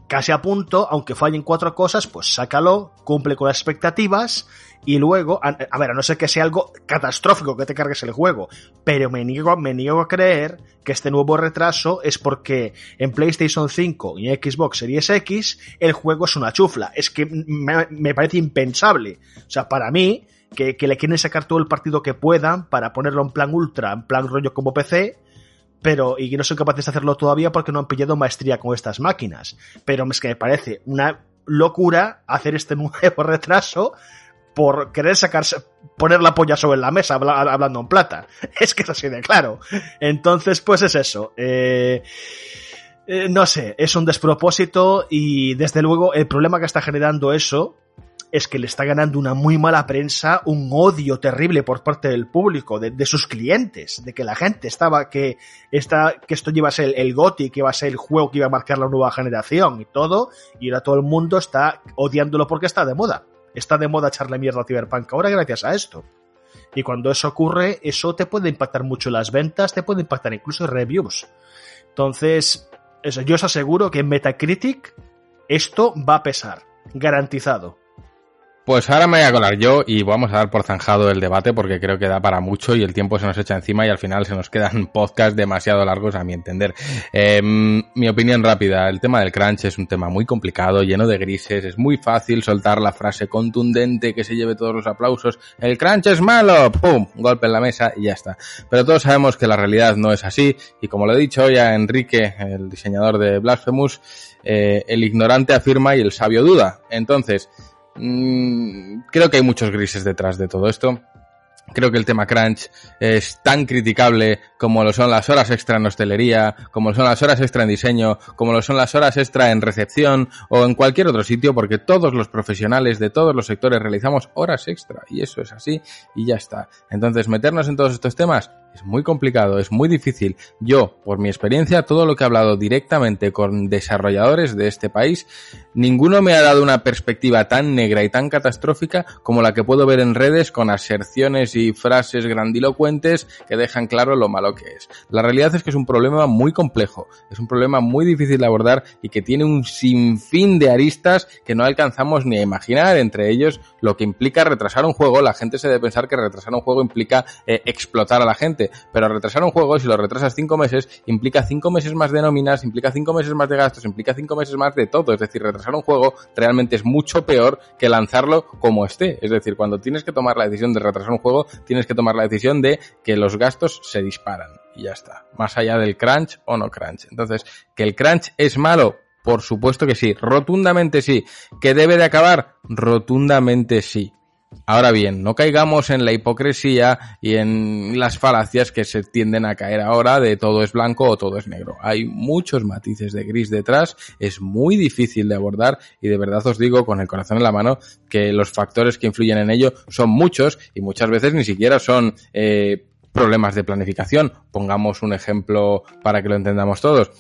casi a punto, aunque fallen cuatro cosas, pues sácalo, cumple con las expectativas y luego, a, ver, a no ser que sea algo catastrófico que te cargues el juego, pero me niego, me niego a creer que este nuevo retraso es porque en PlayStation 5 y Xbox Series X el juego es una chufla. Es que me, me parece impensable. O sea, para mí, que, que, le quieren sacar todo el partido que puedan para ponerlo en plan ultra, en plan rollo como PC, pero y no son capaces de hacerlo todavía porque no han pillado maestría con estas máquinas. Pero es que me parece una locura hacer este [laughs] nuevo retraso por querer sacarse, poner la polla sobre la mesa hablando en plata. [laughs] Es que es así de claro. Entonces, pues es eso. Eh, eh, no sé, es un despropósito y desde luego el problema que está generando eso es que le está ganando una muy mala prensa, un odio terrible por parte del público, de, sus clientes, de que la gente estaba que, que esto iba a ser el, GOTI, que iba a ser el juego que iba a marcar la nueva generación y todo, y ahora todo el mundo está odiándolo porque está de moda. Está de moda echarle mierda a Cyberpunk ahora gracias a esto. Y cuando eso ocurre, eso te puede impactar mucho las ventas, te puede impactar incluso reviews. Entonces, yo os aseguro que en Metacritic esto va a pesar, garantizado. Pues ahora me voy a colar yo y vamos a dar por zanjado el debate porque creo que da para mucho y el tiempo se nos echa encima y al final se nos quedan [laughs] podcasts demasiado largos a mi entender. Eh, mi opinión rápida, el tema del crunch es un tema muy complicado, lleno de grises, es muy fácil soltar la frase contundente que se lleve todos los aplausos, el crunch es malo, ¡pum! Golpe en la mesa y ya está. Pero todos sabemos que la realidad no es así y como lo he dicho ya Enrique, el diseñador de Blasphemous, eh, el ignorante afirma y el sabio duda. Entonces, Mm, creo que hay muchos grises detrás de todo esto. Creo que el tema crunch es tan criticable como lo son las horas extra en hostelería, como lo son las horas extra en diseño, como lo son las horas extra en recepción o en cualquier otro sitio, porque todos los profesionales de todos los sectores realizamos horas extra y eso es así y ya está. Entonces, meternos en todos estos temas es muy complicado, es muy difícil. Yo, por mi experiencia, todo lo que he hablado directamente con desarrolladores de este país, ninguno me ha dado una perspectiva tan negra y tan catastrófica como la que puedo ver en redes con aserciones y frases grandilocuentes que dejan claro lo malo que es. La realidad es que es un problema muy complejo, es un problema muy difícil de abordar y que tiene un sinfín de aristas que no alcanzamos ni a imaginar, entre ellos lo que implica retrasar un juego. La gente se debe pensar que retrasar un juego implica eh, explotar a la gente pero retrasar un juego, si lo retrasas cinco meses, implica cinco meses más de nóminas, implica cinco meses más de gastos, implica cinco meses más de todo. Es decir, retrasar un juego realmente es mucho peor que lanzarlo como esté. Es decir, cuando tienes que tomar la decisión de retrasar un juego, tienes que tomar la decisión de que los gastos se disparan. Y ya está. Más allá del crunch o no crunch. Entonces, que el crunch es malo, por supuesto que sí, rotundamente sí. ¿Que debe de acabar? Rotundamente sí. Ahora bien, no caigamos en la hipocresía y en las falacias que se tienden a caer ahora de todo es blanco o todo es negro. Hay muchos matices de gris detrás, es muy difícil de abordar y de verdad os digo con el corazón en la mano que los factores que influyen en ello son muchos y muchas veces ni siquiera son eh, problemas de planificación. Pongamos un ejemplo para que lo entendamos todos.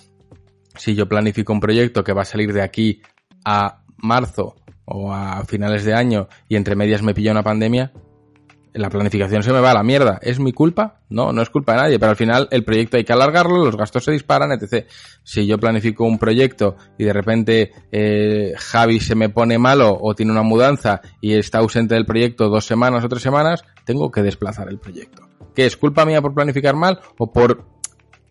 Si yo planifico un proyecto que va a salir de aquí a marzo o a finales de año y entre medias me pilla una pandemia, la planificación se me va a la mierda. ¿Es mi culpa? No, no es culpa de nadie, pero al final el proyecto hay que alargarlo, los gastos se disparan, etc. Si yo planifico un proyecto y de repente eh, Javi se me pone malo o tiene una mudanza y está ausente del proyecto dos semanas o tres semanas, tengo que desplazar el proyecto. ¿Qué es culpa mía por planificar mal o por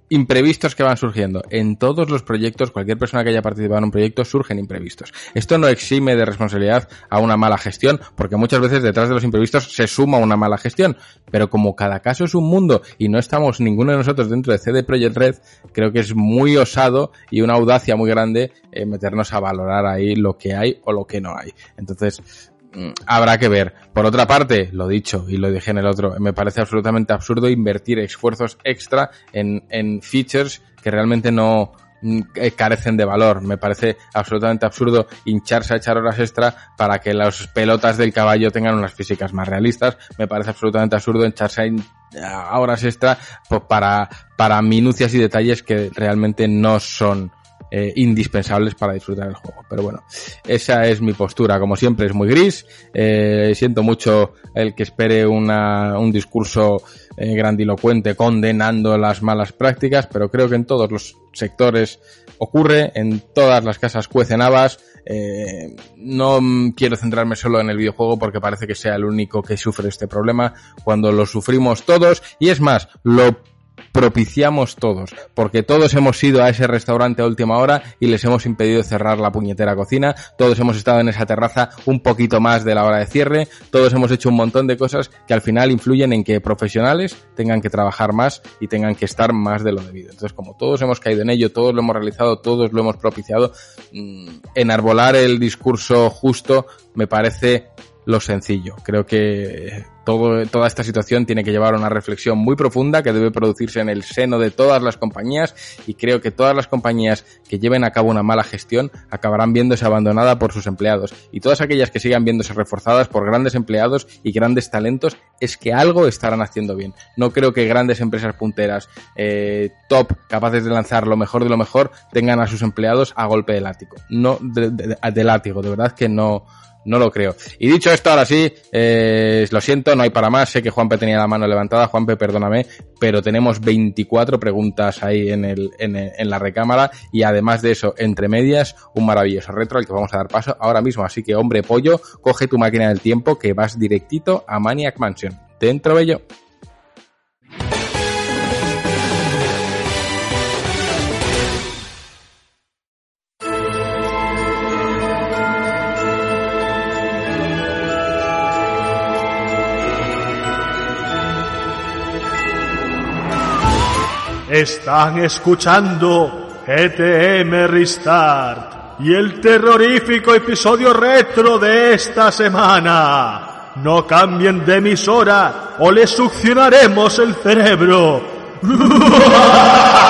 imprevistos que van surgiendo. En todos los proyectos, cualquier persona que haya participado en un proyecto, surgen imprevistos. Esto no exime de responsabilidad a una mala gestión, porque muchas veces detrás de los imprevistos se suma una mala gestión. Pero como cada caso es un mundo y no estamos ninguno de nosotros dentro de CD Projekt Red, creo que es muy osado y una audacia muy grande eh, meternos a valorar ahí lo que hay o lo que no hay. Entonces, habrá que ver. Por otra parte, lo dicho y lo dije en el otro, me parece absolutamente absurdo invertir esfuerzos extra en, en features que realmente no mm, eh, carecen de valor. Me parece absolutamente absurdo hincharse a echar horas extra para que las pelotas del caballo tengan unas físicas más realistas. Me parece absolutamente absurdo hincharse a horas extra pues, para, para minucias y detalles que realmente no son eh, indispensables para disfrutar el juego. Pero bueno, esa es mi postura. Como siempre es muy gris. Eh, siento mucho el que espere una, un discurso eh, grandilocuente condenando las malas prácticas, pero creo que en todos los sectores ocurre, en todas las casas cuecen habas. No quiero centrarme solo en el videojuego porque parece que sea el único que sufre este problema cuando lo sufrimos todos y es más, lo propiciamos todos, porque todos hemos ido a ese restaurante a última hora y les hemos impedido cerrar la puñetera cocina, todos hemos estado en esa terraza un poquito más de la hora de cierre, todos hemos hecho un montón de cosas que al final influyen en que profesionales tengan que trabajar más y tengan que estar más de lo debido. Entonces, como todos hemos caído en ello, todos lo hemos realizado, todos lo hemos propiciado, mm, enarbolar el discurso justo me parece lo sencillo. Creo que todo, toda esta situación tiene que llevar a una reflexión muy profunda que debe producirse en el seno de todas las compañías y creo que todas las compañías que lleven a cabo una mala gestión acabarán viéndose abandonadas por sus empleados y todas aquellas que sigan viéndose reforzadas por grandes empleados y grandes talentos es que algo estarán haciendo bien. No creo que grandes empresas punteras eh, top capaces de lanzar lo mejor de lo mejor tengan a sus empleados a golpe de látigo. No de látigo, de verdad que no no lo creo. Y dicho esto, ahora sí, eh, lo siento, no hay para más. Sé que Juanpe tenía la mano levantada. Juanpe, perdóname, pero tenemos 24 preguntas ahí en, el, en, en la recámara y además de eso, entre medias, un maravilloso retro al que vamos a dar paso ahora mismo. Así que, hombre pollo, coge tu máquina del tiempo que vas directito a Maniac Mansion. Dentro bello. Están escuchando GTM Restart y el terrorífico episodio retro de esta semana. No cambien de emisora o les succionaremos el cerebro. [laughs]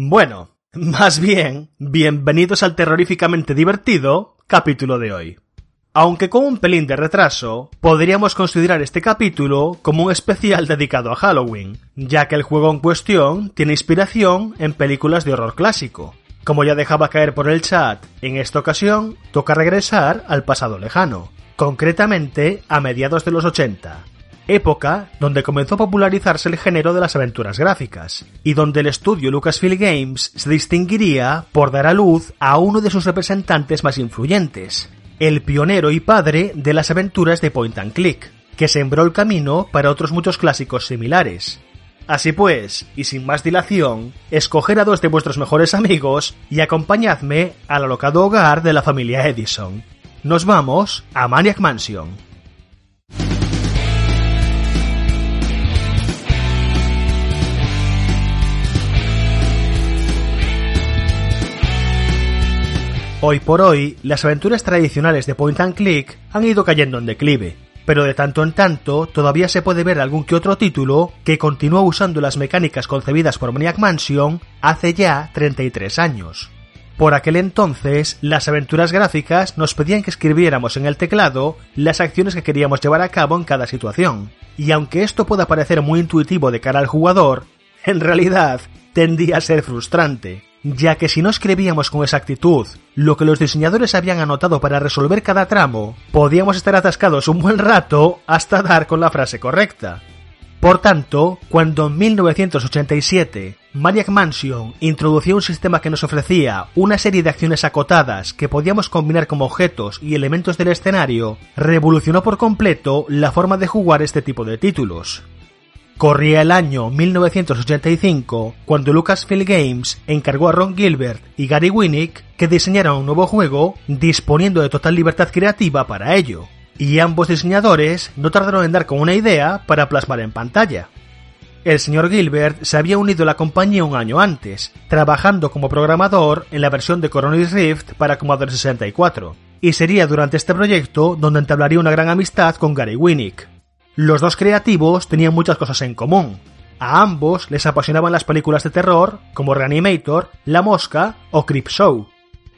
Bueno, más bien, bienvenidos al terroríficamente divertido capítulo de hoy. Aunque con un pelín de retraso, podríamos considerar este capítulo como un especial dedicado a Halloween, ya que el juego en cuestión tiene inspiración en películas de horror clásico. Como ya dejaba caer por el chat, en esta ocasión toca regresar al pasado lejano, concretamente a mediados de los 80, época donde comenzó a popularizarse el género de las aventuras gráficas, y donde el estudio Lucasfilm Games se distinguiría por dar a luz a uno de sus representantes más influyentes, el pionero y padre de las aventuras de point and click, que sembró el camino para otros muchos clásicos similares. Así pues, y sin más dilación, escoger a dos de vuestros mejores amigos y acompañadme al alocado hogar de la familia Edison. Nos vamos a Maniac Mansion. Hoy por hoy, las aventuras tradicionales de point and click han ido cayendo en declive, pero de tanto en tanto todavía se puede ver algún que otro título que continúa usando las mecánicas concebidas por Maniac Mansion hace ya 33 años. Por aquel entonces, las aventuras gráficas nos pedían que escribiéramos en el teclado las acciones que queríamos llevar a cabo en cada situación, y aunque esto pueda parecer muy intuitivo de cara al jugador, en realidad tendía a ser frustrante, ya que si no escribíamos con exactitud lo que los diseñadores habían anotado para resolver cada tramo, podíamos estar atascados un buen rato hasta dar con la frase correcta. Por tanto, cuando en 1987 Maniac Mansion introdució un sistema que nos ofrecía una serie de acciones acotadas que podíamos combinar como objetos y elementos del escenario, revolucionó por completo la forma de jugar este tipo de títulos. Corría el año 1985 cuando Lucasfilm Games encargó a Ron Gilbert y Gary Winnick que diseñaran un nuevo juego disponiendo de total libertad creativa para ello, y ambos diseñadores no tardaron en dar con una idea para plasmar en pantalla. El señor Gilbert se había unido a la compañía un año antes, trabajando como programador en la versión de Coronis Rift para Commodore 64, y sería durante este proyecto donde entablaría una gran amistad con Gary Winnick. Los dos creativos tenían muchas cosas en común. A ambos les apasionaban las películas de terror, como Reanimator, La Mosca o Creepshow.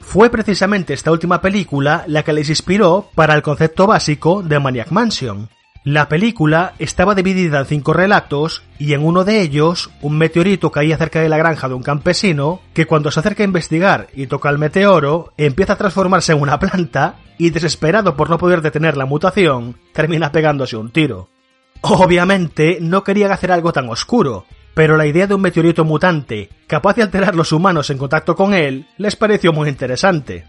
Fue precisamente esta última película la que les inspiró para el concepto básico de Maniac Mansion. La película estaba dividida en cinco relatos y en uno de ellos un meteorito caía cerca de la granja de un campesino que cuando se acerca a investigar y toca el meteoro empieza a transformarse en una planta y desesperado por no poder detener la mutación termina pegándose un tiro. Obviamente no querían hacer algo tan oscuro, pero la idea de un meteorito mutante capaz de alterar los humanos en contacto con él les pareció muy interesante.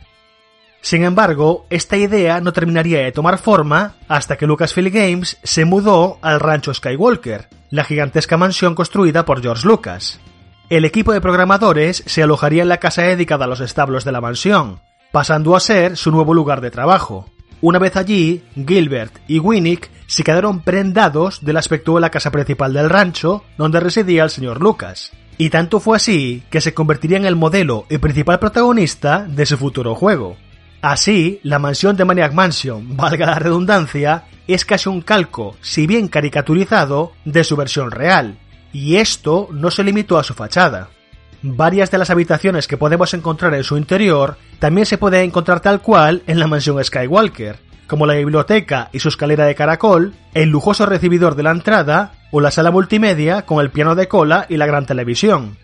Sin embargo, esta idea no terminaría de tomar forma hasta que Lucasfilm Games se mudó al rancho Skywalker, la gigantesca mansión construida por George Lucas. El equipo de programadores se alojaría en la casa dedicada a los establos de la mansión, pasando a ser su nuevo lugar de trabajo. Una vez allí, Gilbert y Winnick se quedaron prendados del aspecto de la casa principal del rancho donde residía el señor Lucas. Y tanto fue así que se convertiría en el modelo y principal protagonista de su futuro juego. Así, la mansión de Maniac Mansion, valga la redundancia, es casi un calco, si bien caricaturizado, de su versión real. Y esto no se limitó a su fachada. Varias de las habitaciones que podemos encontrar en su interior también se pueden encontrar tal cual en la mansión Skywalker, como la biblioteca y su escalera de caracol, el lujoso recibidor de la entrada o la sala multimedia con el piano de cola y la gran televisión.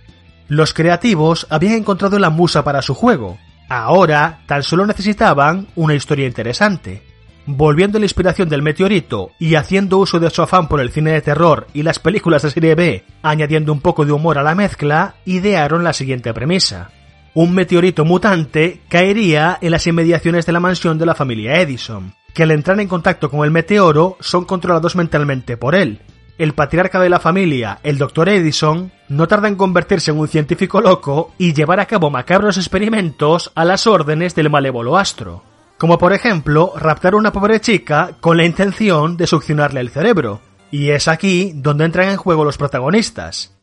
Los creativos habían encontrado la musa para su juego. Ahora tan solo necesitaban una historia interesante. Volviendo a la inspiración del meteorito y haciendo uso de su afán por el cine de terror y las películas de serie B, añadiendo un poco de humor a la mezcla, idearon la siguiente premisa. Un meteorito mutante caería en las inmediaciones de la mansión de la familia Edison, que al entrar en contacto con el meteoro son controlados mentalmente por él. El patriarca de la familia, el Dr. Edison, no tarda en convertirse en un científico loco y llevar a cabo macabros experimentos a las órdenes del malévolo astro como por ejemplo raptar a una pobre chica con la intención de succionarle el cerebro. Y es aquí donde entran en juego los protagonistas.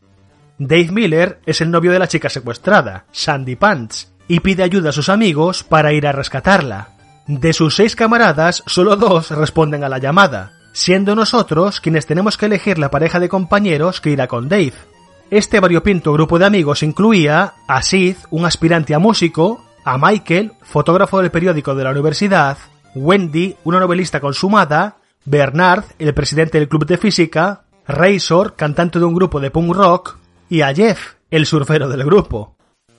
Dave Miller es el novio de la chica secuestrada, Sandy Pants, y pide ayuda a sus amigos para ir a rescatarla. De sus seis camaradas, solo dos responden a la llamada, siendo nosotros quienes tenemos que elegir la pareja de compañeros que irá con Dave. Este variopinto grupo de amigos incluía a Sid, un aspirante a músico, a Michael, fotógrafo del periódico de la universidad, Wendy, una novelista consumada, Bernard, el presidente del club de física, Razor, cantante de un grupo de punk rock, y a Jeff, el surfero del grupo.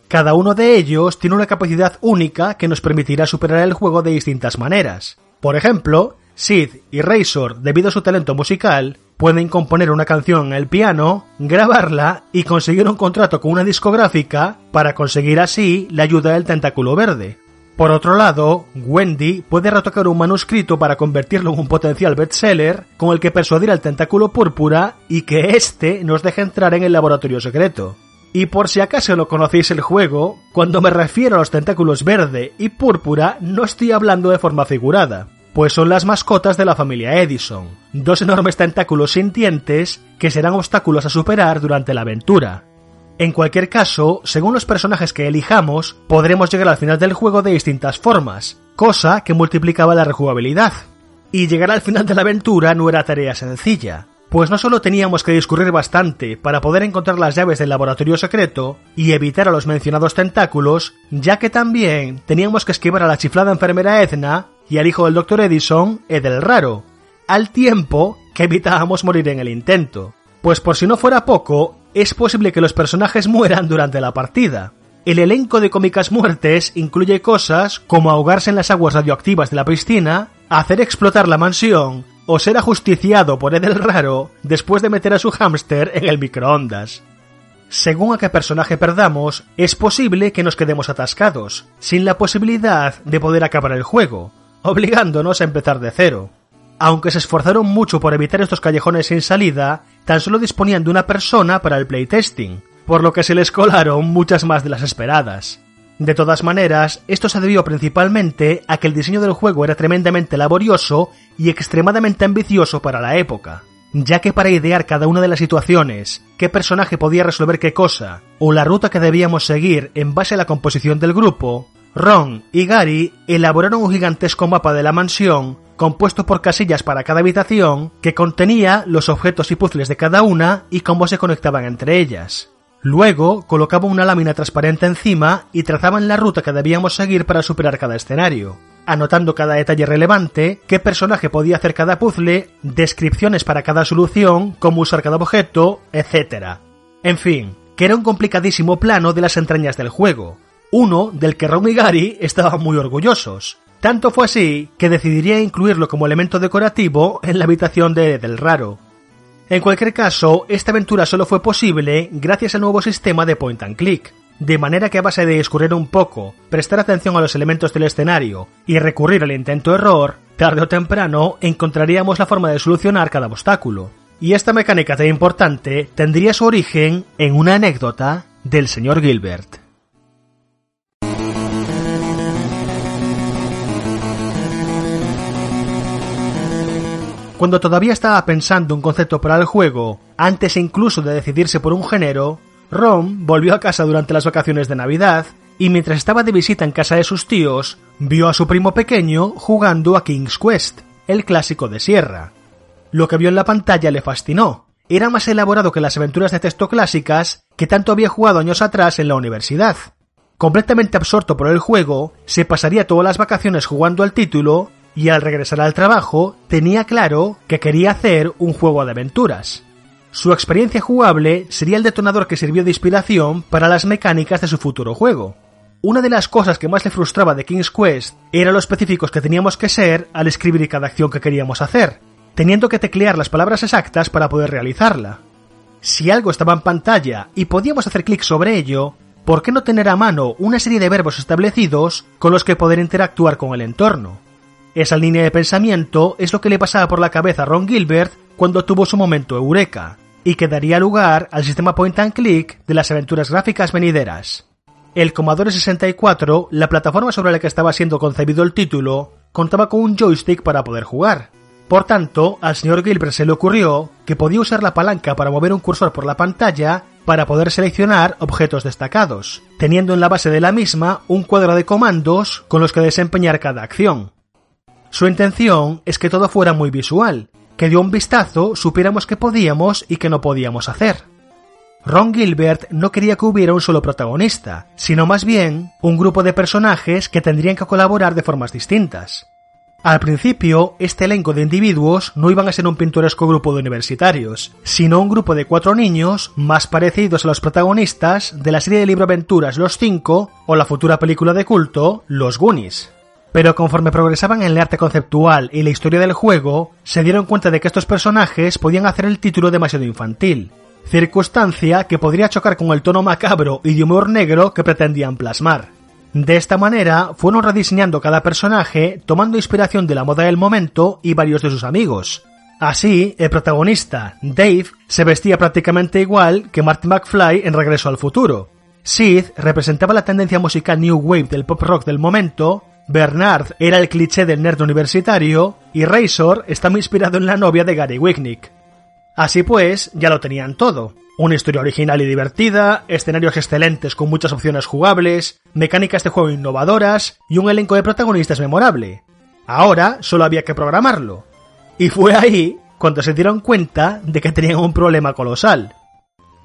Cada uno de ellos tiene una capacidad única que nos permitirá superar el juego de distintas maneras. Por ejemplo, Sid y Razor, debido a su talento musical, pueden componer una canción el piano, grabarla y conseguir un contrato con una discográfica para conseguir así la ayuda del tentáculo verde. Por otro lado, Wendy puede retocar un manuscrito para convertirlo en un potencial bestseller con el que persuadir al tentáculo púrpura y que éste nos deje entrar en el laboratorio secreto. Y por si acaso no conocéis el juego, cuando me refiero a los tentáculos verde y púrpura no estoy hablando de forma figurada pues son las mascotas de la familia Edison, dos enormes tentáculos sintientes que serán obstáculos a superar durante la aventura. En cualquier caso, según los personajes que elijamos, podremos llegar al final del juego de distintas formas, cosa que multiplicaba la rejugabilidad. Y llegar al final de la aventura no era tarea sencilla, pues no solo teníamos que discurrir bastante para poder encontrar las llaves del laboratorio secreto y evitar a los mencionados tentáculos, ya que también teníamos que esquivar a la chiflada enfermera Edna y al hijo del Dr. Edison, Edel Raro, al tiempo que evitábamos morir en el intento. Pues por si no fuera poco, es posible que los personajes mueran durante la partida. El elenco de cómicas muertes incluye cosas como ahogarse en las aguas radioactivas de la piscina, hacer explotar la mansión o ser ajusticiado por Edel Raro después de meter a su hámster en el microondas. Según a qué personaje perdamos, es posible que nos quedemos atascados, sin la posibilidad de poder acabar el juego, obligándonos a empezar de cero. Aunque se esforzaron mucho por evitar estos callejones sin salida, tan solo disponían de una persona para el playtesting, por lo que se les colaron muchas más de las esperadas. De todas maneras, esto se debió principalmente a que el diseño del juego era tremendamente laborioso y extremadamente ambicioso para la época, ya que para idear cada una de las situaciones, qué personaje podía resolver qué cosa, o la ruta que debíamos seguir en base a la composición del grupo, Ron y Gary elaboraron un gigantesco mapa de la mansión compuesto por casillas para cada habitación que contenía los objetos y puzzles de cada una y cómo se conectaban entre ellas. Luego colocaban una lámina transparente encima y trazaban la ruta que debíamos seguir para superar cada escenario, anotando cada detalle relevante, qué personaje podía hacer cada puzzle, descripciones para cada solución, cómo usar cada objeto, etc. En fin, que era un complicadísimo plano de las entrañas del juego, uno del que Ron y Gary estaban muy orgullosos. Tanto fue así que decidiría incluirlo como elemento decorativo en la habitación de Del Raro. En cualquier caso, esta aventura solo fue posible gracias al nuevo sistema de point and click, de manera que a base de escurrir un poco, prestar atención a los elementos del escenario y recurrir al intento error, tarde o temprano encontraríamos la forma de solucionar cada obstáculo. Y esta mecánica tan importante tendría su origen en una anécdota del señor Gilbert. Cuando todavía estaba pensando un concepto para el juego, antes incluso de decidirse por un género, Ron volvió a casa durante las vacaciones de Navidad y mientras estaba de visita en casa de sus tíos, vio a su primo pequeño jugando a King's Quest, el clásico de Sierra. Lo que vio en la pantalla le fascinó. Era más elaborado que las aventuras de texto clásicas que tanto había jugado años atrás en la universidad. Completamente absorto por el juego, se pasaría todas las vacaciones jugando al título y al regresar al trabajo tenía claro que quería hacer un juego de aventuras. su experiencia jugable sería el detonador que sirvió de inspiración para las mecánicas de su futuro juego. Una de las cosas que más le frustraba de King's Quest era lo específicos que teníamos que ser al escribir cada acción que queríamos hacer, teniendo que teclear las palabras exactas para poder realizarla. Si algo estaba en pantalla y podíamos hacer clic sobre ello, ¿por qué no tener a mano una serie de verbos establecidos con los que poder interactuar con el entorno? Esa línea de pensamiento es lo que le pasaba por la cabeza a Ron Gilbert cuando tuvo su momento eureka, y que daría lugar al sistema point and click de las aventuras gráficas venideras. El Commodore 64, la plataforma sobre la que estaba siendo concebido el título, contaba con un joystick para poder jugar. Por tanto, al señor Gilbert se le ocurrió que podía usar la palanca para mover un cursor por la pantalla para poder seleccionar objetos destacados, teniendo en la base de la misma un cuadro de comandos con los que desempeñar cada acción. Su intención es que todo fuera muy visual, que de un vistazo supiéramos qué podíamos y qué no podíamos hacer. Ron Gilbert no quería que hubiera un solo protagonista, sino más bien un grupo de personajes que tendrían que colaborar de formas distintas. Al principio, este elenco de individuos no iban a ser un pintoresco grupo de universitarios, sino un grupo de cuatro niños más parecidos a los protagonistas de la serie de libroaventuras Los Cinco o la futura película de culto Los Goonies. Pero conforme progresaban en el arte conceptual y la historia del juego, se dieron cuenta de que estos personajes podían hacer el título demasiado infantil, circunstancia que podría chocar con el tono macabro y de humor negro que pretendían plasmar. De esta manera, fueron rediseñando cada personaje tomando inspiración de la moda del momento y varios de sus amigos. Así, el protagonista, Dave, se vestía prácticamente igual que Martin McFly en Regreso al Futuro. Sid representaba la tendencia musical new wave del pop rock del momento, Bernard era el cliché del nerd universitario y Razor estaba inspirado en la novia de Gary Wicknick. Así pues, ya lo tenían todo. Una historia original y divertida, escenarios excelentes con muchas opciones jugables, mecánicas de juego innovadoras y un elenco de protagonistas memorable. Ahora solo había que programarlo. Y fue ahí cuando se dieron cuenta de que tenían un problema colosal.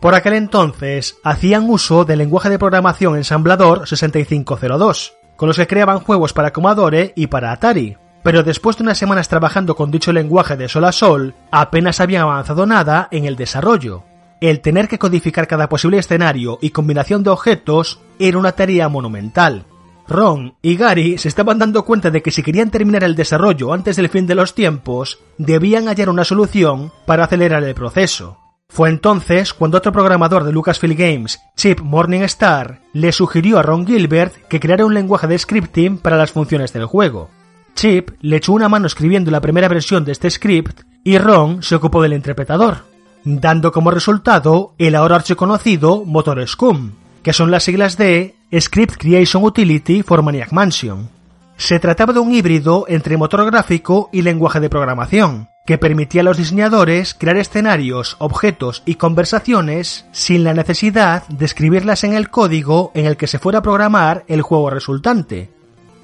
Por aquel entonces hacían uso del lenguaje de programación ensamblador 6502, con los que creaban juegos para Commodore y para Atari pero después de unas semanas trabajando con dicho lenguaje de sol a sol, apenas habían avanzado nada en el desarrollo. El tener que codificar cada posible escenario y combinación de objetos era una tarea monumental. Ron y Gary se estaban dando cuenta de que si querían terminar el desarrollo antes del fin de los tiempos, debían hallar una solución para acelerar el proceso. Fue entonces cuando otro programador de Lucasfilm Games, Chip Morningstar, le sugirió a Ron Gilbert que creara un lenguaje de scripting para las funciones del juego. Chip le echó una mano escribiendo la primera versión de este script y Ron se ocupó del interpretador, dando como resultado el ahora archiconocido Motor Scum, que son las siglas de Script Creation Utility for Maniac Mansion. Se trataba de un híbrido entre motor gráfico y lenguaje de programación, que permitía a los diseñadores crear escenarios, objetos y conversaciones sin la necesidad de escribirlas en el código en el que se fuera a programar el juego resultante,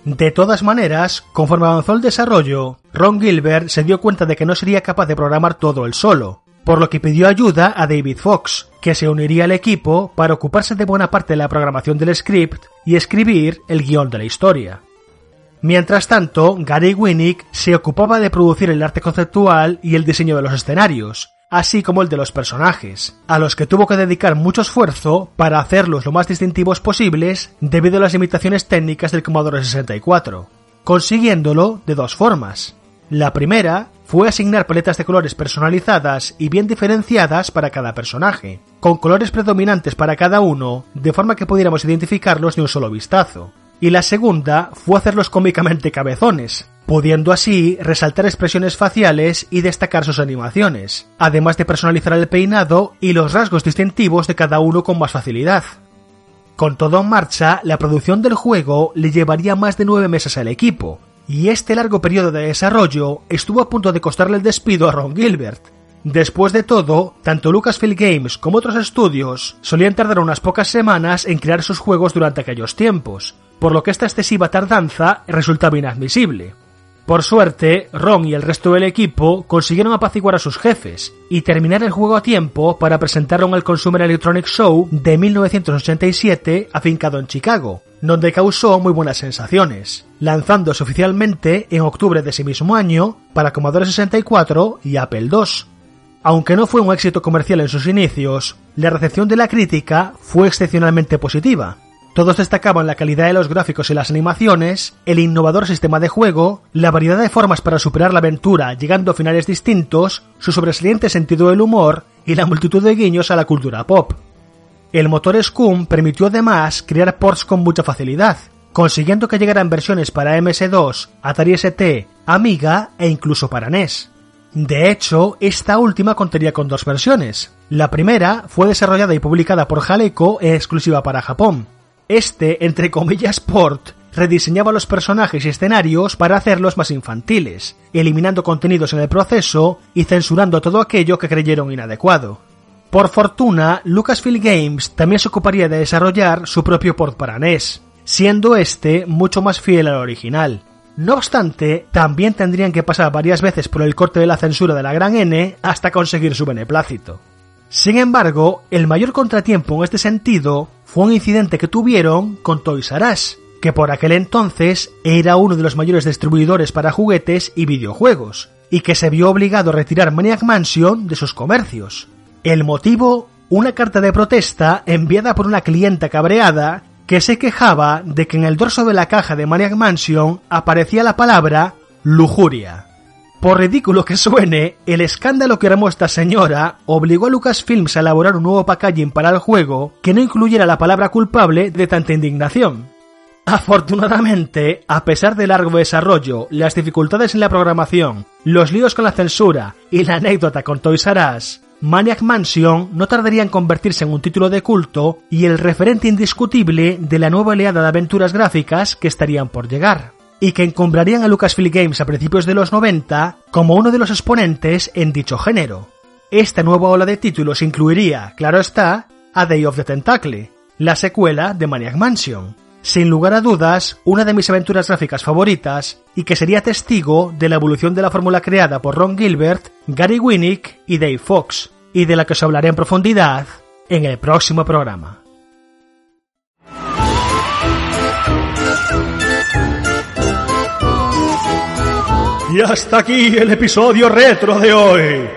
de todas maneras, conforme avanzó el desarrollo, Ron Gilbert se dio cuenta de que no sería capaz de programar todo él solo, por lo que pidió ayuda a David Fox, que se uniría al equipo para ocuparse de buena parte de la programación del script y escribir el guion de la historia. Mientras tanto, Gary Winnick se ocupaba de producir el arte conceptual y el diseño de los escenarios, así como el de los personajes, a los que tuvo que dedicar mucho esfuerzo para hacerlos lo más distintivos posibles debido a las limitaciones técnicas del Commodore 64, consiguiéndolo de dos formas. La primera fue asignar paletas de colores personalizadas y bien diferenciadas para cada personaje, con colores predominantes para cada uno, de forma que pudiéramos identificarlos de un solo vistazo. Y la segunda fue hacerlos cómicamente cabezones, pudiendo así resaltar expresiones faciales y destacar sus animaciones, además de personalizar el peinado y los rasgos distintivos de cada uno con más facilidad. Con todo en marcha, la producción del juego le llevaría más de nueve meses al equipo, y este largo periodo de desarrollo estuvo a punto de costarle el despido a Ron Gilbert. Después de todo, tanto Lucasfilm Games como otros estudios solían tardar unas pocas semanas en crear sus juegos durante aquellos tiempos, por lo que esta excesiva tardanza resultaba inadmisible. Por suerte, Ron y el resto del equipo consiguieron apaciguar a sus jefes y terminar el juego a tiempo para presentarlo en el Consumer Electronics Show de 1987 afincado en Chicago, donde causó muy buenas sensaciones, lanzándose oficialmente en octubre de ese mismo año para Commodore 64 y Apple II. Aunque no fue un éxito comercial en sus inicios, la recepción de la crítica fue excepcionalmente positiva. Todos destacaban la calidad de los gráficos y las animaciones, el innovador sistema de juego, la variedad de formas para superar la aventura llegando a finales distintos, su sobresaliente sentido del humor y la multitud de guiños a la cultura pop. El motor Scum permitió además crear ports con mucha facilidad, consiguiendo que llegaran versiones para MS2, Atari ST, Amiga e incluso para NES. De hecho, esta última contaría con dos versiones. La primera fue desarrollada y publicada por Jaleco en exclusiva para Japón. Este, entre comillas, port, rediseñaba los personajes y escenarios para hacerlos más infantiles, eliminando contenidos en el proceso y censurando todo aquello que creyeron inadecuado. Por fortuna, Lucasfilm Games también se ocuparía de desarrollar su propio port para NES, siendo este mucho más fiel al original. No obstante, también tendrían que pasar varias veces por el corte de la censura de la gran N hasta conseguir su beneplácito. Sin embargo, el mayor contratiempo en este sentido fue un incidente que tuvieron con Toys R Us, que por aquel entonces era uno de los mayores distribuidores para juguetes y videojuegos, y que se vio obligado a retirar Maniac Mansion de sus comercios. El motivo, una carta de protesta enviada por una clienta cabreada que se quejaba de que en el dorso de la caja de Maniac Mansion aparecía la palabra lujuria. Por ridículo que suene, el escándalo que armó esta señora obligó a Lucasfilms a elaborar un nuevo packaging para el juego que no incluyera la palabra culpable de tanta indignación. Afortunadamente, a pesar del largo desarrollo, las dificultades en la programación, los líos con la censura y la anécdota con Toys R Us, Maniac Mansion no tardaría en convertirse en un título de culto y el referente indiscutible de la nueva oleada de aventuras gráficas que estarían por llegar y que encumbrarían a Lucasfilm Games a principios de los 90 como uno de los exponentes en dicho género. Esta nueva ola de títulos incluiría, claro está, a Day of the Tentacle, la secuela de Maniac Mansion, sin lugar a dudas, una de mis aventuras gráficas favoritas y que sería testigo de la evolución de la fórmula creada por Ron Gilbert, Gary Winnick y Dave Fox, y de la que os hablaré en profundidad en el próximo programa. Y hasta aquí el episodio retro de hoy.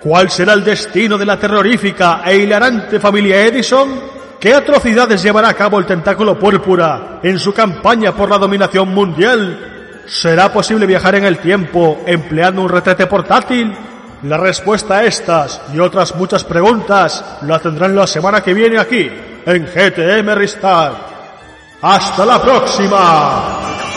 ¿Cuál será el destino de la terrorífica e hilarante familia Edison? ¿Qué atrocidades llevará a cabo el tentáculo púrpura en su campaña por la dominación mundial? ¿Será posible viajar en el tiempo empleando un retrete portátil? La respuesta a estas y otras muchas preguntas la tendrán la semana que viene aquí, en GTM Restart. ¡Hasta la próxima!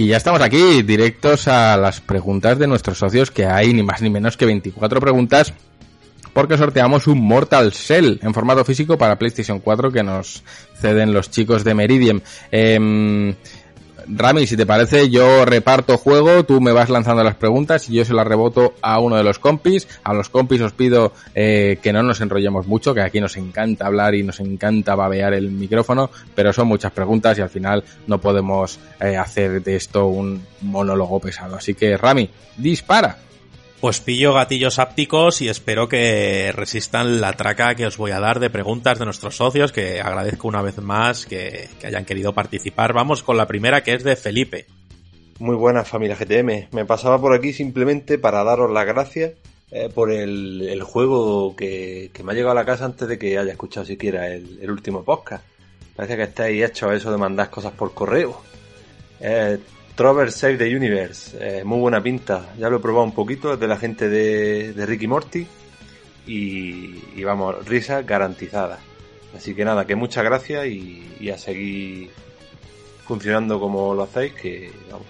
Y ya estamos aquí, directos a las preguntas de nuestros socios, que hay ni más ni menos que 24 preguntas, porque sorteamos un Mortal Shell en formato físico para PlayStation 4 que nos ceden los chicos de Meridian. Eh, Rami, si te parece, yo reparto juego, tú me vas lanzando las preguntas y yo se las reboto a uno de los compis. A los compis os pido eh, que no nos enrollemos mucho, que aquí nos encanta hablar y nos encanta babear el micrófono, pero son muchas preguntas y al final no podemos eh, hacer de esto un monólogo pesado. Así que, Rami, dispara. Pues pillo gatillos ápticos y espero que resistan la traca que os voy a dar de preguntas de nuestros socios, que agradezco una vez más que, hayan querido participar. Vamos con la primera que es de Felipe. Muy buenas familia GTM. Me pasaba por aquí simplemente para daros las gracias eh, por el, juego que, que, me ha llegado a la casa antes de que haya escuchado siquiera el, el último podcast. Parece que estáis hechos a eso de mandar cosas por correo. Eh, Trover Save the Universe, eh, muy buena pinta. Ya lo he probado un poquito, es de la gente de, Ricky Morty. Y, vamos, risa garantizada. Así que nada, que muchas gracias y, a seguir funcionando como lo hacéis, que vamos,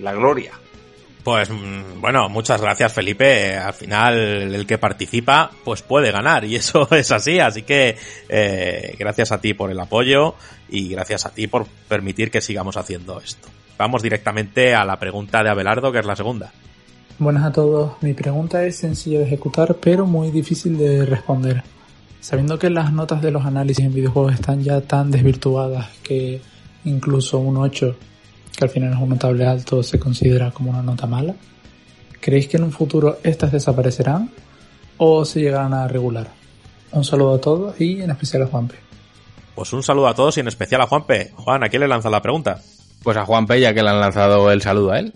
la gloria. Pues bueno, muchas gracias Felipe. Al final el que participa pues puede ganar y eso [laughs] es así. Así que eh, gracias a ti por el apoyo y gracias a ti por permitir que sigamos haciendo esto. Vamos directamente a la pregunta de Abelardo, que es la segunda. Buenas a todos. Mi pregunta es sencilla de ejecutar, pero muy difícil de responder. Sabiendo que las notas de los análisis en videojuegos están ya tan desvirtuadas que incluso un 8 que al final es un notable alto, se considera como una nota mala. ¿Creéis que en un futuro estas desaparecerán o se llegarán a regular? Un saludo a todos y en especial a Juanpe. Pues un saludo a todos y en especial a Juanpe. Juan, ¿a quién le lanza la pregunta? Pues a Juanpe, ya que le han lanzado el saludo a él.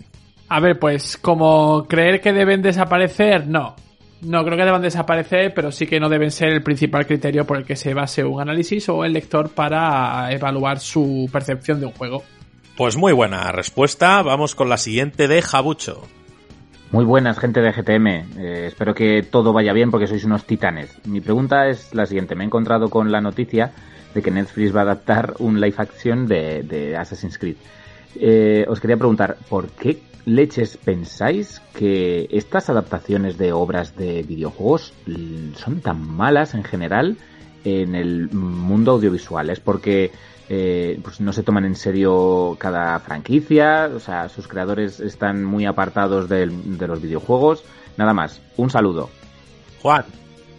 A ver, pues como creer que deben desaparecer, no. No creo que deban desaparecer, pero sí que no deben ser el principal criterio por el que se base un análisis o el lector para evaluar su percepción de un juego. Pues muy buena respuesta. Vamos con la siguiente de Jabucho. Muy buenas, gente de GTM. Eh, espero que todo vaya bien porque sois unos titanes. Mi pregunta es la siguiente. Me he encontrado con la noticia de que Netflix va a adaptar un live action de, de Assassin's Creed. Eh, os quería preguntar, ¿por qué leches pensáis que estas adaptaciones de obras de videojuegos son tan malas en general en el mundo audiovisual? ¿Es porque eh, pues no se toman en serio cada franquicia? O sea, sus creadores están muy apartados del- de los videojuegos. Nada más, un saludo. Juan,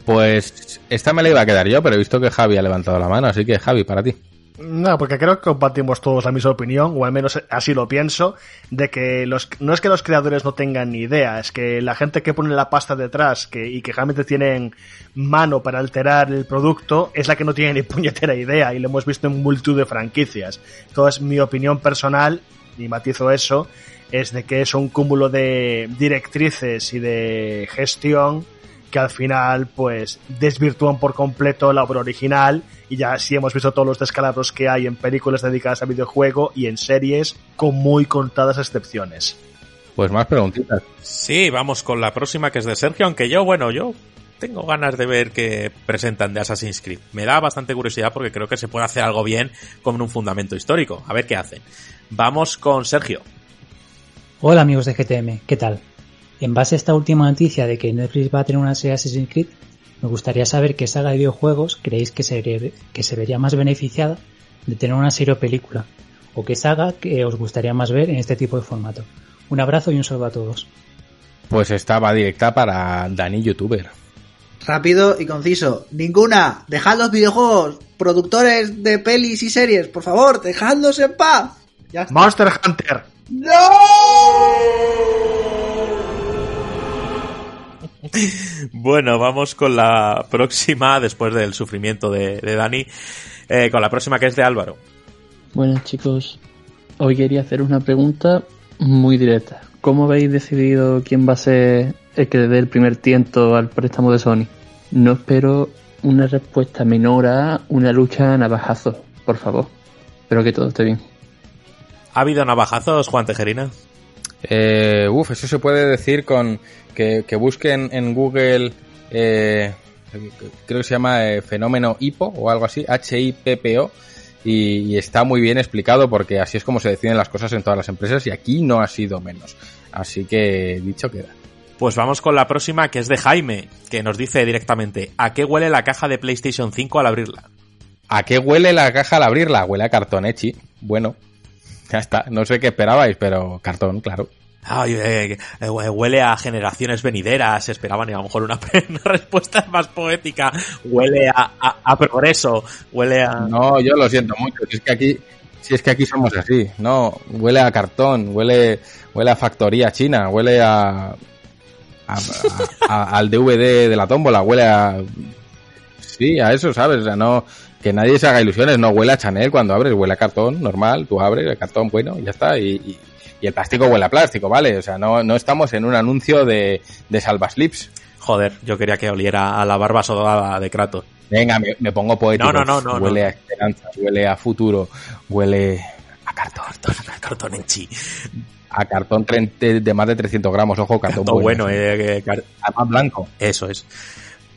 Pues esta me la iba a quedar yo, pero he visto que Javi ha levantado la mano, así que Javi, para ti. No, porque creo que compartimos todos la misma opinión, o al menos así lo pienso, de que los, no es que los creadores no tengan ni idea, es que la gente que pone la pasta detrás que, y que realmente tienen mano para alterar el producto es la que no tiene ni [laughs] puñetera idea, y lo hemos visto en multitud de franquicias. Entonces, mi opinión personal, y matizo eso, es de que es un cúmulo de directrices y de gestión que al final pues desvirtúan por completo la obra original y ya sí hemos visto todos los descalabros que hay en películas dedicadas a videojuego y en series con muy contadas excepciones. Pues más preguntitas. sí, vamos con la próxima que es de Sergio, aunque yo, bueno, yo tengo ganas de ver qué presentan de Assassin's Creed. Me da bastante curiosidad porque creo que se puede hacer algo bien con un fundamento histórico. A ver qué hacen. Vamos con Sergio. Hola amigos de GTM, ¿qué tal? En base a esta última noticia de que Netflix va a tener una serie de Assassin's Creed, me gustaría saber qué saga de videojuegos creéis que se, que se vería más beneficiada de tener una serie o película, o qué saga que os gustaría más ver en este tipo de formato. Un abrazo y un saludo a todos. Pues esta va directa para Dani YouTuber. Rápido y conciso. Ninguna. Dejad los videojuegos. Productores de pelis y series, por favor, dejadnos en paz. Ya está. Monster Hunter. Bueno, vamos con la próxima, después del sufrimiento de, de Dani, eh, con la próxima que es de Álvaro. Buenas chicos, hoy quería hacer una pregunta muy directa. ¿Cómo habéis decidido quién va a ser el que le dé el primer tiento al préstamo de Sony? No espero una respuesta menor a una lucha a navajazos, por favor. Espero que todo esté bien. ¿Ha habido navajazos, Juan Tejerina? Eh, uf, eso se puede decir con que, que busquen en Google, eh, creo que se llama eh, fenómeno HIPO o algo así, H-I-P-P-O, y, y está muy bien explicado porque así es como se deciden las cosas en todas las empresas y aquí no ha sido menos. Así que dicho queda. Pues vamos con la próxima que es de Jaime, que nos dice directamente, ¿a qué huele la caja de PlayStation 5 al abrirla? ¿A qué huele la caja al abrirla? Huele a cartón, Echi. Bueno, ya está. No sé qué esperabais, pero cartón, claro. Ay, eh, eh, huele a generaciones venideras, esperaban a lo mejor una, [laughs] una respuesta más poética. Huele a, a, a, progreso, huele a... No, yo lo siento mucho, si es que aquí, si es que aquí somos así, no, huele a cartón, huele, huele a factoría china, huele a, a, a al DVD de la tómbola, huele a... Sí, a eso, ¿sabes? O sea, no, que nadie se haga ilusiones, no huele a Chanel cuando abres, huele a cartón normal, tú abres el cartón bueno y ya está, y, y, y el plástico huele a plástico, ¿vale? O sea, no, no estamos en un anuncio de, de Salvaslips. Joder, yo quería que oliera a la barba sodada de Kratos. Venga, me, me pongo poético. No, no, no, no Huele no. a esperanza, huele a futuro, huele a cartón. A cartón en chi. A cartón de más de 300 gramos, ojo, cartón, cartón bueno. bueno eh, car Además blanco. Eso es.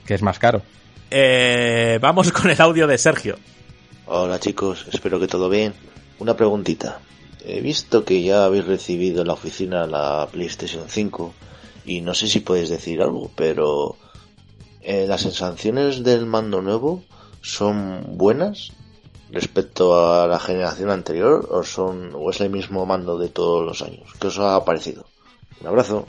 Que es más caro. Eh, vamos con el audio de Sergio. Hola chicos, espero que todo bien. Una preguntita. He visto que ya habéis recibido en la oficina la PlayStation 5 y no sé si podéis decir algo, pero eh, las sensaciones del mando nuevo son buenas respecto a la generación anterior o son o es el mismo mando de todos los años. ¿Qué os ha parecido? Un abrazo.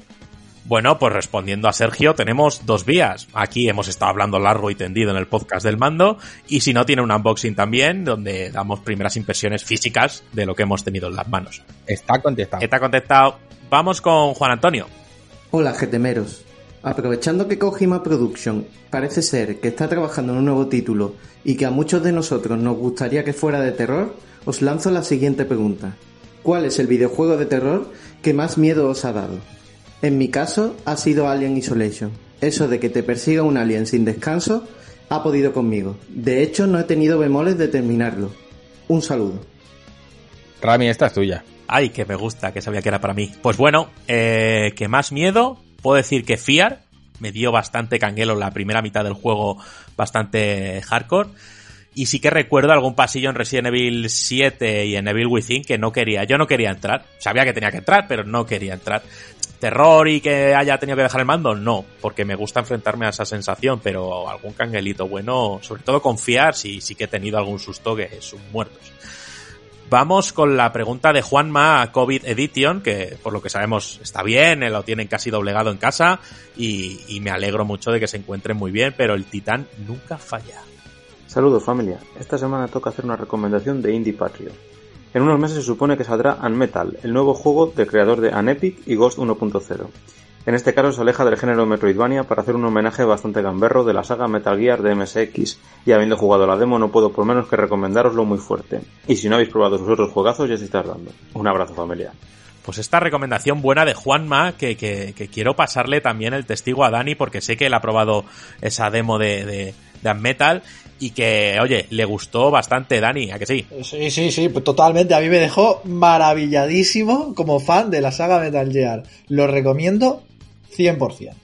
Bueno, pues respondiendo a Sergio, tenemos dos vías. Aquí hemos estado hablando largo y tendido en el podcast del mando. Y si no, tiene un unboxing también, donde damos primeras impresiones físicas de lo que hemos tenido en las manos. Está contestado. Está contestado. Vamos con Juan Antonio. Hola, GTMeros. Aprovechando que Kojima Production parece ser que está trabajando en un nuevo título y que a muchos de nosotros nos gustaría que fuera de terror, os lanzo la siguiente pregunta. ¿Cuál es el videojuego de terror que más miedo os ha dado? En mi caso ha sido Alien Isolation. Eso de que te persiga un alien sin descanso ha podido conmigo. De hecho, no he tenido bemoles de terminarlo. Un saludo. Rami, esta es tuya. Ay, que me gusta, que sabía que era para mí. Pues bueno, eh, que más miedo, puedo decir que Fiar me dio bastante canguelo la primera mitad del juego, bastante hardcore. Y sí que recuerdo algún pasillo en Resident Evil 7 y en Evil Within que no quería. Yo no quería entrar. Sabía que tenía que entrar, pero no quería entrar. ¿Terror y que haya tenido que dejar el mando? No, porque me gusta enfrentarme a esa sensación, pero algún canguelito bueno, sobre todo confiar, si sí que he tenido algún susto que son muertos. Vamos con la pregunta de Juanma a COVID Edition, que por lo que sabemos está bien, lo tienen casi doblegado en casa y, y me alegro mucho de que se encuentren muy bien, pero el titán nunca falla. Saludos familia, esta semana toca hacer una recomendación de Indie Patriot. En unos meses se supone que saldrá Unmetal, el nuevo juego del creador de Unepic y Ghost 1.0. En este caso se aleja del género Metroidvania para hacer un homenaje bastante gamberro de la saga Metal Gear de MSX, y habiendo jugado la demo no puedo por menos que recomendároslo muy fuerte. Y si no habéis probado sus otros juegazos ya se está dando. Un abrazo familia. Pues esta recomendación buena de Juanma, que, que, que, quiero pasarle también el testigo a Dani, porque sé que él ha probado esa demo de, de, de Unmetal y que, oye, le gustó bastante, Dani, ¿a que sí? Sí, sí, sí, pues totalmente. A mí me dejó maravilladísimo como fan de la saga Metal Gear. Lo recomiendo 100%.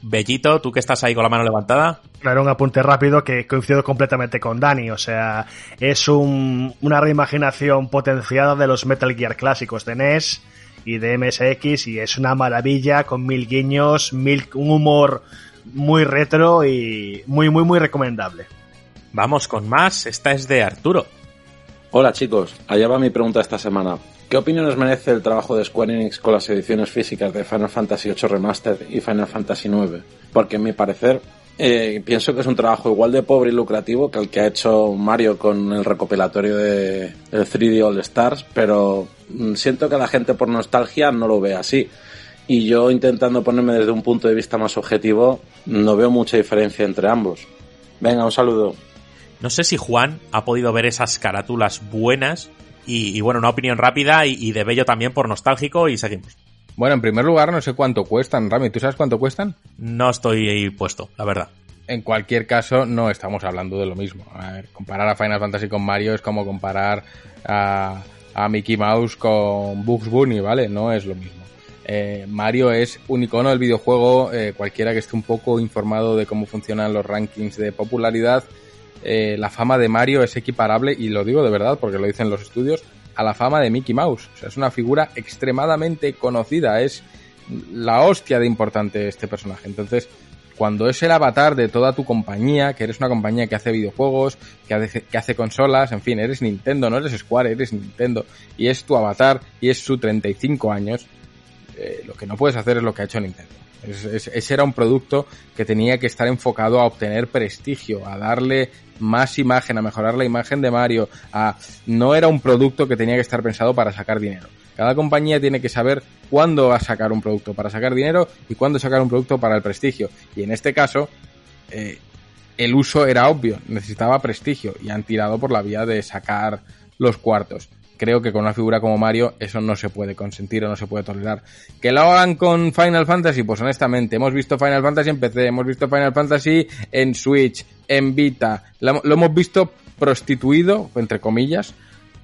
Bellito, tú que estás ahí con la mano levantada. Claro, un apunte rápido que coincido completamente con Dani. O sea, es un, una reimaginación potenciada de los Metal Gear clásicos de NES y de MSX y es una maravilla con mil guiños, mil, un humor muy retro y muy, muy, muy recomendable. Vamos con más. Esta es de Arturo. Hola chicos, allá va mi pregunta esta semana. ¿Qué opiniones merece el trabajo de Square Enix con las ediciones físicas de Final Fantasy VIII Remastered y Final Fantasy IX? Porque en mi parecer eh, pienso que es un trabajo igual de pobre y lucrativo que el que ha hecho Mario con el recopilatorio de el 3D All Stars, pero siento que la gente por nostalgia no lo ve así. Y yo intentando ponerme desde un punto de vista más objetivo, no veo mucha diferencia entre ambos. Venga, un saludo. No sé si Juan ha podido ver esas carátulas buenas y, y bueno, una opinión rápida y, y, de Bello también por nostálgico y seguimos. Bueno, en primer lugar, no sé cuánto cuestan, Rami. ¿Tú sabes cuánto cuestan? No estoy puesto, la verdad. En cualquier caso, no estamos hablando de lo mismo. A ver, comparar a Final Fantasy con Mario es como comparar a, a Mickey Mouse con Bugs Bunny, ¿vale? No es lo mismo. Eh, Mario es un icono del videojuego, eh, cualquiera que esté un poco informado de cómo funcionan los rankings de popularidad, eh, la fama de Mario es equiparable, y lo digo de verdad porque lo dicen los estudios, a la fama de Mickey Mouse. O sea, es una figura extremadamente conocida, es la hostia de importante este personaje. Entonces, cuando es el avatar de toda tu compañía, que eres una compañía que hace videojuegos, que hace, que hace consolas, en fin, eres Nintendo, no eres Square, eres Nintendo, y es tu avatar y es su 35 años, eh, lo que no puedes hacer es lo que ha hecho Nintendo. Es, es, ese era un producto que tenía que estar enfocado a obtener prestigio, a darle más imagen, a mejorar la imagen de Mario, a no era un producto que tenía que estar pensado para sacar dinero. Cada compañía tiene que saber cuándo va a sacar un producto para sacar dinero y cuándo sacar un producto para el prestigio. Y en este caso, eh, el uso era obvio, necesitaba prestigio y han tirado por la vía de sacar los cuartos creo que con una figura como Mario eso no se puede consentir o no se puede tolerar. ¿Que lo hagan con Final Fantasy? Pues honestamente, hemos visto Final Fantasy en PC, hemos visto Final Fantasy en Switch, en Vita, lo, lo hemos visto prostituido, entre comillas,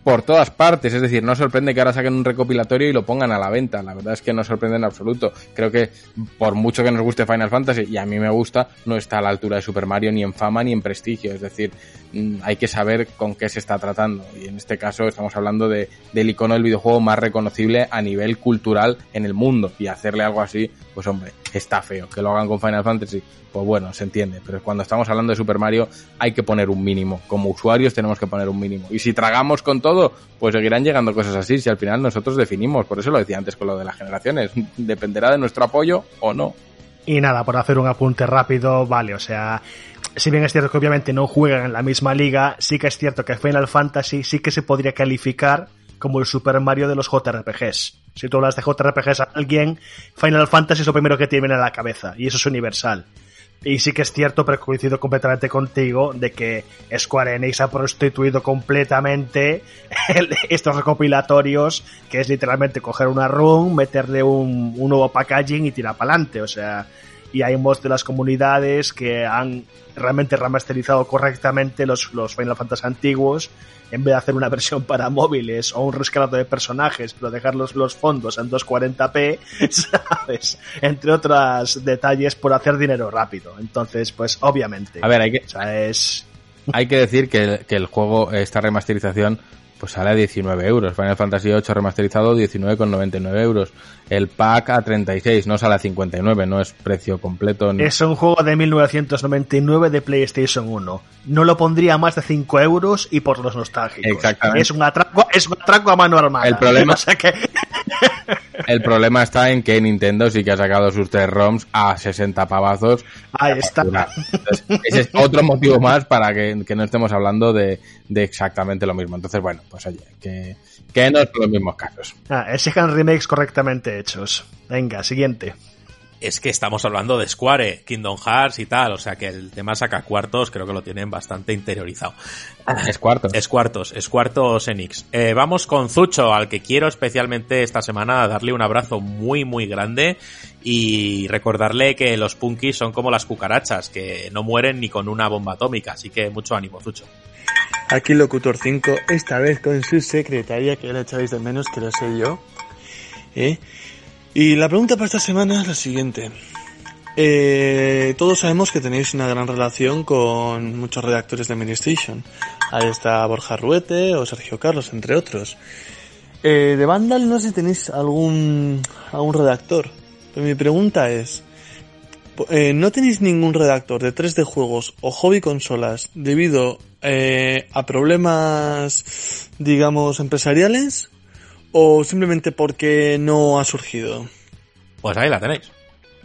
por todas partes. Es decir, no sorprende que ahora saquen un recopilatorio y lo pongan a la venta. La verdad es que no sorprende en absoluto. Creo que por mucho que nos guste Final Fantasy, y a mí me gusta, no está a la altura de Super Mario ni en fama ni en prestigio. Es decir, hay que saber con qué se está tratando. Y en este caso estamos hablando de, del icono del videojuego más reconocible a nivel cultural en el mundo. Y hacerle algo así, pues hombre, está feo. Que lo hagan con Final Fantasy, pues bueno, se entiende. Pero cuando estamos hablando de Super Mario hay que poner un mínimo. Como usuarios tenemos que poner un mínimo. Y si tragamos con todo, pues seguirán llegando cosas así. Si al final nosotros definimos, por eso lo decía antes con lo de las generaciones, [laughs] dependerá de nuestro apoyo o no. Y nada, por hacer un apunte rápido, vale, o sea, si bien es cierto que obviamente no juegan en la misma liga, sí que es cierto que Final Fantasy sí que se podría calificar como el Super Mario de los JRPGs. Si tú hablas de JRPGs a alguien, Final Fantasy es lo primero que te viene a la cabeza, y eso es universal. Y sí que es cierto, pero coincido completamente contigo, de que Square Enix ha prostituido completamente [laughs] el- estos recopilatorios, que es literalmente coger una run, meterle un, un nuevo packaging y tirar para adelante. O sea, y hay mods de las comunidades que han realmente remasterizado correctamente los, los Final Fantasy antiguos en vez de hacer una versión para móviles o un rescalado de personajes, pero dejar los, los fondos en 240p, [laughs] ¿sabes? Entre otros detalles por hacer dinero rápido. Entonces, pues obviamente. A ver, hay que, o sea, es... hay que decir que, que el juego, esta remasterización, pues sale a 19 euros. Final Fantasy VIII remasterizado 19,99 euros. El pack a 36, no sale a 59, no es precio completo. ni- Es un juego de 1999 de PlayStation 1. No lo pondría más de 5 euros y por los nostálgicos. Exactamente. Es un atraco, es un atraco a mano armada. El problema- [laughs] O sea que El problema está en que Nintendo sí que ha sacado sus tres ROMs a 60 pavazos. Ahí está. Entonces, ese es otro motivo más para que, que no estemos hablando de, de exactamente lo mismo. Entonces, bueno, pues oye, que, que no son los mismos casos. Ah, exijan remakes correctamente hechos. Venga, siguiente. Es que estamos hablando de Square, Kingdom Hearts y tal, o sea que el tema saca cuartos creo que lo tienen bastante interiorizado. Es cuarto. Es cuartos, es cuartos Enix. Eh, vamos con Zucho, al que quiero especialmente esta semana darle un abrazo muy muy grande y recordarle que los punkis son como las cucarachas, que no mueren ni con una bomba atómica, así que mucho ánimo, Zucho. Aquí Locutor 5, esta vez con su secretaria, que ya la echabais de menos, que lo sé yo. ¿Eh? Y la pregunta para esta semana es la siguiente. Eh, todos sabemos que tenéis una gran relación con muchos redactores de Administration. Ahí está Borja Ruete o Sergio Carlos, entre otros. Eh, de Vandal no sé si tenéis algún, algún redactor. Pero mi pregunta es, eh, ¿no tenéis ningún redactor de 3D juegos o hobby consolas debido eh, a problemas, digamos, empresariales? ¿O simplemente porque no ha surgido? Pues ahí la tenéis.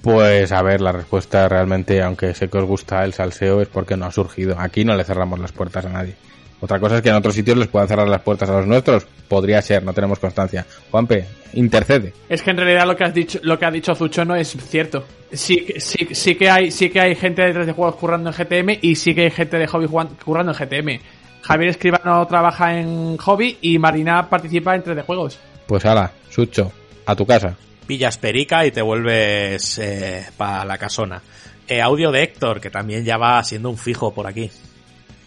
Pues a ver, la respuesta realmente, aunque sé que os gusta el salseo, es porque no ha surgido. Aquí no le cerramos las puertas a nadie. Otra cosa es que en otros sitios les puedan cerrar las puertas a los nuestros. Podría ser, no tenemos constancia. Juanpe, intercede. Es que en realidad lo que has dicho, lo que ha dicho Zucho no es cierto. Sí, que- sí, sí que hay, sí que hay gente de 3D juegos currando en GTM y sí que hay gente de hobby currando en GTM. Javier Escribano trabaja en hobby y Marina participa en 3D juegos. Pues ala, Sucho, a tu casa. Pillas perica y te vuelves eh, para la casona. Eh, audio de Héctor, que también ya va siendo un fijo por aquí.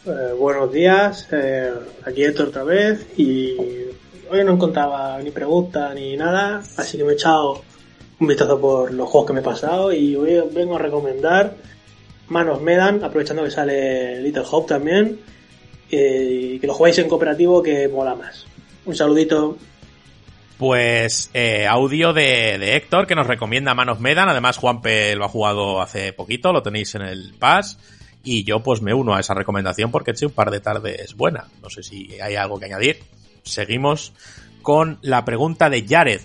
Eh, buenos días, eh, aquí Héctor otra vez y hoy no encontraba ni pregunta ni nada, así que me he echado un vistazo por los juegos que me he pasado y hoy os vengo a recomendar Manos Medan, aprovechando que sale Little Hope también, eh, y que lo juguéis en cooperativo que mola más. Un saludito. Pues eh, audio de, de Héctor que nos recomienda Manos Medan. Además, Juanpe lo ha jugado hace poquito, lo tenéis en el Pass. Y yo pues me uno a esa recomendación porque he hecho un par de tardes buena. No sé si hay algo que añadir. Seguimos con la pregunta de Jared.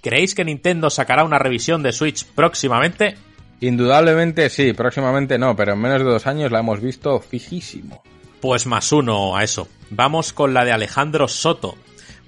¿Creéis que Nintendo sacará una revisión de Switch próximamente? Indudablemente sí, próximamente no, pero en menos de dos años la hemos visto fijísimo. Pues más uno a eso. Vamos con la de Alejandro Soto.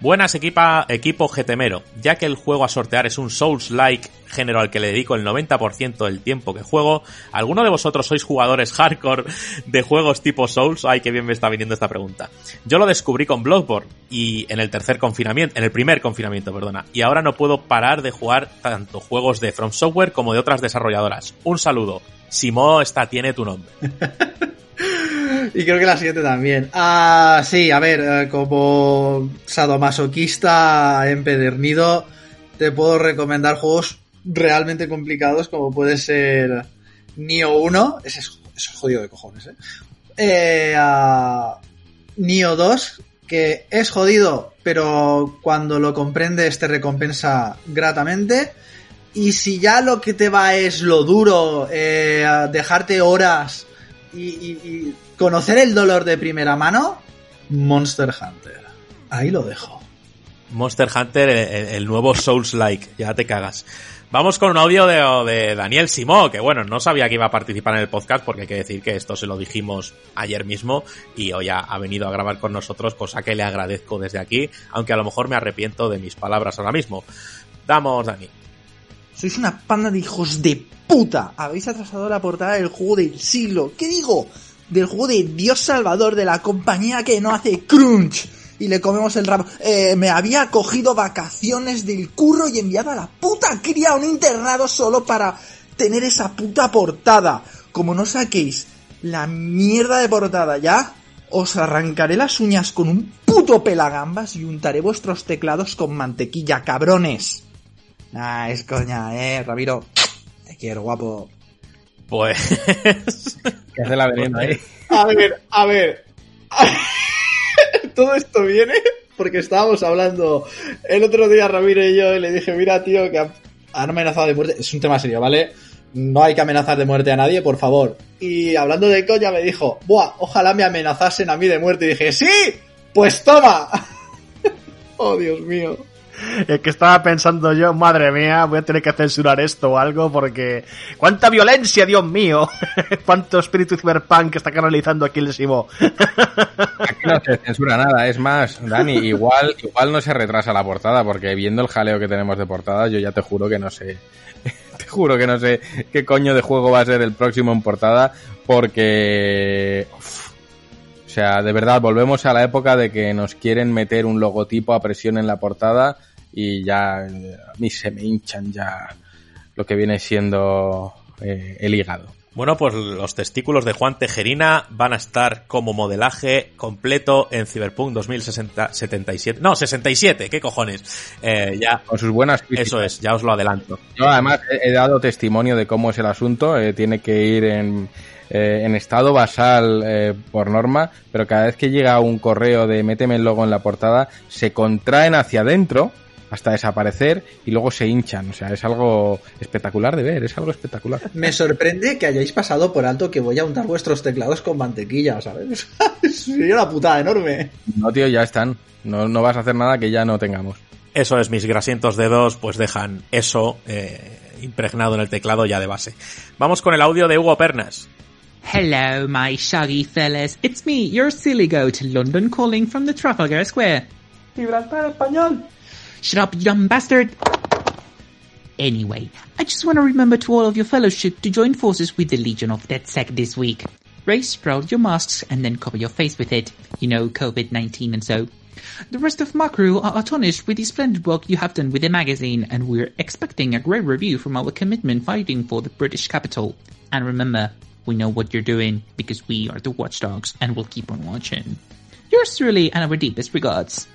Buenas equipa, equipo GTMero, ya que el juego a sortear es un Souls-like, género al que le dedico el 90% del tiempo que juego, ¿alguno de vosotros sois jugadores hardcore de juegos tipo Souls? Ay, qué bien me está viniendo esta pregunta. Yo lo descubrí con Bloodborne y en el tercer confinamiento, en el primer confinamiento, perdona, y ahora no puedo parar de jugar tanto juegos de From Software como de otras desarrolladoras. Un saludo. Simo, esta tiene tu nombre. [laughs] Y creo que la siguiente también. Ah, sí, a ver, eh, como sadomasoquista empedernido, te puedo recomendar juegos realmente complicados como puede ser Nio 1, ese es, jodido de cojones, ¿eh? eh ah, Nio 2, que es jodido, pero cuando lo comprendes te recompensa gratamente. Y si ya lo que te va es lo duro, eh, dejarte horas y, conocer el dolor de primera mano, Monster Hunter. Ahí lo dejo. Monster Hunter, el, nuevo Souls-like, ya te cagas. Vamos con un audio de, de Daniel Simó, que bueno, no sabía que iba a participar en el podcast porque hay que decir que esto se lo dijimos ayer mismo y hoy ha, ha venido a grabar con nosotros, cosa que le agradezco desde aquí, aunque a lo mejor me arrepiento de mis palabras ahora mismo. Damos, Dani. Sois una panda de hijos de puta. Habéis atrasado la portada del juego del siglo. ¿Qué digo? Del juego de Dios Salvador, de la compañía que no hace crunch. Y le comemos el rabo. Eh, me había cogido vacaciones del curro y enviado a la puta cría a un internado solo para tener esa puta portada. Como no saquéis la mierda de portada ya, os arrancaré las uñas con un puto pelagambas y untaré vuestros teclados con mantequilla, cabrones. Ah, es coña, eh, Ramiro. Te quiero, guapo. Pues. ¿Qué hace la veneno ahí? A ver, a ver. [laughs] Todo esto viene porque estábamos hablando el otro día Ramiro y yo y le dije, mira tío, que han han amenazado de muerte. Es un tema serio, ¿vale? No hay que amenazar de muerte a nadie, por favor. Y hablando de coña me dijo, buah, ojalá me amenazasen a mí de muerte. Y dije, sí, pues toma. [laughs] oh, Dios mío. [laughs] Es que estaba pensando yo, madre mía, voy a tener que censurar esto o algo porque... ¡Cuánta violencia, Dios mío! [laughs] ¡Cuánto espíritu cyberpunk está canalizando aquí el Simo! [laughs] Aquí no se censura nada. Es más, Dani, igual, igual no se retrasa la portada, porque viendo el jaleo que tenemos de portada, yo ya te juro que no sé. Te juro que no sé qué coño de juego va a ser el próximo en portada, porque. uf, o sea, de verdad, volvemos a la época de que nos quieren meter un logotipo a presión en la portada y ya a mí se me hinchan ya lo que viene siendo eh, el hígado. Bueno, pues los testículos de Juan Tejerina van a estar como modelaje completo en Cyberpunk 2077. No, 67, ¿qué cojones? Eh, ya. Con sus buenas críticas. Eso es, ya os lo adelanto. Yo además he he dado testimonio de cómo es el asunto. eh, tiene que ir en, eh, en estado basal eh, por norma, pero cada vez que llega un correo de méteme el logo en la portada, se contraen hacia adentro hasta desaparecer y luego se hinchan. O sea, es algo espectacular de ver, es algo espectacular. [laughs] Me sorprende que hayáis pasado por alto que voy a untar vuestros teclados con mantequilla, ¿sabes? [laughs] Sería una putada enorme. No, tío, ya están. No, no vas a hacer nada que ya no tengamos. Eso es, mis grasientos dedos pues dejan eso eh, impregnado en el teclado ya de base. Vamos con el audio de Hugo Pernas. Hello, my shaggy fellas. It's me, your silly goat, London calling from the Trafalgar Square. Gibraltar español. Shut up, you dumb bastard! Anyway, I just want to remember to all of your fellowship to join forces with the Legion of DeadSec this week. Raise proud your masks and then cover your face with it. You know, COVID-19 and so. The rest of my crew are astonished with the splendid work you have done with the magazine, and we're expecting a great review from our commitment fighting for the British capital. And remember, we know what you're doing because we are the watchdogs and we'll keep on watching. Yours truly and our deepest regards.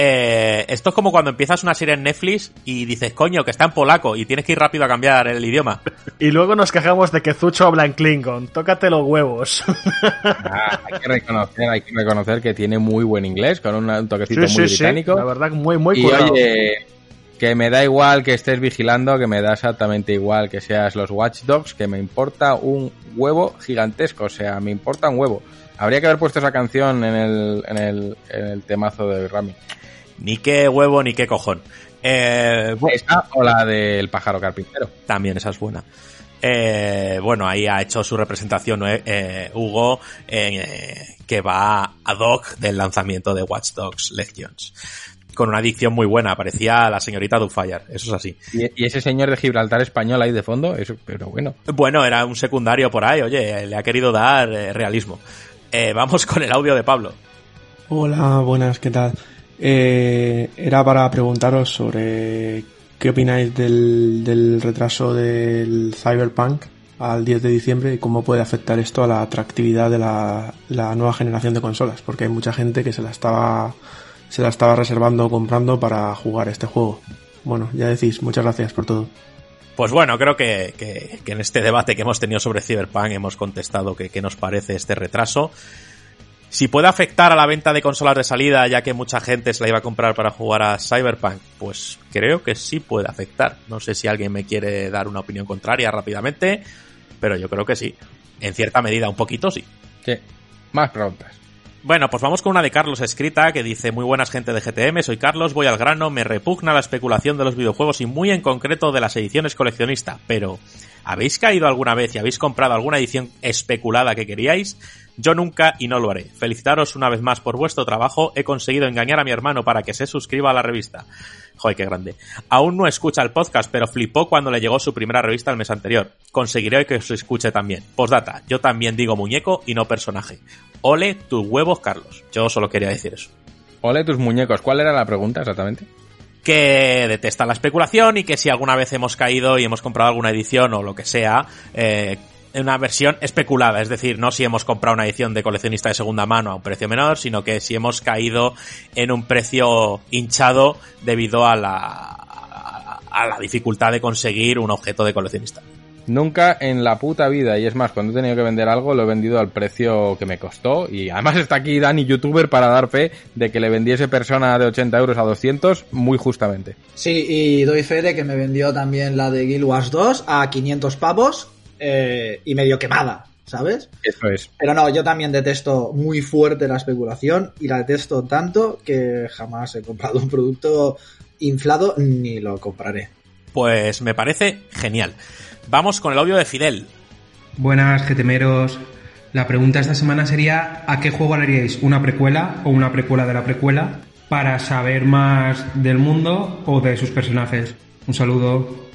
Eh, esto es como cuando empiezas una serie en Netflix y dices, coño, que está en polaco y tienes que ir rápido a cambiar el idioma. [laughs] Y luego nos quejamos de que Zucho habla en Klingon. Tócate los huevos. Ah, hay que reconocer, hay que reconocer que tiene muy buen inglés, con un, toquecito Sí, muy sí, sí. británico. La verdad, muy, muy y oye, que me da igual que estés vigilando, que me da exactamente igual que seas los Watchdogs, que me importa un huevo gigantesco, o sea, me importa un huevo. Habría que haber puesto esa canción en el, en el, en el temazo de Rami. Ni qué huevo ni qué cojón. Eh, Esa o la del pájaro carpintero. También esa es buena. Eh, bueno, ahí ha hecho su representación eh, eh, Hugo, eh, que va ad hoc del lanzamiento de Watch Dogs Legions. Con una dicción muy buena, parecía la señorita Dufire, eso es así. Y, y ese señor de Gibraltar español ahí de fondo, eso, pero bueno. Bueno, era un secundario por ahí, oye, le ha querido dar eh, realismo. Eh, vamos con el audio de Pablo. Hola, buenas, ¿qué tal? Eh, era para preguntaros sobre qué opináis del, del retraso del Cyberpunk al 10 de diciembre y cómo puede afectar esto a la atractividad de la, la nueva generación de consolas, porque hay mucha gente que se la estaba se la estaba reservando o comprando para jugar este juego. Bueno, ya decís, muchas gracias por todo. Pues bueno, creo que, que- que en este debate que hemos tenido sobre Cyberpunk hemos contestado que qué nos parece este retraso. Si puede afectar a la venta de consolas de salida, ya que mucha gente se la iba a comprar para jugar a Cyberpunk, pues creo que sí puede afectar. No sé si alguien me quiere dar una opinión contraria rápidamente, pero yo creo que sí. En cierta medida, un poquito sí. Sí. Más preguntas. Bueno, pues vamos con una de Carlos escrita que dice muy buenas gente de GTM, soy Carlos, voy al grano, me repugna la especulación de los videojuegos y muy en concreto de las ediciones coleccionista, pero ¿habéis caído alguna vez y habéis comprado alguna edición especulada que queríais? Yo nunca y no lo haré. Felicitaros una vez más por vuestro trabajo. He conseguido engañar a mi hermano para que se suscriba a la revista. Joder, qué grande. Aún no escucha el podcast, pero flipó cuando le llegó su primera revista el mes anterior. Conseguiré que os escuche también. Postdata, yo también digo muñeco y no personaje. Ole tus huevos, Carlos. Yo solo quería decir eso. Ole tus muñecos. ¿Cuál era la pregunta exactamente? que detesta la especulación y que si alguna vez hemos caído y hemos comprado alguna edición o lo que sea, eh, una versión especulada, es decir, no si hemos comprado una edición de coleccionista de segunda mano a un precio menor, sino que si hemos caído en un precio hinchado debido a la, a la dificultad de conseguir un objeto de coleccionista. Nunca en la puta vida, y es más, cuando he tenido que vender algo lo he vendido al precio que me costó. Y además está aquí Dani, youtuber, para dar fe de que le vendiese persona de 80 euros a 200 muy justamente. Sí, y doy fe de que me vendió también la de Guild Wars 2 a 500 pavos eh, y medio quemada, ¿sabes? Eso es. Pero no, yo también detesto muy fuerte la especulación y la detesto tanto que jamás he comprado un producto inflado ni lo compraré. Pues me parece genial. Vamos con el audio de Fidel. Buenas, GTMeros. La pregunta esta semana sería: ¿a qué juego haríais una precuela o una precuela de la precuela para saber más del mundo o de sus personajes? Un saludo.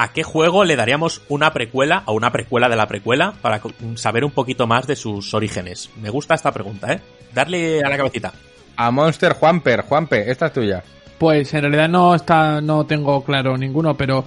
¿A qué juego le daríamos una precuela o una precuela de la precuela para saber un poquito más de sus orígenes? Me gusta esta pregunta, ¿eh? Darle a la cabecita. A Monster Juanper. Juanpe, esta es tuya. Pues en realidad no está, no tengo claro ninguno, pero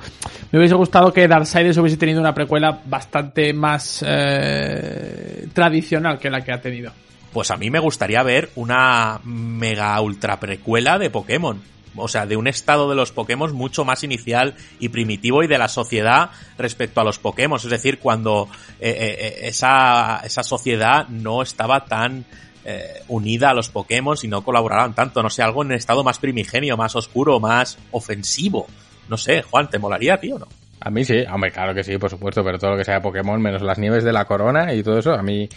me hubiese gustado que Darksiders hubiese tenido una precuela bastante más eh, tradicional que la que ha tenido. Pues a mí me gustaría ver una mega ultra precuela de Pokémon. O sea, de un estado de los Pokémon mucho más inicial y primitivo y de la sociedad respecto a los Pokémon. Es decir, cuando eh, eh, esa, esa sociedad no estaba tan eh, unida a los Pokémon y no colaboraban tanto. No sé, algo en estado más primigenio, más oscuro, más ofensivo. No sé, Juan, ¿te molaría, tío, no? A mí sí, hombre, claro que sí, por supuesto, pero todo lo que sea Pokémon, menos las nieves de la corona y todo eso, a mí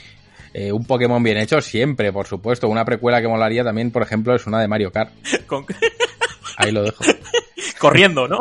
eh, un Pokémon bien hecho siempre, por supuesto. Una precuela que molaría también, por ejemplo, es una de Mario Kart. [laughs] Ahí lo dejo. [laughs] Corriendo, ¿no?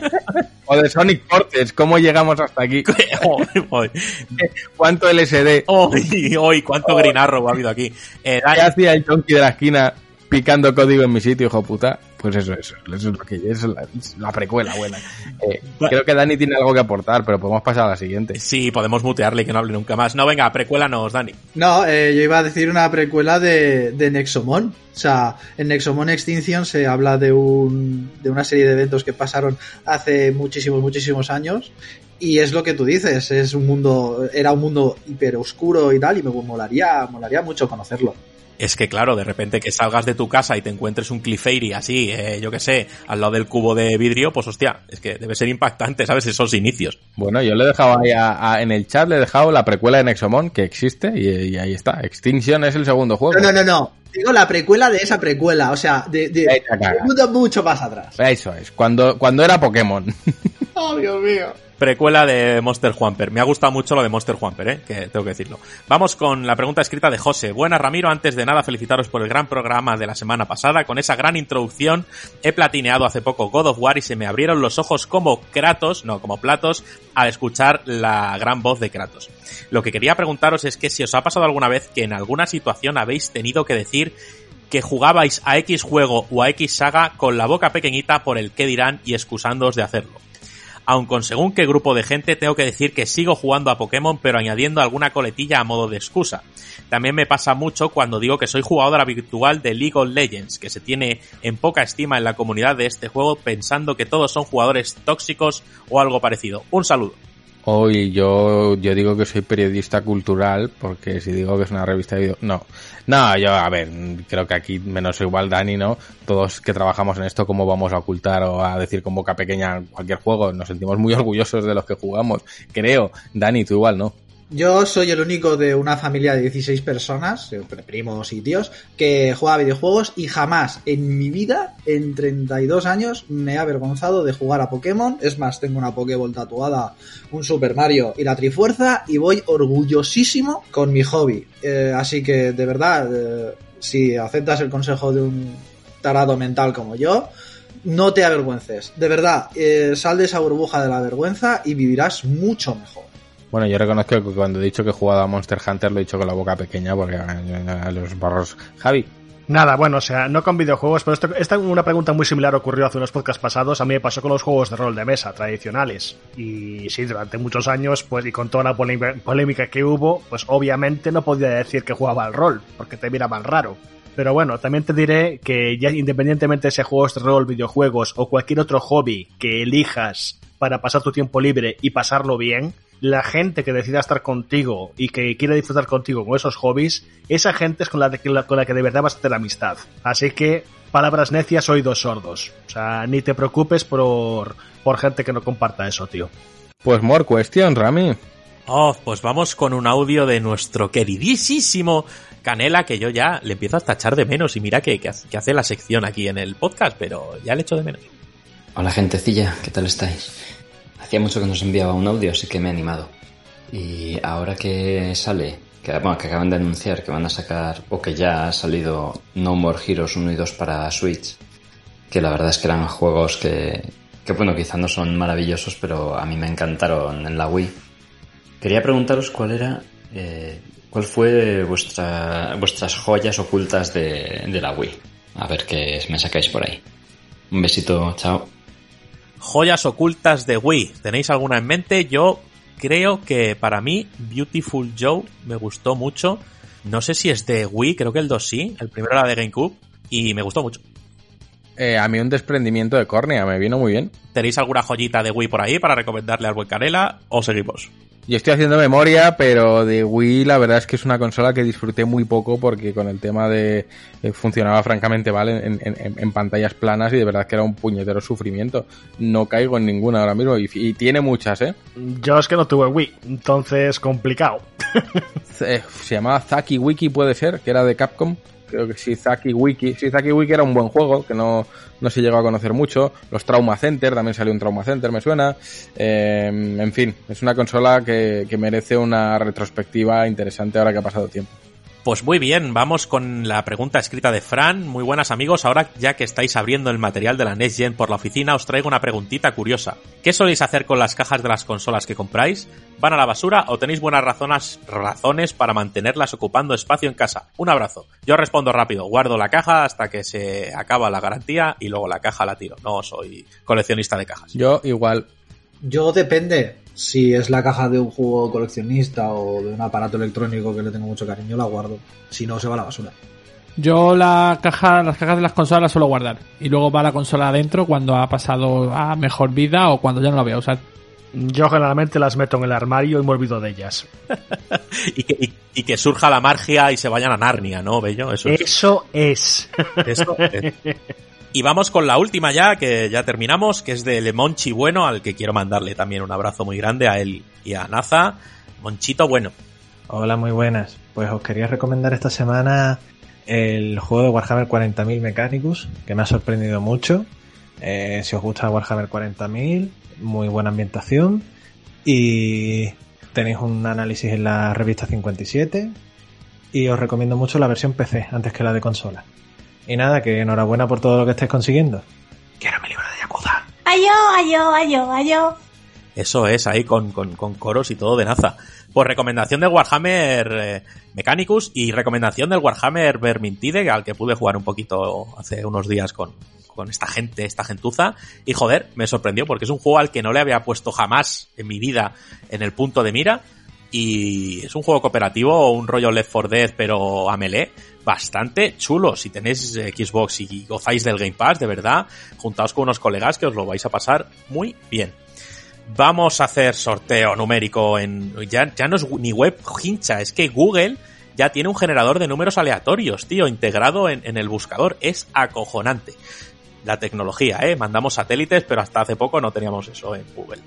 [laughs] o de Sonic Forces, ¿cómo llegamos hasta aquí? [laughs] ¿Cuánto LSD? Hoy, hoy, cuánto Green Arrow ha habido aquí. Eh, ¿Qué hacía el chonky de la esquina picando código en mi sitio, hijo puta? Pues eso, eso, eso es lo que es la, la precuela buena. Eh, creo que Dani tiene algo que aportar, pero podemos pasar a la siguiente. Sí, podemos mutearle y que no hable nunca más. No, venga, precuélanos, Dani. No, eh, yo iba a decir una precuela de, de Nexomon. O sea, en Nexomon Extinction se habla de, un, de una serie de eventos que pasaron hace muchísimos, muchísimos años. Y es lo que tú dices, es un mundo, era un mundo hiper oscuro y tal, y me molaría, molaría mucho conocerlo es que claro, de repente que salgas de tu casa y te encuentres un Clefairy así, eh, yo qué sé, al lado del cubo de vidrio, pues hostia, es que debe ser impactante, ¿sabes? Esos inicios. Bueno, yo le he dejado ahí a, a, en el chat, le he dejado la precuela de Nexomon, que existe, y, y, ahí está. Extinction es el segundo juego. No, no, no, no. Digo la precuela de esa precuela, o sea, de, de, de mucho más atrás. Eso es, cuando, cuando era Pokémon. [laughs] oh, Dios mío precuela de Monster Juanper. Me ha gustado mucho lo de Monster Juanper, ¿eh? que tengo que decirlo. Vamos con la pregunta escrita de José. Buenas, Ramiro. Antes de nada, felicitaros por el gran programa de la semana pasada. Con esa gran introducción, he platineado hace poco God of War y se me abrieron los ojos como Kratos, no, como platos, al escuchar la gran voz de Kratos. Lo que quería preguntaros es que si os ha pasado alguna vez que en alguna situación habéis tenido que decir que jugabais a X juego o a X saga con la boca pequeñita por el que dirán y excusándoos de hacerlo aun con según qué grupo de gente tengo que decir que sigo jugando a Pokémon pero añadiendo alguna coletilla a modo de excusa. También me pasa mucho cuando digo que soy jugador habitual de League of Legends, que se tiene en poca estima en la comunidad de este juego pensando que todos son jugadores tóxicos o algo parecido. Un saludo. Hoy yo, yo digo que soy periodista cultural, porque si digo que es una revista de no. No, yo, a ver, creo que aquí menos igual Dani, ¿no? Todos que trabajamos en esto, ¿cómo vamos a ocultar o a decir con boca pequeña cualquier juego? Nos sentimos muy [laughs] orgullosos de los que jugamos, creo. Dani, tú igual, ¿no? Yo soy el único de una familia de 16 personas, primos y tíos, que juega videojuegos y jamás en mi vida, en 32 años, me he avergonzado de jugar a Pokémon. Es más, tengo una Pokéball tatuada, un Super Mario y la Trifuerza y voy orgullosísimo con mi hobby. Eh, así que, de verdad, eh, si aceptas el consejo de un tarado mental como yo, no te avergüences. De verdad, eh, sal de esa burbuja de la vergüenza y vivirás mucho mejor. Bueno, yo reconozco que cuando he dicho que he jugado a Monster Hunter lo he dicho con la boca pequeña porque a los barros. Javi. Nada, bueno, o sea, no con videojuegos, pero esto, esta una pregunta muy similar ocurrió hace unos podcasts pasados. A mí me pasó con los juegos de rol de mesa tradicionales. Y sí, durante muchos años, pues, y con toda la polémica que hubo, pues obviamente no podía decir que jugaba al rol, porque te miraban raro. Pero bueno, también te diré que ya independientemente de ese juegos de rol, videojuegos o cualquier otro hobby que elijas para pasar tu tiempo libre y pasarlo bien, la gente que decida estar contigo y que quiere disfrutar contigo con esos hobbies, esa gente es con la, que, con la que de verdad vas a tener amistad. Así que, palabras necias, oídos sordos. O sea, ni te preocupes por, por gente que no comparta eso, tío. Pues more question, Rami. Oh, pues vamos con un audio de nuestro queridísimo Canela, que yo ya le empiezo hasta a echar de menos. Y mira que, que, hace la sección aquí en el podcast, pero ya le echo de menos. Hola, gentecilla, ¿qué tal estáis? Hacía mucho que nos enviaba un audio, así que me he animado. Y ahora que sale, que, bueno, que acaban de anunciar que van a sacar, o que ya ha salido No More Heroes 1 y 2 para Switch, que la verdad es que eran juegos que, que bueno, quizá no son maravillosos, pero a mí me encantaron en la Wii. Quería preguntaros cuál era, eh, cuál fue vuestra, vuestras joyas ocultas de, de la Wii. A ver qué me sacáis por ahí. Un besito, chao. Joyas ocultas de Wii. ¿Tenéis alguna en mente? Yo creo que para mí Beautiful Joe me gustó mucho. No sé si es de Wii, creo que el 2 sí. El primero era de GameCube y me gustó mucho. Eh, a mí un desprendimiento de córnea, me vino muy bien. ¿Tenéis alguna joyita de Wii por ahí para recomendarle al buen Canela o seguimos? Yo estoy haciendo memoria, pero de Wii la verdad es que es una consola que disfruté muy poco porque con el tema de eh, funcionaba francamente mal en, en, en, pantallas planas y de verdad que era un puñetero sufrimiento. No caigo en ninguna ahora mismo y, y tiene muchas, ¿eh? Yo es que no tuve Wii, entonces complicado. [laughs] se llamaba Zaki Wiki, puede ser, que era de Capcom creo que Shizaki Wiki. Shizaki Wiki era un buen juego, que no, no se llegó a conocer mucho. Los Trauma Center, también salió un Trauma Center, me suena. Eh, en fin, es una consola que, que merece una retrospectiva interesante ahora que ha pasado tiempo. Pues muy bien, vamos con la pregunta escrita de Fran. Muy buenas amigos, ahora ya que estáis abriendo el material de la Next Gen por la oficina, os traigo una preguntita curiosa. ¿Qué soléis hacer con las cajas de las consolas que compráis? ¿Van a la basura o tenéis buenas razones, razones para mantenerlas ocupando espacio en casa? Un abrazo. Yo respondo rápido, guardo la caja hasta que se acaba la garantía y luego la caja la tiro. No soy coleccionista de cajas. Yo igual. Yo depende si es la caja de un juego coleccionista o de un aparato electrónico que le tengo mucho cariño, la guardo. Si no, se va a la basura. Yo la caja, las cajas de las consolas las suelo guardar. Y luego va la consola adentro cuando ha pasado a mejor vida o cuando ya no la voy a usar. Yo generalmente las meto en el armario y me olvido de ellas. [laughs] y, que, y, y, que, surja la magia y se vayan a Narnia, ¿no, Bello? Eso es. Eso es. Eso es. [laughs] Y vamos con la última ya, que ya terminamos, que es de Monchi Bueno, al que quiero mandarle también un abrazo muy grande a él y a Naza. Monchito Bueno. Hola, muy buenas. Pues os quería recomendar esta semana el juego de Warhammer 40.000 Mechanicus, que me ha sorprendido mucho. Eh, si os gusta Warhammer 40.000, muy buena ambientación. Y tenéis un análisis en la revista 57. Y os recomiendo mucho la versión PC antes que la de consola. Y nada, que enhorabuena por todo lo que estés consiguiendo. Quiero mi libro de Yakuza. Ayo, ayo, ayo, ayo. Eso es, ahí con, con, con coros y todo de naza. Pues recomendación del Warhammer eh, Mechanicus y recomendación del Warhammer Vermintide, al que pude jugar un poquito hace unos días con, con esta gente, esta gentuza. Y joder, me sorprendió porque es un juego al que no le había puesto jamás en mi vida en el punto de mira. Y es un juego cooperativo, un rollo Left 4 Dead, pero a melee, bastante chulo. Si tenéis Xbox y gozáis del Game Pass, de verdad, juntaos con unos colegas que os lo vais a pasar muy bien. Vamos a hacer sorteo numérico en. Ya, ya no es ni web hincha, es que Google ya tiene un generador de números aleatorios, tío, integrado en, en el buscador. Es acojonante la tecnología, ¿eh? Mandamos satélites, pero hasta hace poco no teníamos eso en Google.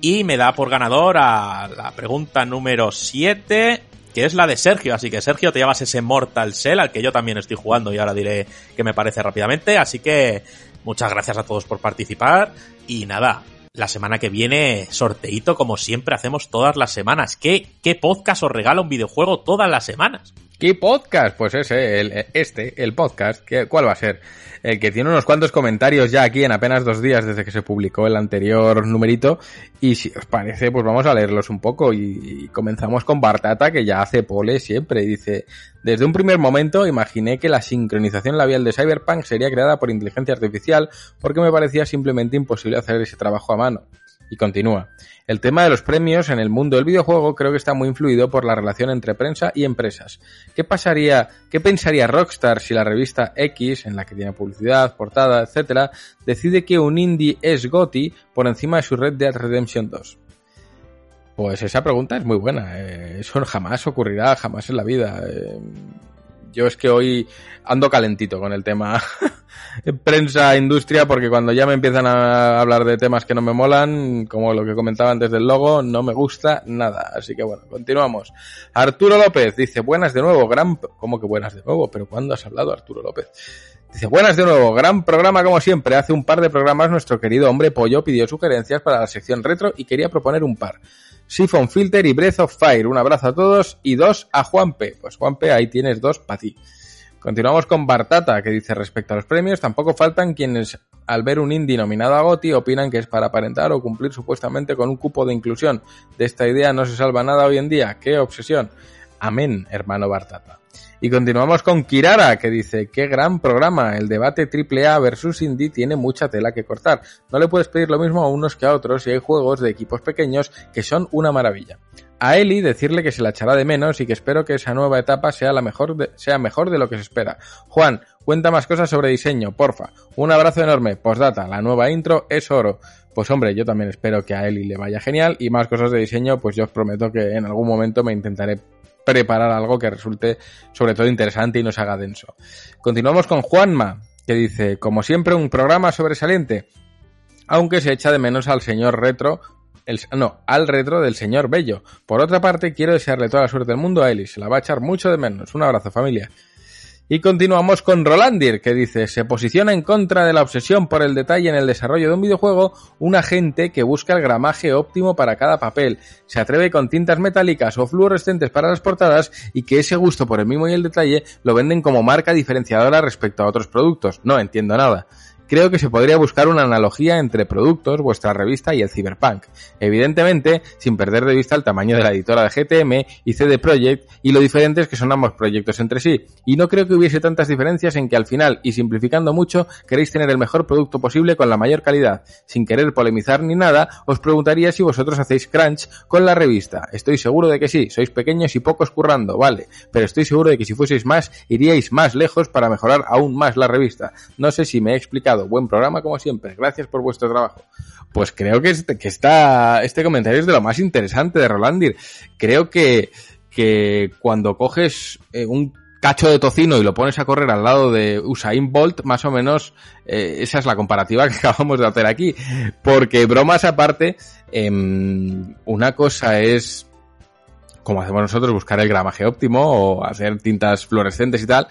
Y me da por ganador a la pregunta número 7, que es la de Sergio. Así que Sergio, te llevas ese Mortal Shell al que yo también estoy jugando y ahora diré que me parece rápidamente. Así que muchas gracias a todos por participar. Y nada, la semana que viene sorteito como siempre hacemos todas las semanas. ¿Qué, qué podcast os regala un videojuego todas las semanas? ¿Qué podcast? Pues ese, el, este, el podcast. ¿qué- ¿Cuál va a ser? El que tiene unos cuantos comentarios ya aquí en apenas dos días desde que se publicó el anterior numerito. Y si os parece, pues vamos a leerlos un poco. Y, y comenzamos con Bartata, que ya hace pole siempre. Y dice, desde un primer momento imaginé que la sincronización labial de Cyberpunk sería creada por inteligencia artificial porque me parecía simplemente imposible hacer ese trabajo a mano. Y continúa. El tema de los premios en el mundo del videojuego creo que está muy influido por la relación entre prensa y empresas. ¿Qué pasaría, qué pensaría Rockstar si la revista X, en la que tiene publicidad, portada, etcétera, decide que un indie es GOTY por encima de su Red Dead Redemption 2? Pues esa pregunta es muy buena. eh, eso jamás ocurrirá, jamás en la vida. eh, yo es que hoy ando calentito con el tema [laughs] prensa, industria, porque cuando ya me empiezan a hablar de temas que no me molan, como lo que comentaba antes del logo, no me gusta nada. Así que bueno, continuamos. Arturo López dice, buenas de nuevo, gran... ¿Cómo que buenas de nuevo? ¿Pero cuándo has hablado, Arturo López? Dice, buenas de nuevo, gran programa como siempre. Hace un par de programas nuestro querido hombre Pollo pidió sugerencias para la sección retro y quería proponer un par. Siphon Filter y Breath of Fire. Un abrazo a todos y dos a Juanpe. Pues Juanpe, ahí tienes dos para ti. Continuamos con Bartata, que dice respecto a los premios, tampoco faltan quienes al ver un indie nominado a GOTY opinan que es para aparentar o cumplir supuestamente con un cupo de inclusión. De esta idea no se salva nada hoy en día. ¡Qué obsesión! Amén, hermano Bartata. Y continuamos con Kirara, que dice, qué gran programa, el debate AAA versus indie tiene mucha tela que cortar. No le puedes pedir lo mismo a unos que a otros y hay juegos de equipos pequeños que son una maravilla. A Eli decirle que se la echará de menos y que espero que esa nueva etapa sea la mejor de, sea mejor de lo que se espera. Juan, cuenta más cosas sobre diseño, porfa. Un abrazo enorme. Postdata, la nueva intro es oro. Pues hombre, yo también espero que a Eli le vaya genial y más cosas de diseño, pues yo os prometo que en algún momento me intentaré preparar algo que resulte sobre todo interesante y nos haga denso. Continuamos con Juanma, que dice, como siempre, un programa sobresaliente, aunque se echa de menos al señor retro, el, no, al retro del señor Bello. Por otra parte, quiero desearle toda la suerte del mundo a Eli, se la va a echar mucho de menos. Un abrazo, familia. Y continuamos con Rolandir, que dice, se posiciona en contra de la obsesión por el detalle en el desarrollo de un videojuego un agente que busca el gramaje óptimo para cada papel, se atreve con tintas metálicas o fluorescentes para las portadas y que ese gusto por el mimo y el detalle lo venden como marca diferenciadora respecto a otros productos. No entiendo nada. Creo que se podría buscar una analogía entre productos, vuestra revista y el Cyberpunk. Evidentemente, sin perder de vista el tamaño de la editora de GTM y CD Projekt y lo diferentes que son ambos proyectos entre sí. Y no creo que hubiese tantas diferencias en que al final, y simplificando mucho, queréis tener el mejor producto posible con la mayor calidad. Sin querer polemizar ni nada, os preguntaría si vosotros hacéis crunch con la revista. Estoy seguro de que sí, sois pequeños y pocos currando, vale, pero estoy seguro de que si fueseis más, iríais más lejos para mejorar aún más la revista. No sé si me he explicado. Buen programa como siempre. Gracias por vuestro trabajo. Pues creo que este, que está, este comentario es de lo más interesante de Rolandir. Creo que, que cuando coges eh, un cacho de tocino y lo pones a correr al lado de Usain Bolt, más o menos eh, esa es la comparativa [laughs] que acabamos de hacer aquí. Porque bromas aparte, eh, una cosa es como hacemos nosotros, buscar el gramaje óptimo o hacer tintas fluorescentes y tal,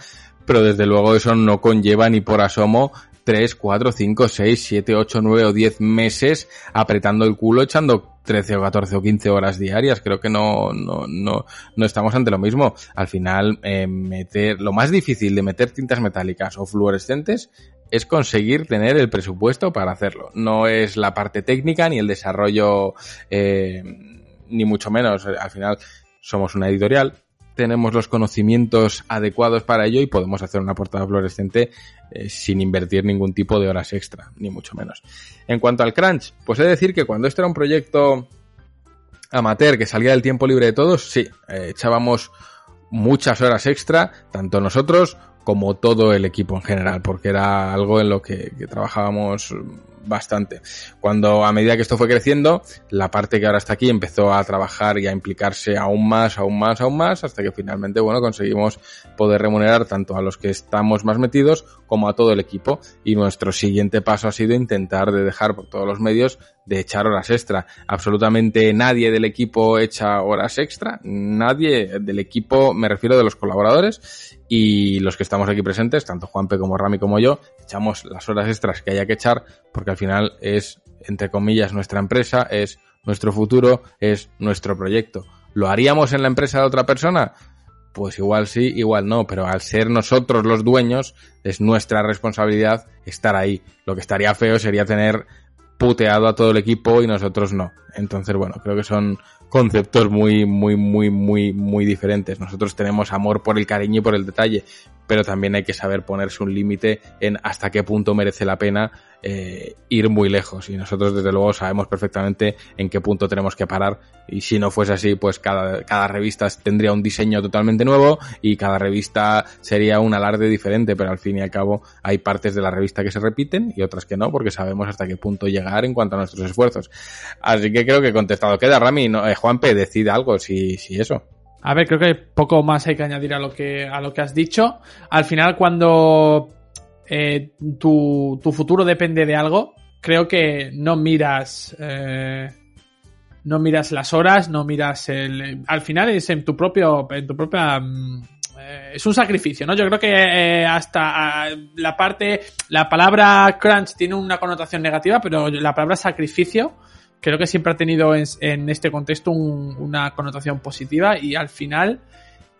pero desde luego eso no conlleva ni por asomo 3, 4, 5, 6, 7, 8, 9 o 10 meses apretando el culo echando 13 o 14 o 15 horas diarias. Creo que no, no, no, no estamos ante lo mismo. Al final, eh, meter, lo más difícil de meter tintas metálicas o fluorescentes es conseguir tener el presupuesto para hacerlo. No es la parte técnica ni el desarrollo, eh, ni mucho menos. Al final, somos una editorial, tenemos los conocimientos adecuados para ello y podemos hacer una portada fluorescente eh, sin invertir ningún tipo de horas extra, ni mucho menos. En cuanto al crunch, pues he de decir que cuando esto era un proyecto amateur que salía del tiempo libre de todos, sí, eh, echábamos muchas horas extra, tanto nosotros como todo el equipo en general, porque era algo en lo que trabajábamos bastante. Cuando a medida que esto fue creciendo, la parte que ahora está aquí empezó a trabajar y a implicarse aún más, aún más, aún más, hasta que finalmente, bueno, conseguimos poder remunerar tanto a los que estamos más metidos como a todo el equipo. Y nuestro siguiente paso ha sido intentar de dejar por todos los medios de echar horas extra. Absolutamente nadie del equipo echa horas extra, nadie del equipo, me refiero de los colaboradores y los que estamos aquí presentes, tanto Juanpe como Rami como yo, echamos las horas extras que haya que echar porque al final es, entre comillas, nuestra empresa, es nuestro futuro, es nuestro proyecto. ¿Lo haríamos en la empresa de otra persona? Pues igual sí, igual no, pero al ser nosotros los dueños, es nuestra responsabilidad estar ahí. Lo que estaría feo sería tener puteado a todo el equipo y nosotros no. Entonces, bueno, creo que son conceptos muy, muy, muy, muy, muy diferentes. Nosotros tenemos amor por el cariño y por el detalle, pero también hay que saber ponerse un límite en hasta qué punto merece la pena eh, ir muy lejos. Y nosotros, desde luego, sabemos perfectamente en qué punto tenemos que parar. Y si no fuese así, pues cada, cada revista tendría un diseño totalmente nuevo y cada revista sería un alarde diferente, pero al fin y al cabo hay partes de la revista que se repiten y otras que no, porque sabemos hasta qué punto llegar en cuanto a nuestros esfuerzos. Así que creo que contestado. Queda Rami, no, eh, Juanpe, decide algo si, si eso. A ver, creo que poco más hay que añadir a lo que, a lo que has dicho. Al final, cuando eh, tu, tu, futuro depende de algo, creo que no miras. Eh, no miras las horas, no miras el. Al final es en tu propio. En tu propia. Eh, es un sacrificio, ¿no? Yo creo que eh, hasta la parte. La palabra crunch tiene una connotación negativa, pero la palabra sacrificio creo que siempre ha tenido en, este contexto un, una connotación positiva y al final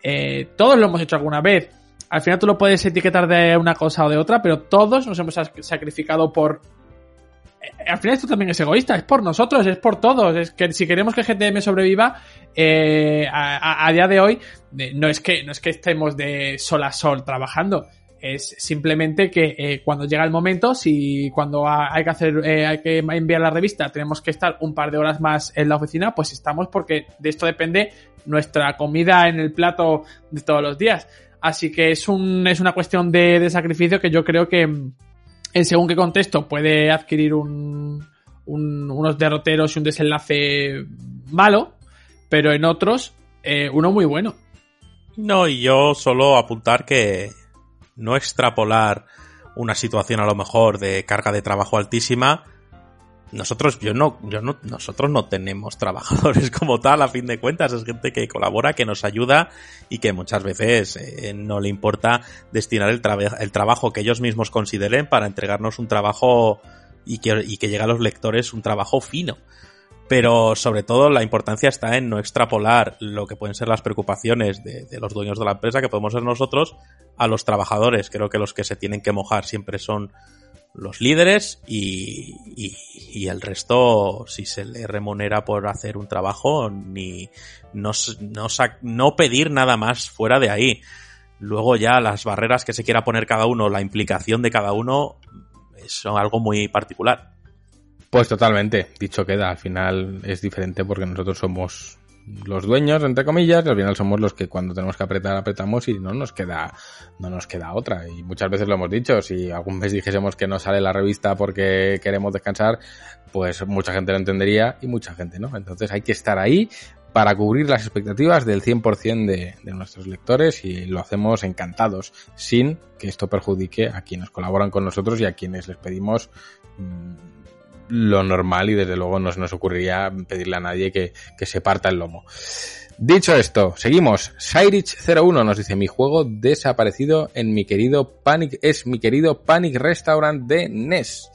eh, todos lo hemos hecho alguna vez. Al final tú lo puedes etiquetar de una cosa o de otra, pero todos nos hemos sacrificado por... Eh, al final esto también es egoísta, es por nosotros, es por todos. Es que si queremos que GTM sobreviva, eh, a, a, día de hoy, no es que, no es que estemos de sol a sol trabajando es simplemente que eh, cuando llega el momento, si cuando hay que hacer, eh, hay que enviar la revista, tenemos que estar un par de horas más en la oficina, pues estamos porque de esto depende nuestra comida en el plato de todos los días. Así que es un, es una cuestión de, de sacrificio que yo creo que en según qué contexto puede adquirir un, un, unos derroteros y un desenlace malo, pero en otros eh, uno muy bueno. No, y yo solo apuntar que no extrapolar una situación a lo mejor de carga de trabajo altísima. Nosotros, yo no, yo no, nosotros no tenemos [laughs] trabajadores como tal, a fin de cuentas, es gente que colabora, que nos ayuda y que muchas veces eh, no le importa destinar el, el trabajo que ellos mismos consideren para entregarnos un trabajo y que, y que llegue a los lectores un trabajo fino pero sobre todo la importancia está en no extrapolar lo que pueden ser las preocupaciones de, los dueños de la empresa, que podemos ser nosotros, a los trabajadores. Creo que los que se tienen que mojar siempre son los líderes y, el resto, si se le remunera por hacer un trabajo, ni no, no, no pedir nada más fuera de ahí. Luego ya las barreras que se quiera poner cada uno, la implicación de cada uno, son algo muy particular. Pues totalmente, dicho queda, al final es diferente porque nosotros somos los dueños, entre comillas, y al final somos los que cuando tenemos que apretar, apretamos y no nos queda, no nos queda otra. Y muchas veces lo hemos dicho, si algún mes dijésemos que no sale la revista porque queremos descansar, pues mucha gente lo entendería y mucha gente no. Entonces hay que estar ahí para cubrir las expectativas del 100% de, de nuestros lectores y lo hacemos encantados, sin que esto perjudique a quienes colaboran con nosotros y a quienes les pedimos mmm, lo normal y desde luego no se nos ocurriría pedirle a nadie que, que se parta el lomo. Dicho esto, seguimos. Cyrich01 nos dice mi juego desaparecido en mi querido Panic, es mi querido Panic Restaurant de NES.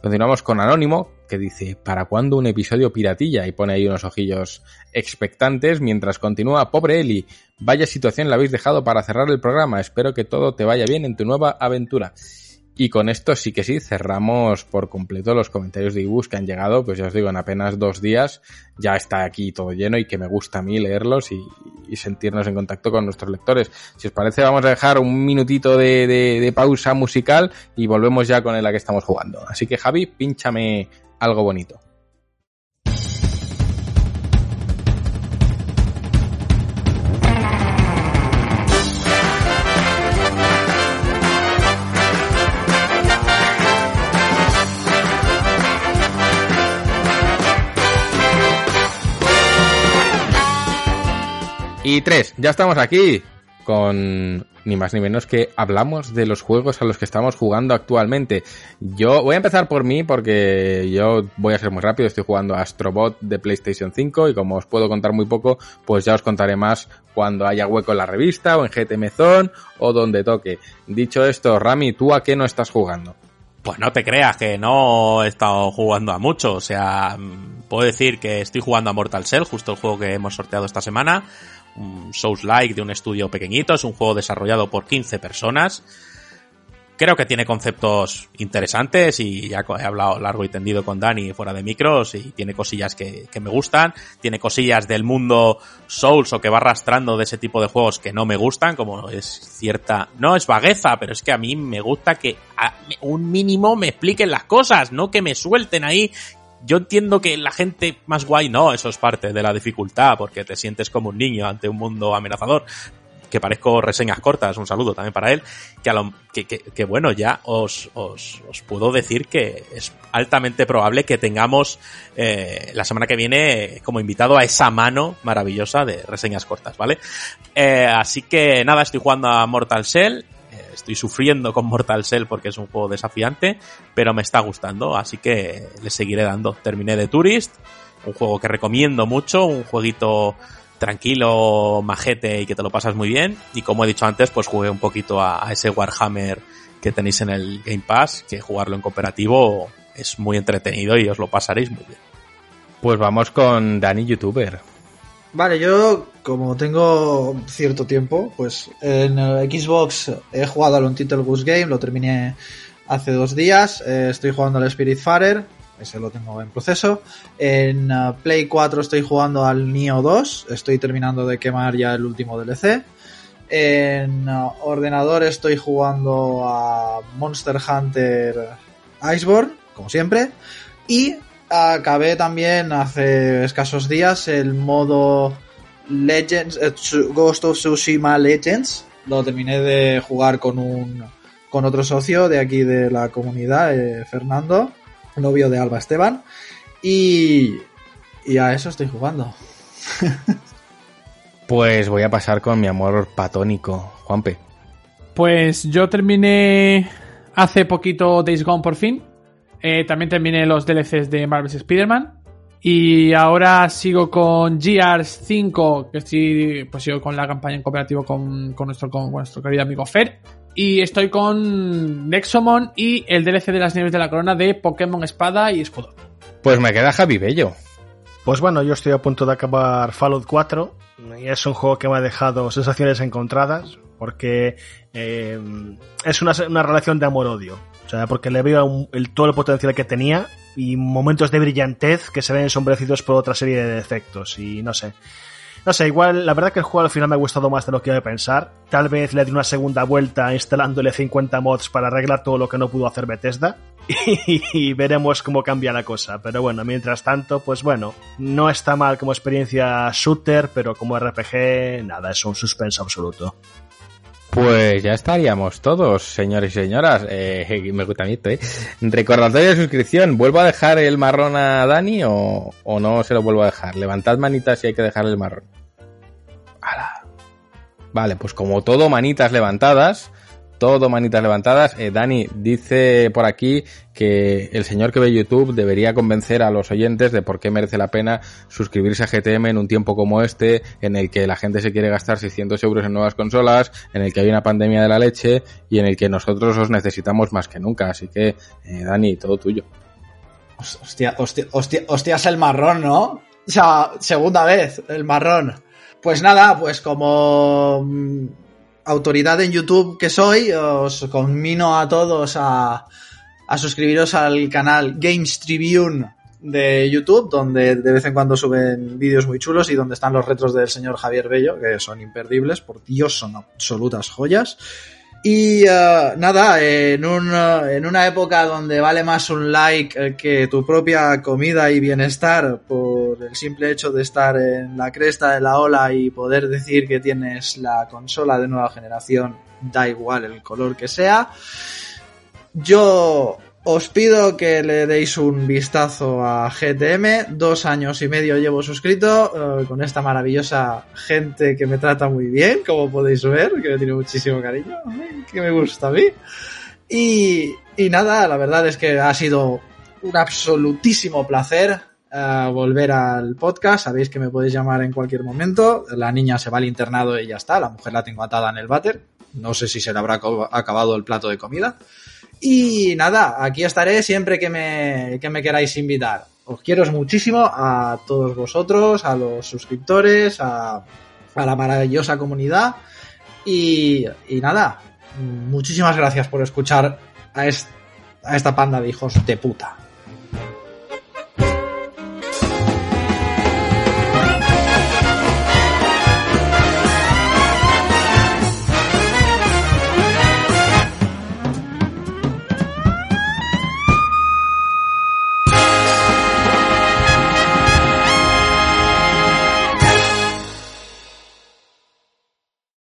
Continuamos con Anónimo, que dice, ¿para cuándo un episodio piratilla? Y pone ahí unos ojillos expectantes mientras continúa, pobre Eli, vaya situación la habéis dejado para cerrar el programa, espero que todo te vaya bien en tu nueva aventura. Y con esto sí que sí, cerramos por completo los comentarios de ibus que han llegado, pues ya os digo, en apenas dos días ya está aquí todo lleno y que me gusta a mí leerlos y, sentirnos en contacto con nuestros lectores. Si os parece, vamos a dejar un minutito de, pausa musical y volvemos ya con la que estamos jugando. Así que Javi, pínchame algo bonito. Y tres, ya estamos aquí con ni más ni menos que hablamos de los juegos a los que estamos jugando actualmente. Yo voy a empezar por mí porque yo voy a ser muy rápido, estoy jugando Astrobot de PlayStation 5 y como os puedo contar muy poco, pues ya os contaré más cuando haya hueco en la revista o en GTM Zone o donde toque. Dicho esto, Rami, ¿tú a qué no estás jugando? Pues no te creas que no he estado jugando a mucho. O sea, mm, puedo decir que estoy jugando a Mortal Shell, justo el juego que hemos sorteado esta semana. Un Souls-like de un estudio pequeñito. Es un juego desarrollado por 15 personas. Creo que tiene conceptos interesantes y ya he hablado largo y tendido con Dani fuera de micros y tiene cosillas que, me gustan, tiene cosillas del mundo Souls o que va arrastrando de ese tipo de juegos que no me gustan, como es cierta, no es vagueza, pero es que a mí me gusta que un mínimo me expliquen las cosas, no que me suelten ahí yo entiendo que la gente más guay no, eso es parte de la dificultad, porque te sientes como un niño ante un mundo amenazador. Que parezco reseñas cortas, un saludo también para él. Que, a lo, que, bueno, ya os, os, os, puedo decir que es altamente probable que tengamos eh, la semana que viene como invitado a esa mano maravillosa de reseñas cortas, ¿vale? Eh, así que nada, estoy jugando a Mortal Shell estoy sufriendo con Mortal Shell porque es un juego desafiante, pero me está gustando, así que le seguiré dando. Terminé de Tourist, un juego que recomiendo mucho, un jueguito tranquilo, majete y que te lo pasas muy bien. Y como he dicho antes, pues jugué un poquito a, a ese Warhammer que tenéis en el Game Pass, que jugarlo en cooperativo es muy entretenido y os lo pasaréis muy bien. Pues vamos con Dani YouTuber. Vale, yo como tengo cierto tiempo, pues en Xbox he jugado al Untitled Goose Game, lo terminé hace dos días, eh, estoy jugando al Spiritfarer, ese lo tengo en proceso. En uh, Play 4 estoy jugando al Neo 2, estoy terminando de quemar ya el último DLC. En uh, ordenador estoy jugando a Monster Hunter Iceborne, como siempre. Y acabé también hace escasos días el modo Legends, eh, Ghost of Tsushima Legends. Lo terminé de jugar con un con otro socio de aquí de la comunidad, eh, Fernando, novio de Alba Esteban. Y, y a eso estoy jugando. [laughs] pues voy a pasar con mi amor patónico, Juanpe. Pues yo terminé hace poquito Days Gone por fin. Eh, también terminé los DLCs de Marvel's Spider-Man. Y ahora sigo con GRs 5, que estoy, pues sigo con la campaña en cooperativo con, con, nuestro, con nuestro querido amigo Fer. Y estoy con Nexomon y el DLC de las nieves de la corona de Pokémon Espada y Escudo. Pues me queda Javi Bello. Pues bueno, yo estoy a punto de acabar Fallout 4 y es un juego que me ha dejado sensaciones encontradas porque eh, es una, relación de amor-odio. O sea, porque le veo el, todo el potencial que tenía y momentos de brillantez que se ven ensombrecidos por otra serie de defectos. Y no sé. No sé, igual, la verdad que el juego al final me ha gustado más de lo que iba a pensar. Tal vez le di una segunda vuelta instalándole 50 mods para arreglar todo lo que no pudo hacer Bethesda. [laughs] Y veremos cómo cambia la cosa. Pero bueno, mientras tanto, pues bueno, no está mal como experiencia shooter, pero como RPG, nada, es un suspenso absoluto. Pues ya estaríamos todos, señores y señoras. Eh, me gusta esto, ¿eh? Recordatorio de suscripción. ¿Vuelvo a dejar el marrón a Dani o, o no se lo vuelvo a dejar? Levantad manitas si hay que dejar el marrón. ¡Hala! Vale, pues como todo, manitas levantadas. Todo manitas levantadas. Eh, Dani dice por aquí que el señor que ve YouTube debería convencer a los oyentes de por qué merece la pena suscribirse a GTM en un tiempo como este, en el que la gente se quiere gastar 600 euros en nuevas consolas, en el que hay una pandemia de la leche y en el que nosotros os necesitamos más que nunca. Así que, eh, Dani, todo tuyo. Hostia, hostia, hostia, hostias el marrón, ¿no? O sea, segunda vez, el marrón. Pues nada, pues como autoridad en YouTube que soy, os conmino a todos a, a suscribiros al canal Games Tribune de YouTube, donde de vez en cuando suben vídeos muy chulos y donde están los retros del señor Javier Bello, que son imperdibles, por Dios, son absolutas joyas. Y uh, nada, en, un, en una época donde vale más un like que tu propia comida y bienestar por el simple hecho de estar en la cresta de la ola y poder decir que tienes la consola de nueva generación, da igual el color que sea, yo os pido que le deis un vistazo a GTM. Dos años y medio llevo suscrito eh, con esta maravillosa gente que me trata muy bien, como podéis ver, que me tiene muchísimo cariño, que me gusta a mí. Y, y nada, la verdad es que ha sido un absolutísimo placer eh, volver al podcast. Sabéis que me podéis llamar en cualquier momento. La niña se va al internado y ya está. La mujer la tengo atada en el váter. No sé si se le habrá acabado el plato de comida. Y nada, aquí estaré siempre que me, que me queráis invitar. Os quiero muchísimo a todos vosotros, a los suscriptores, a, a la maravillosa comunidad. Y, y nada, muchísimas gracias por escuchar a, est- a esta panda de hijos de puta.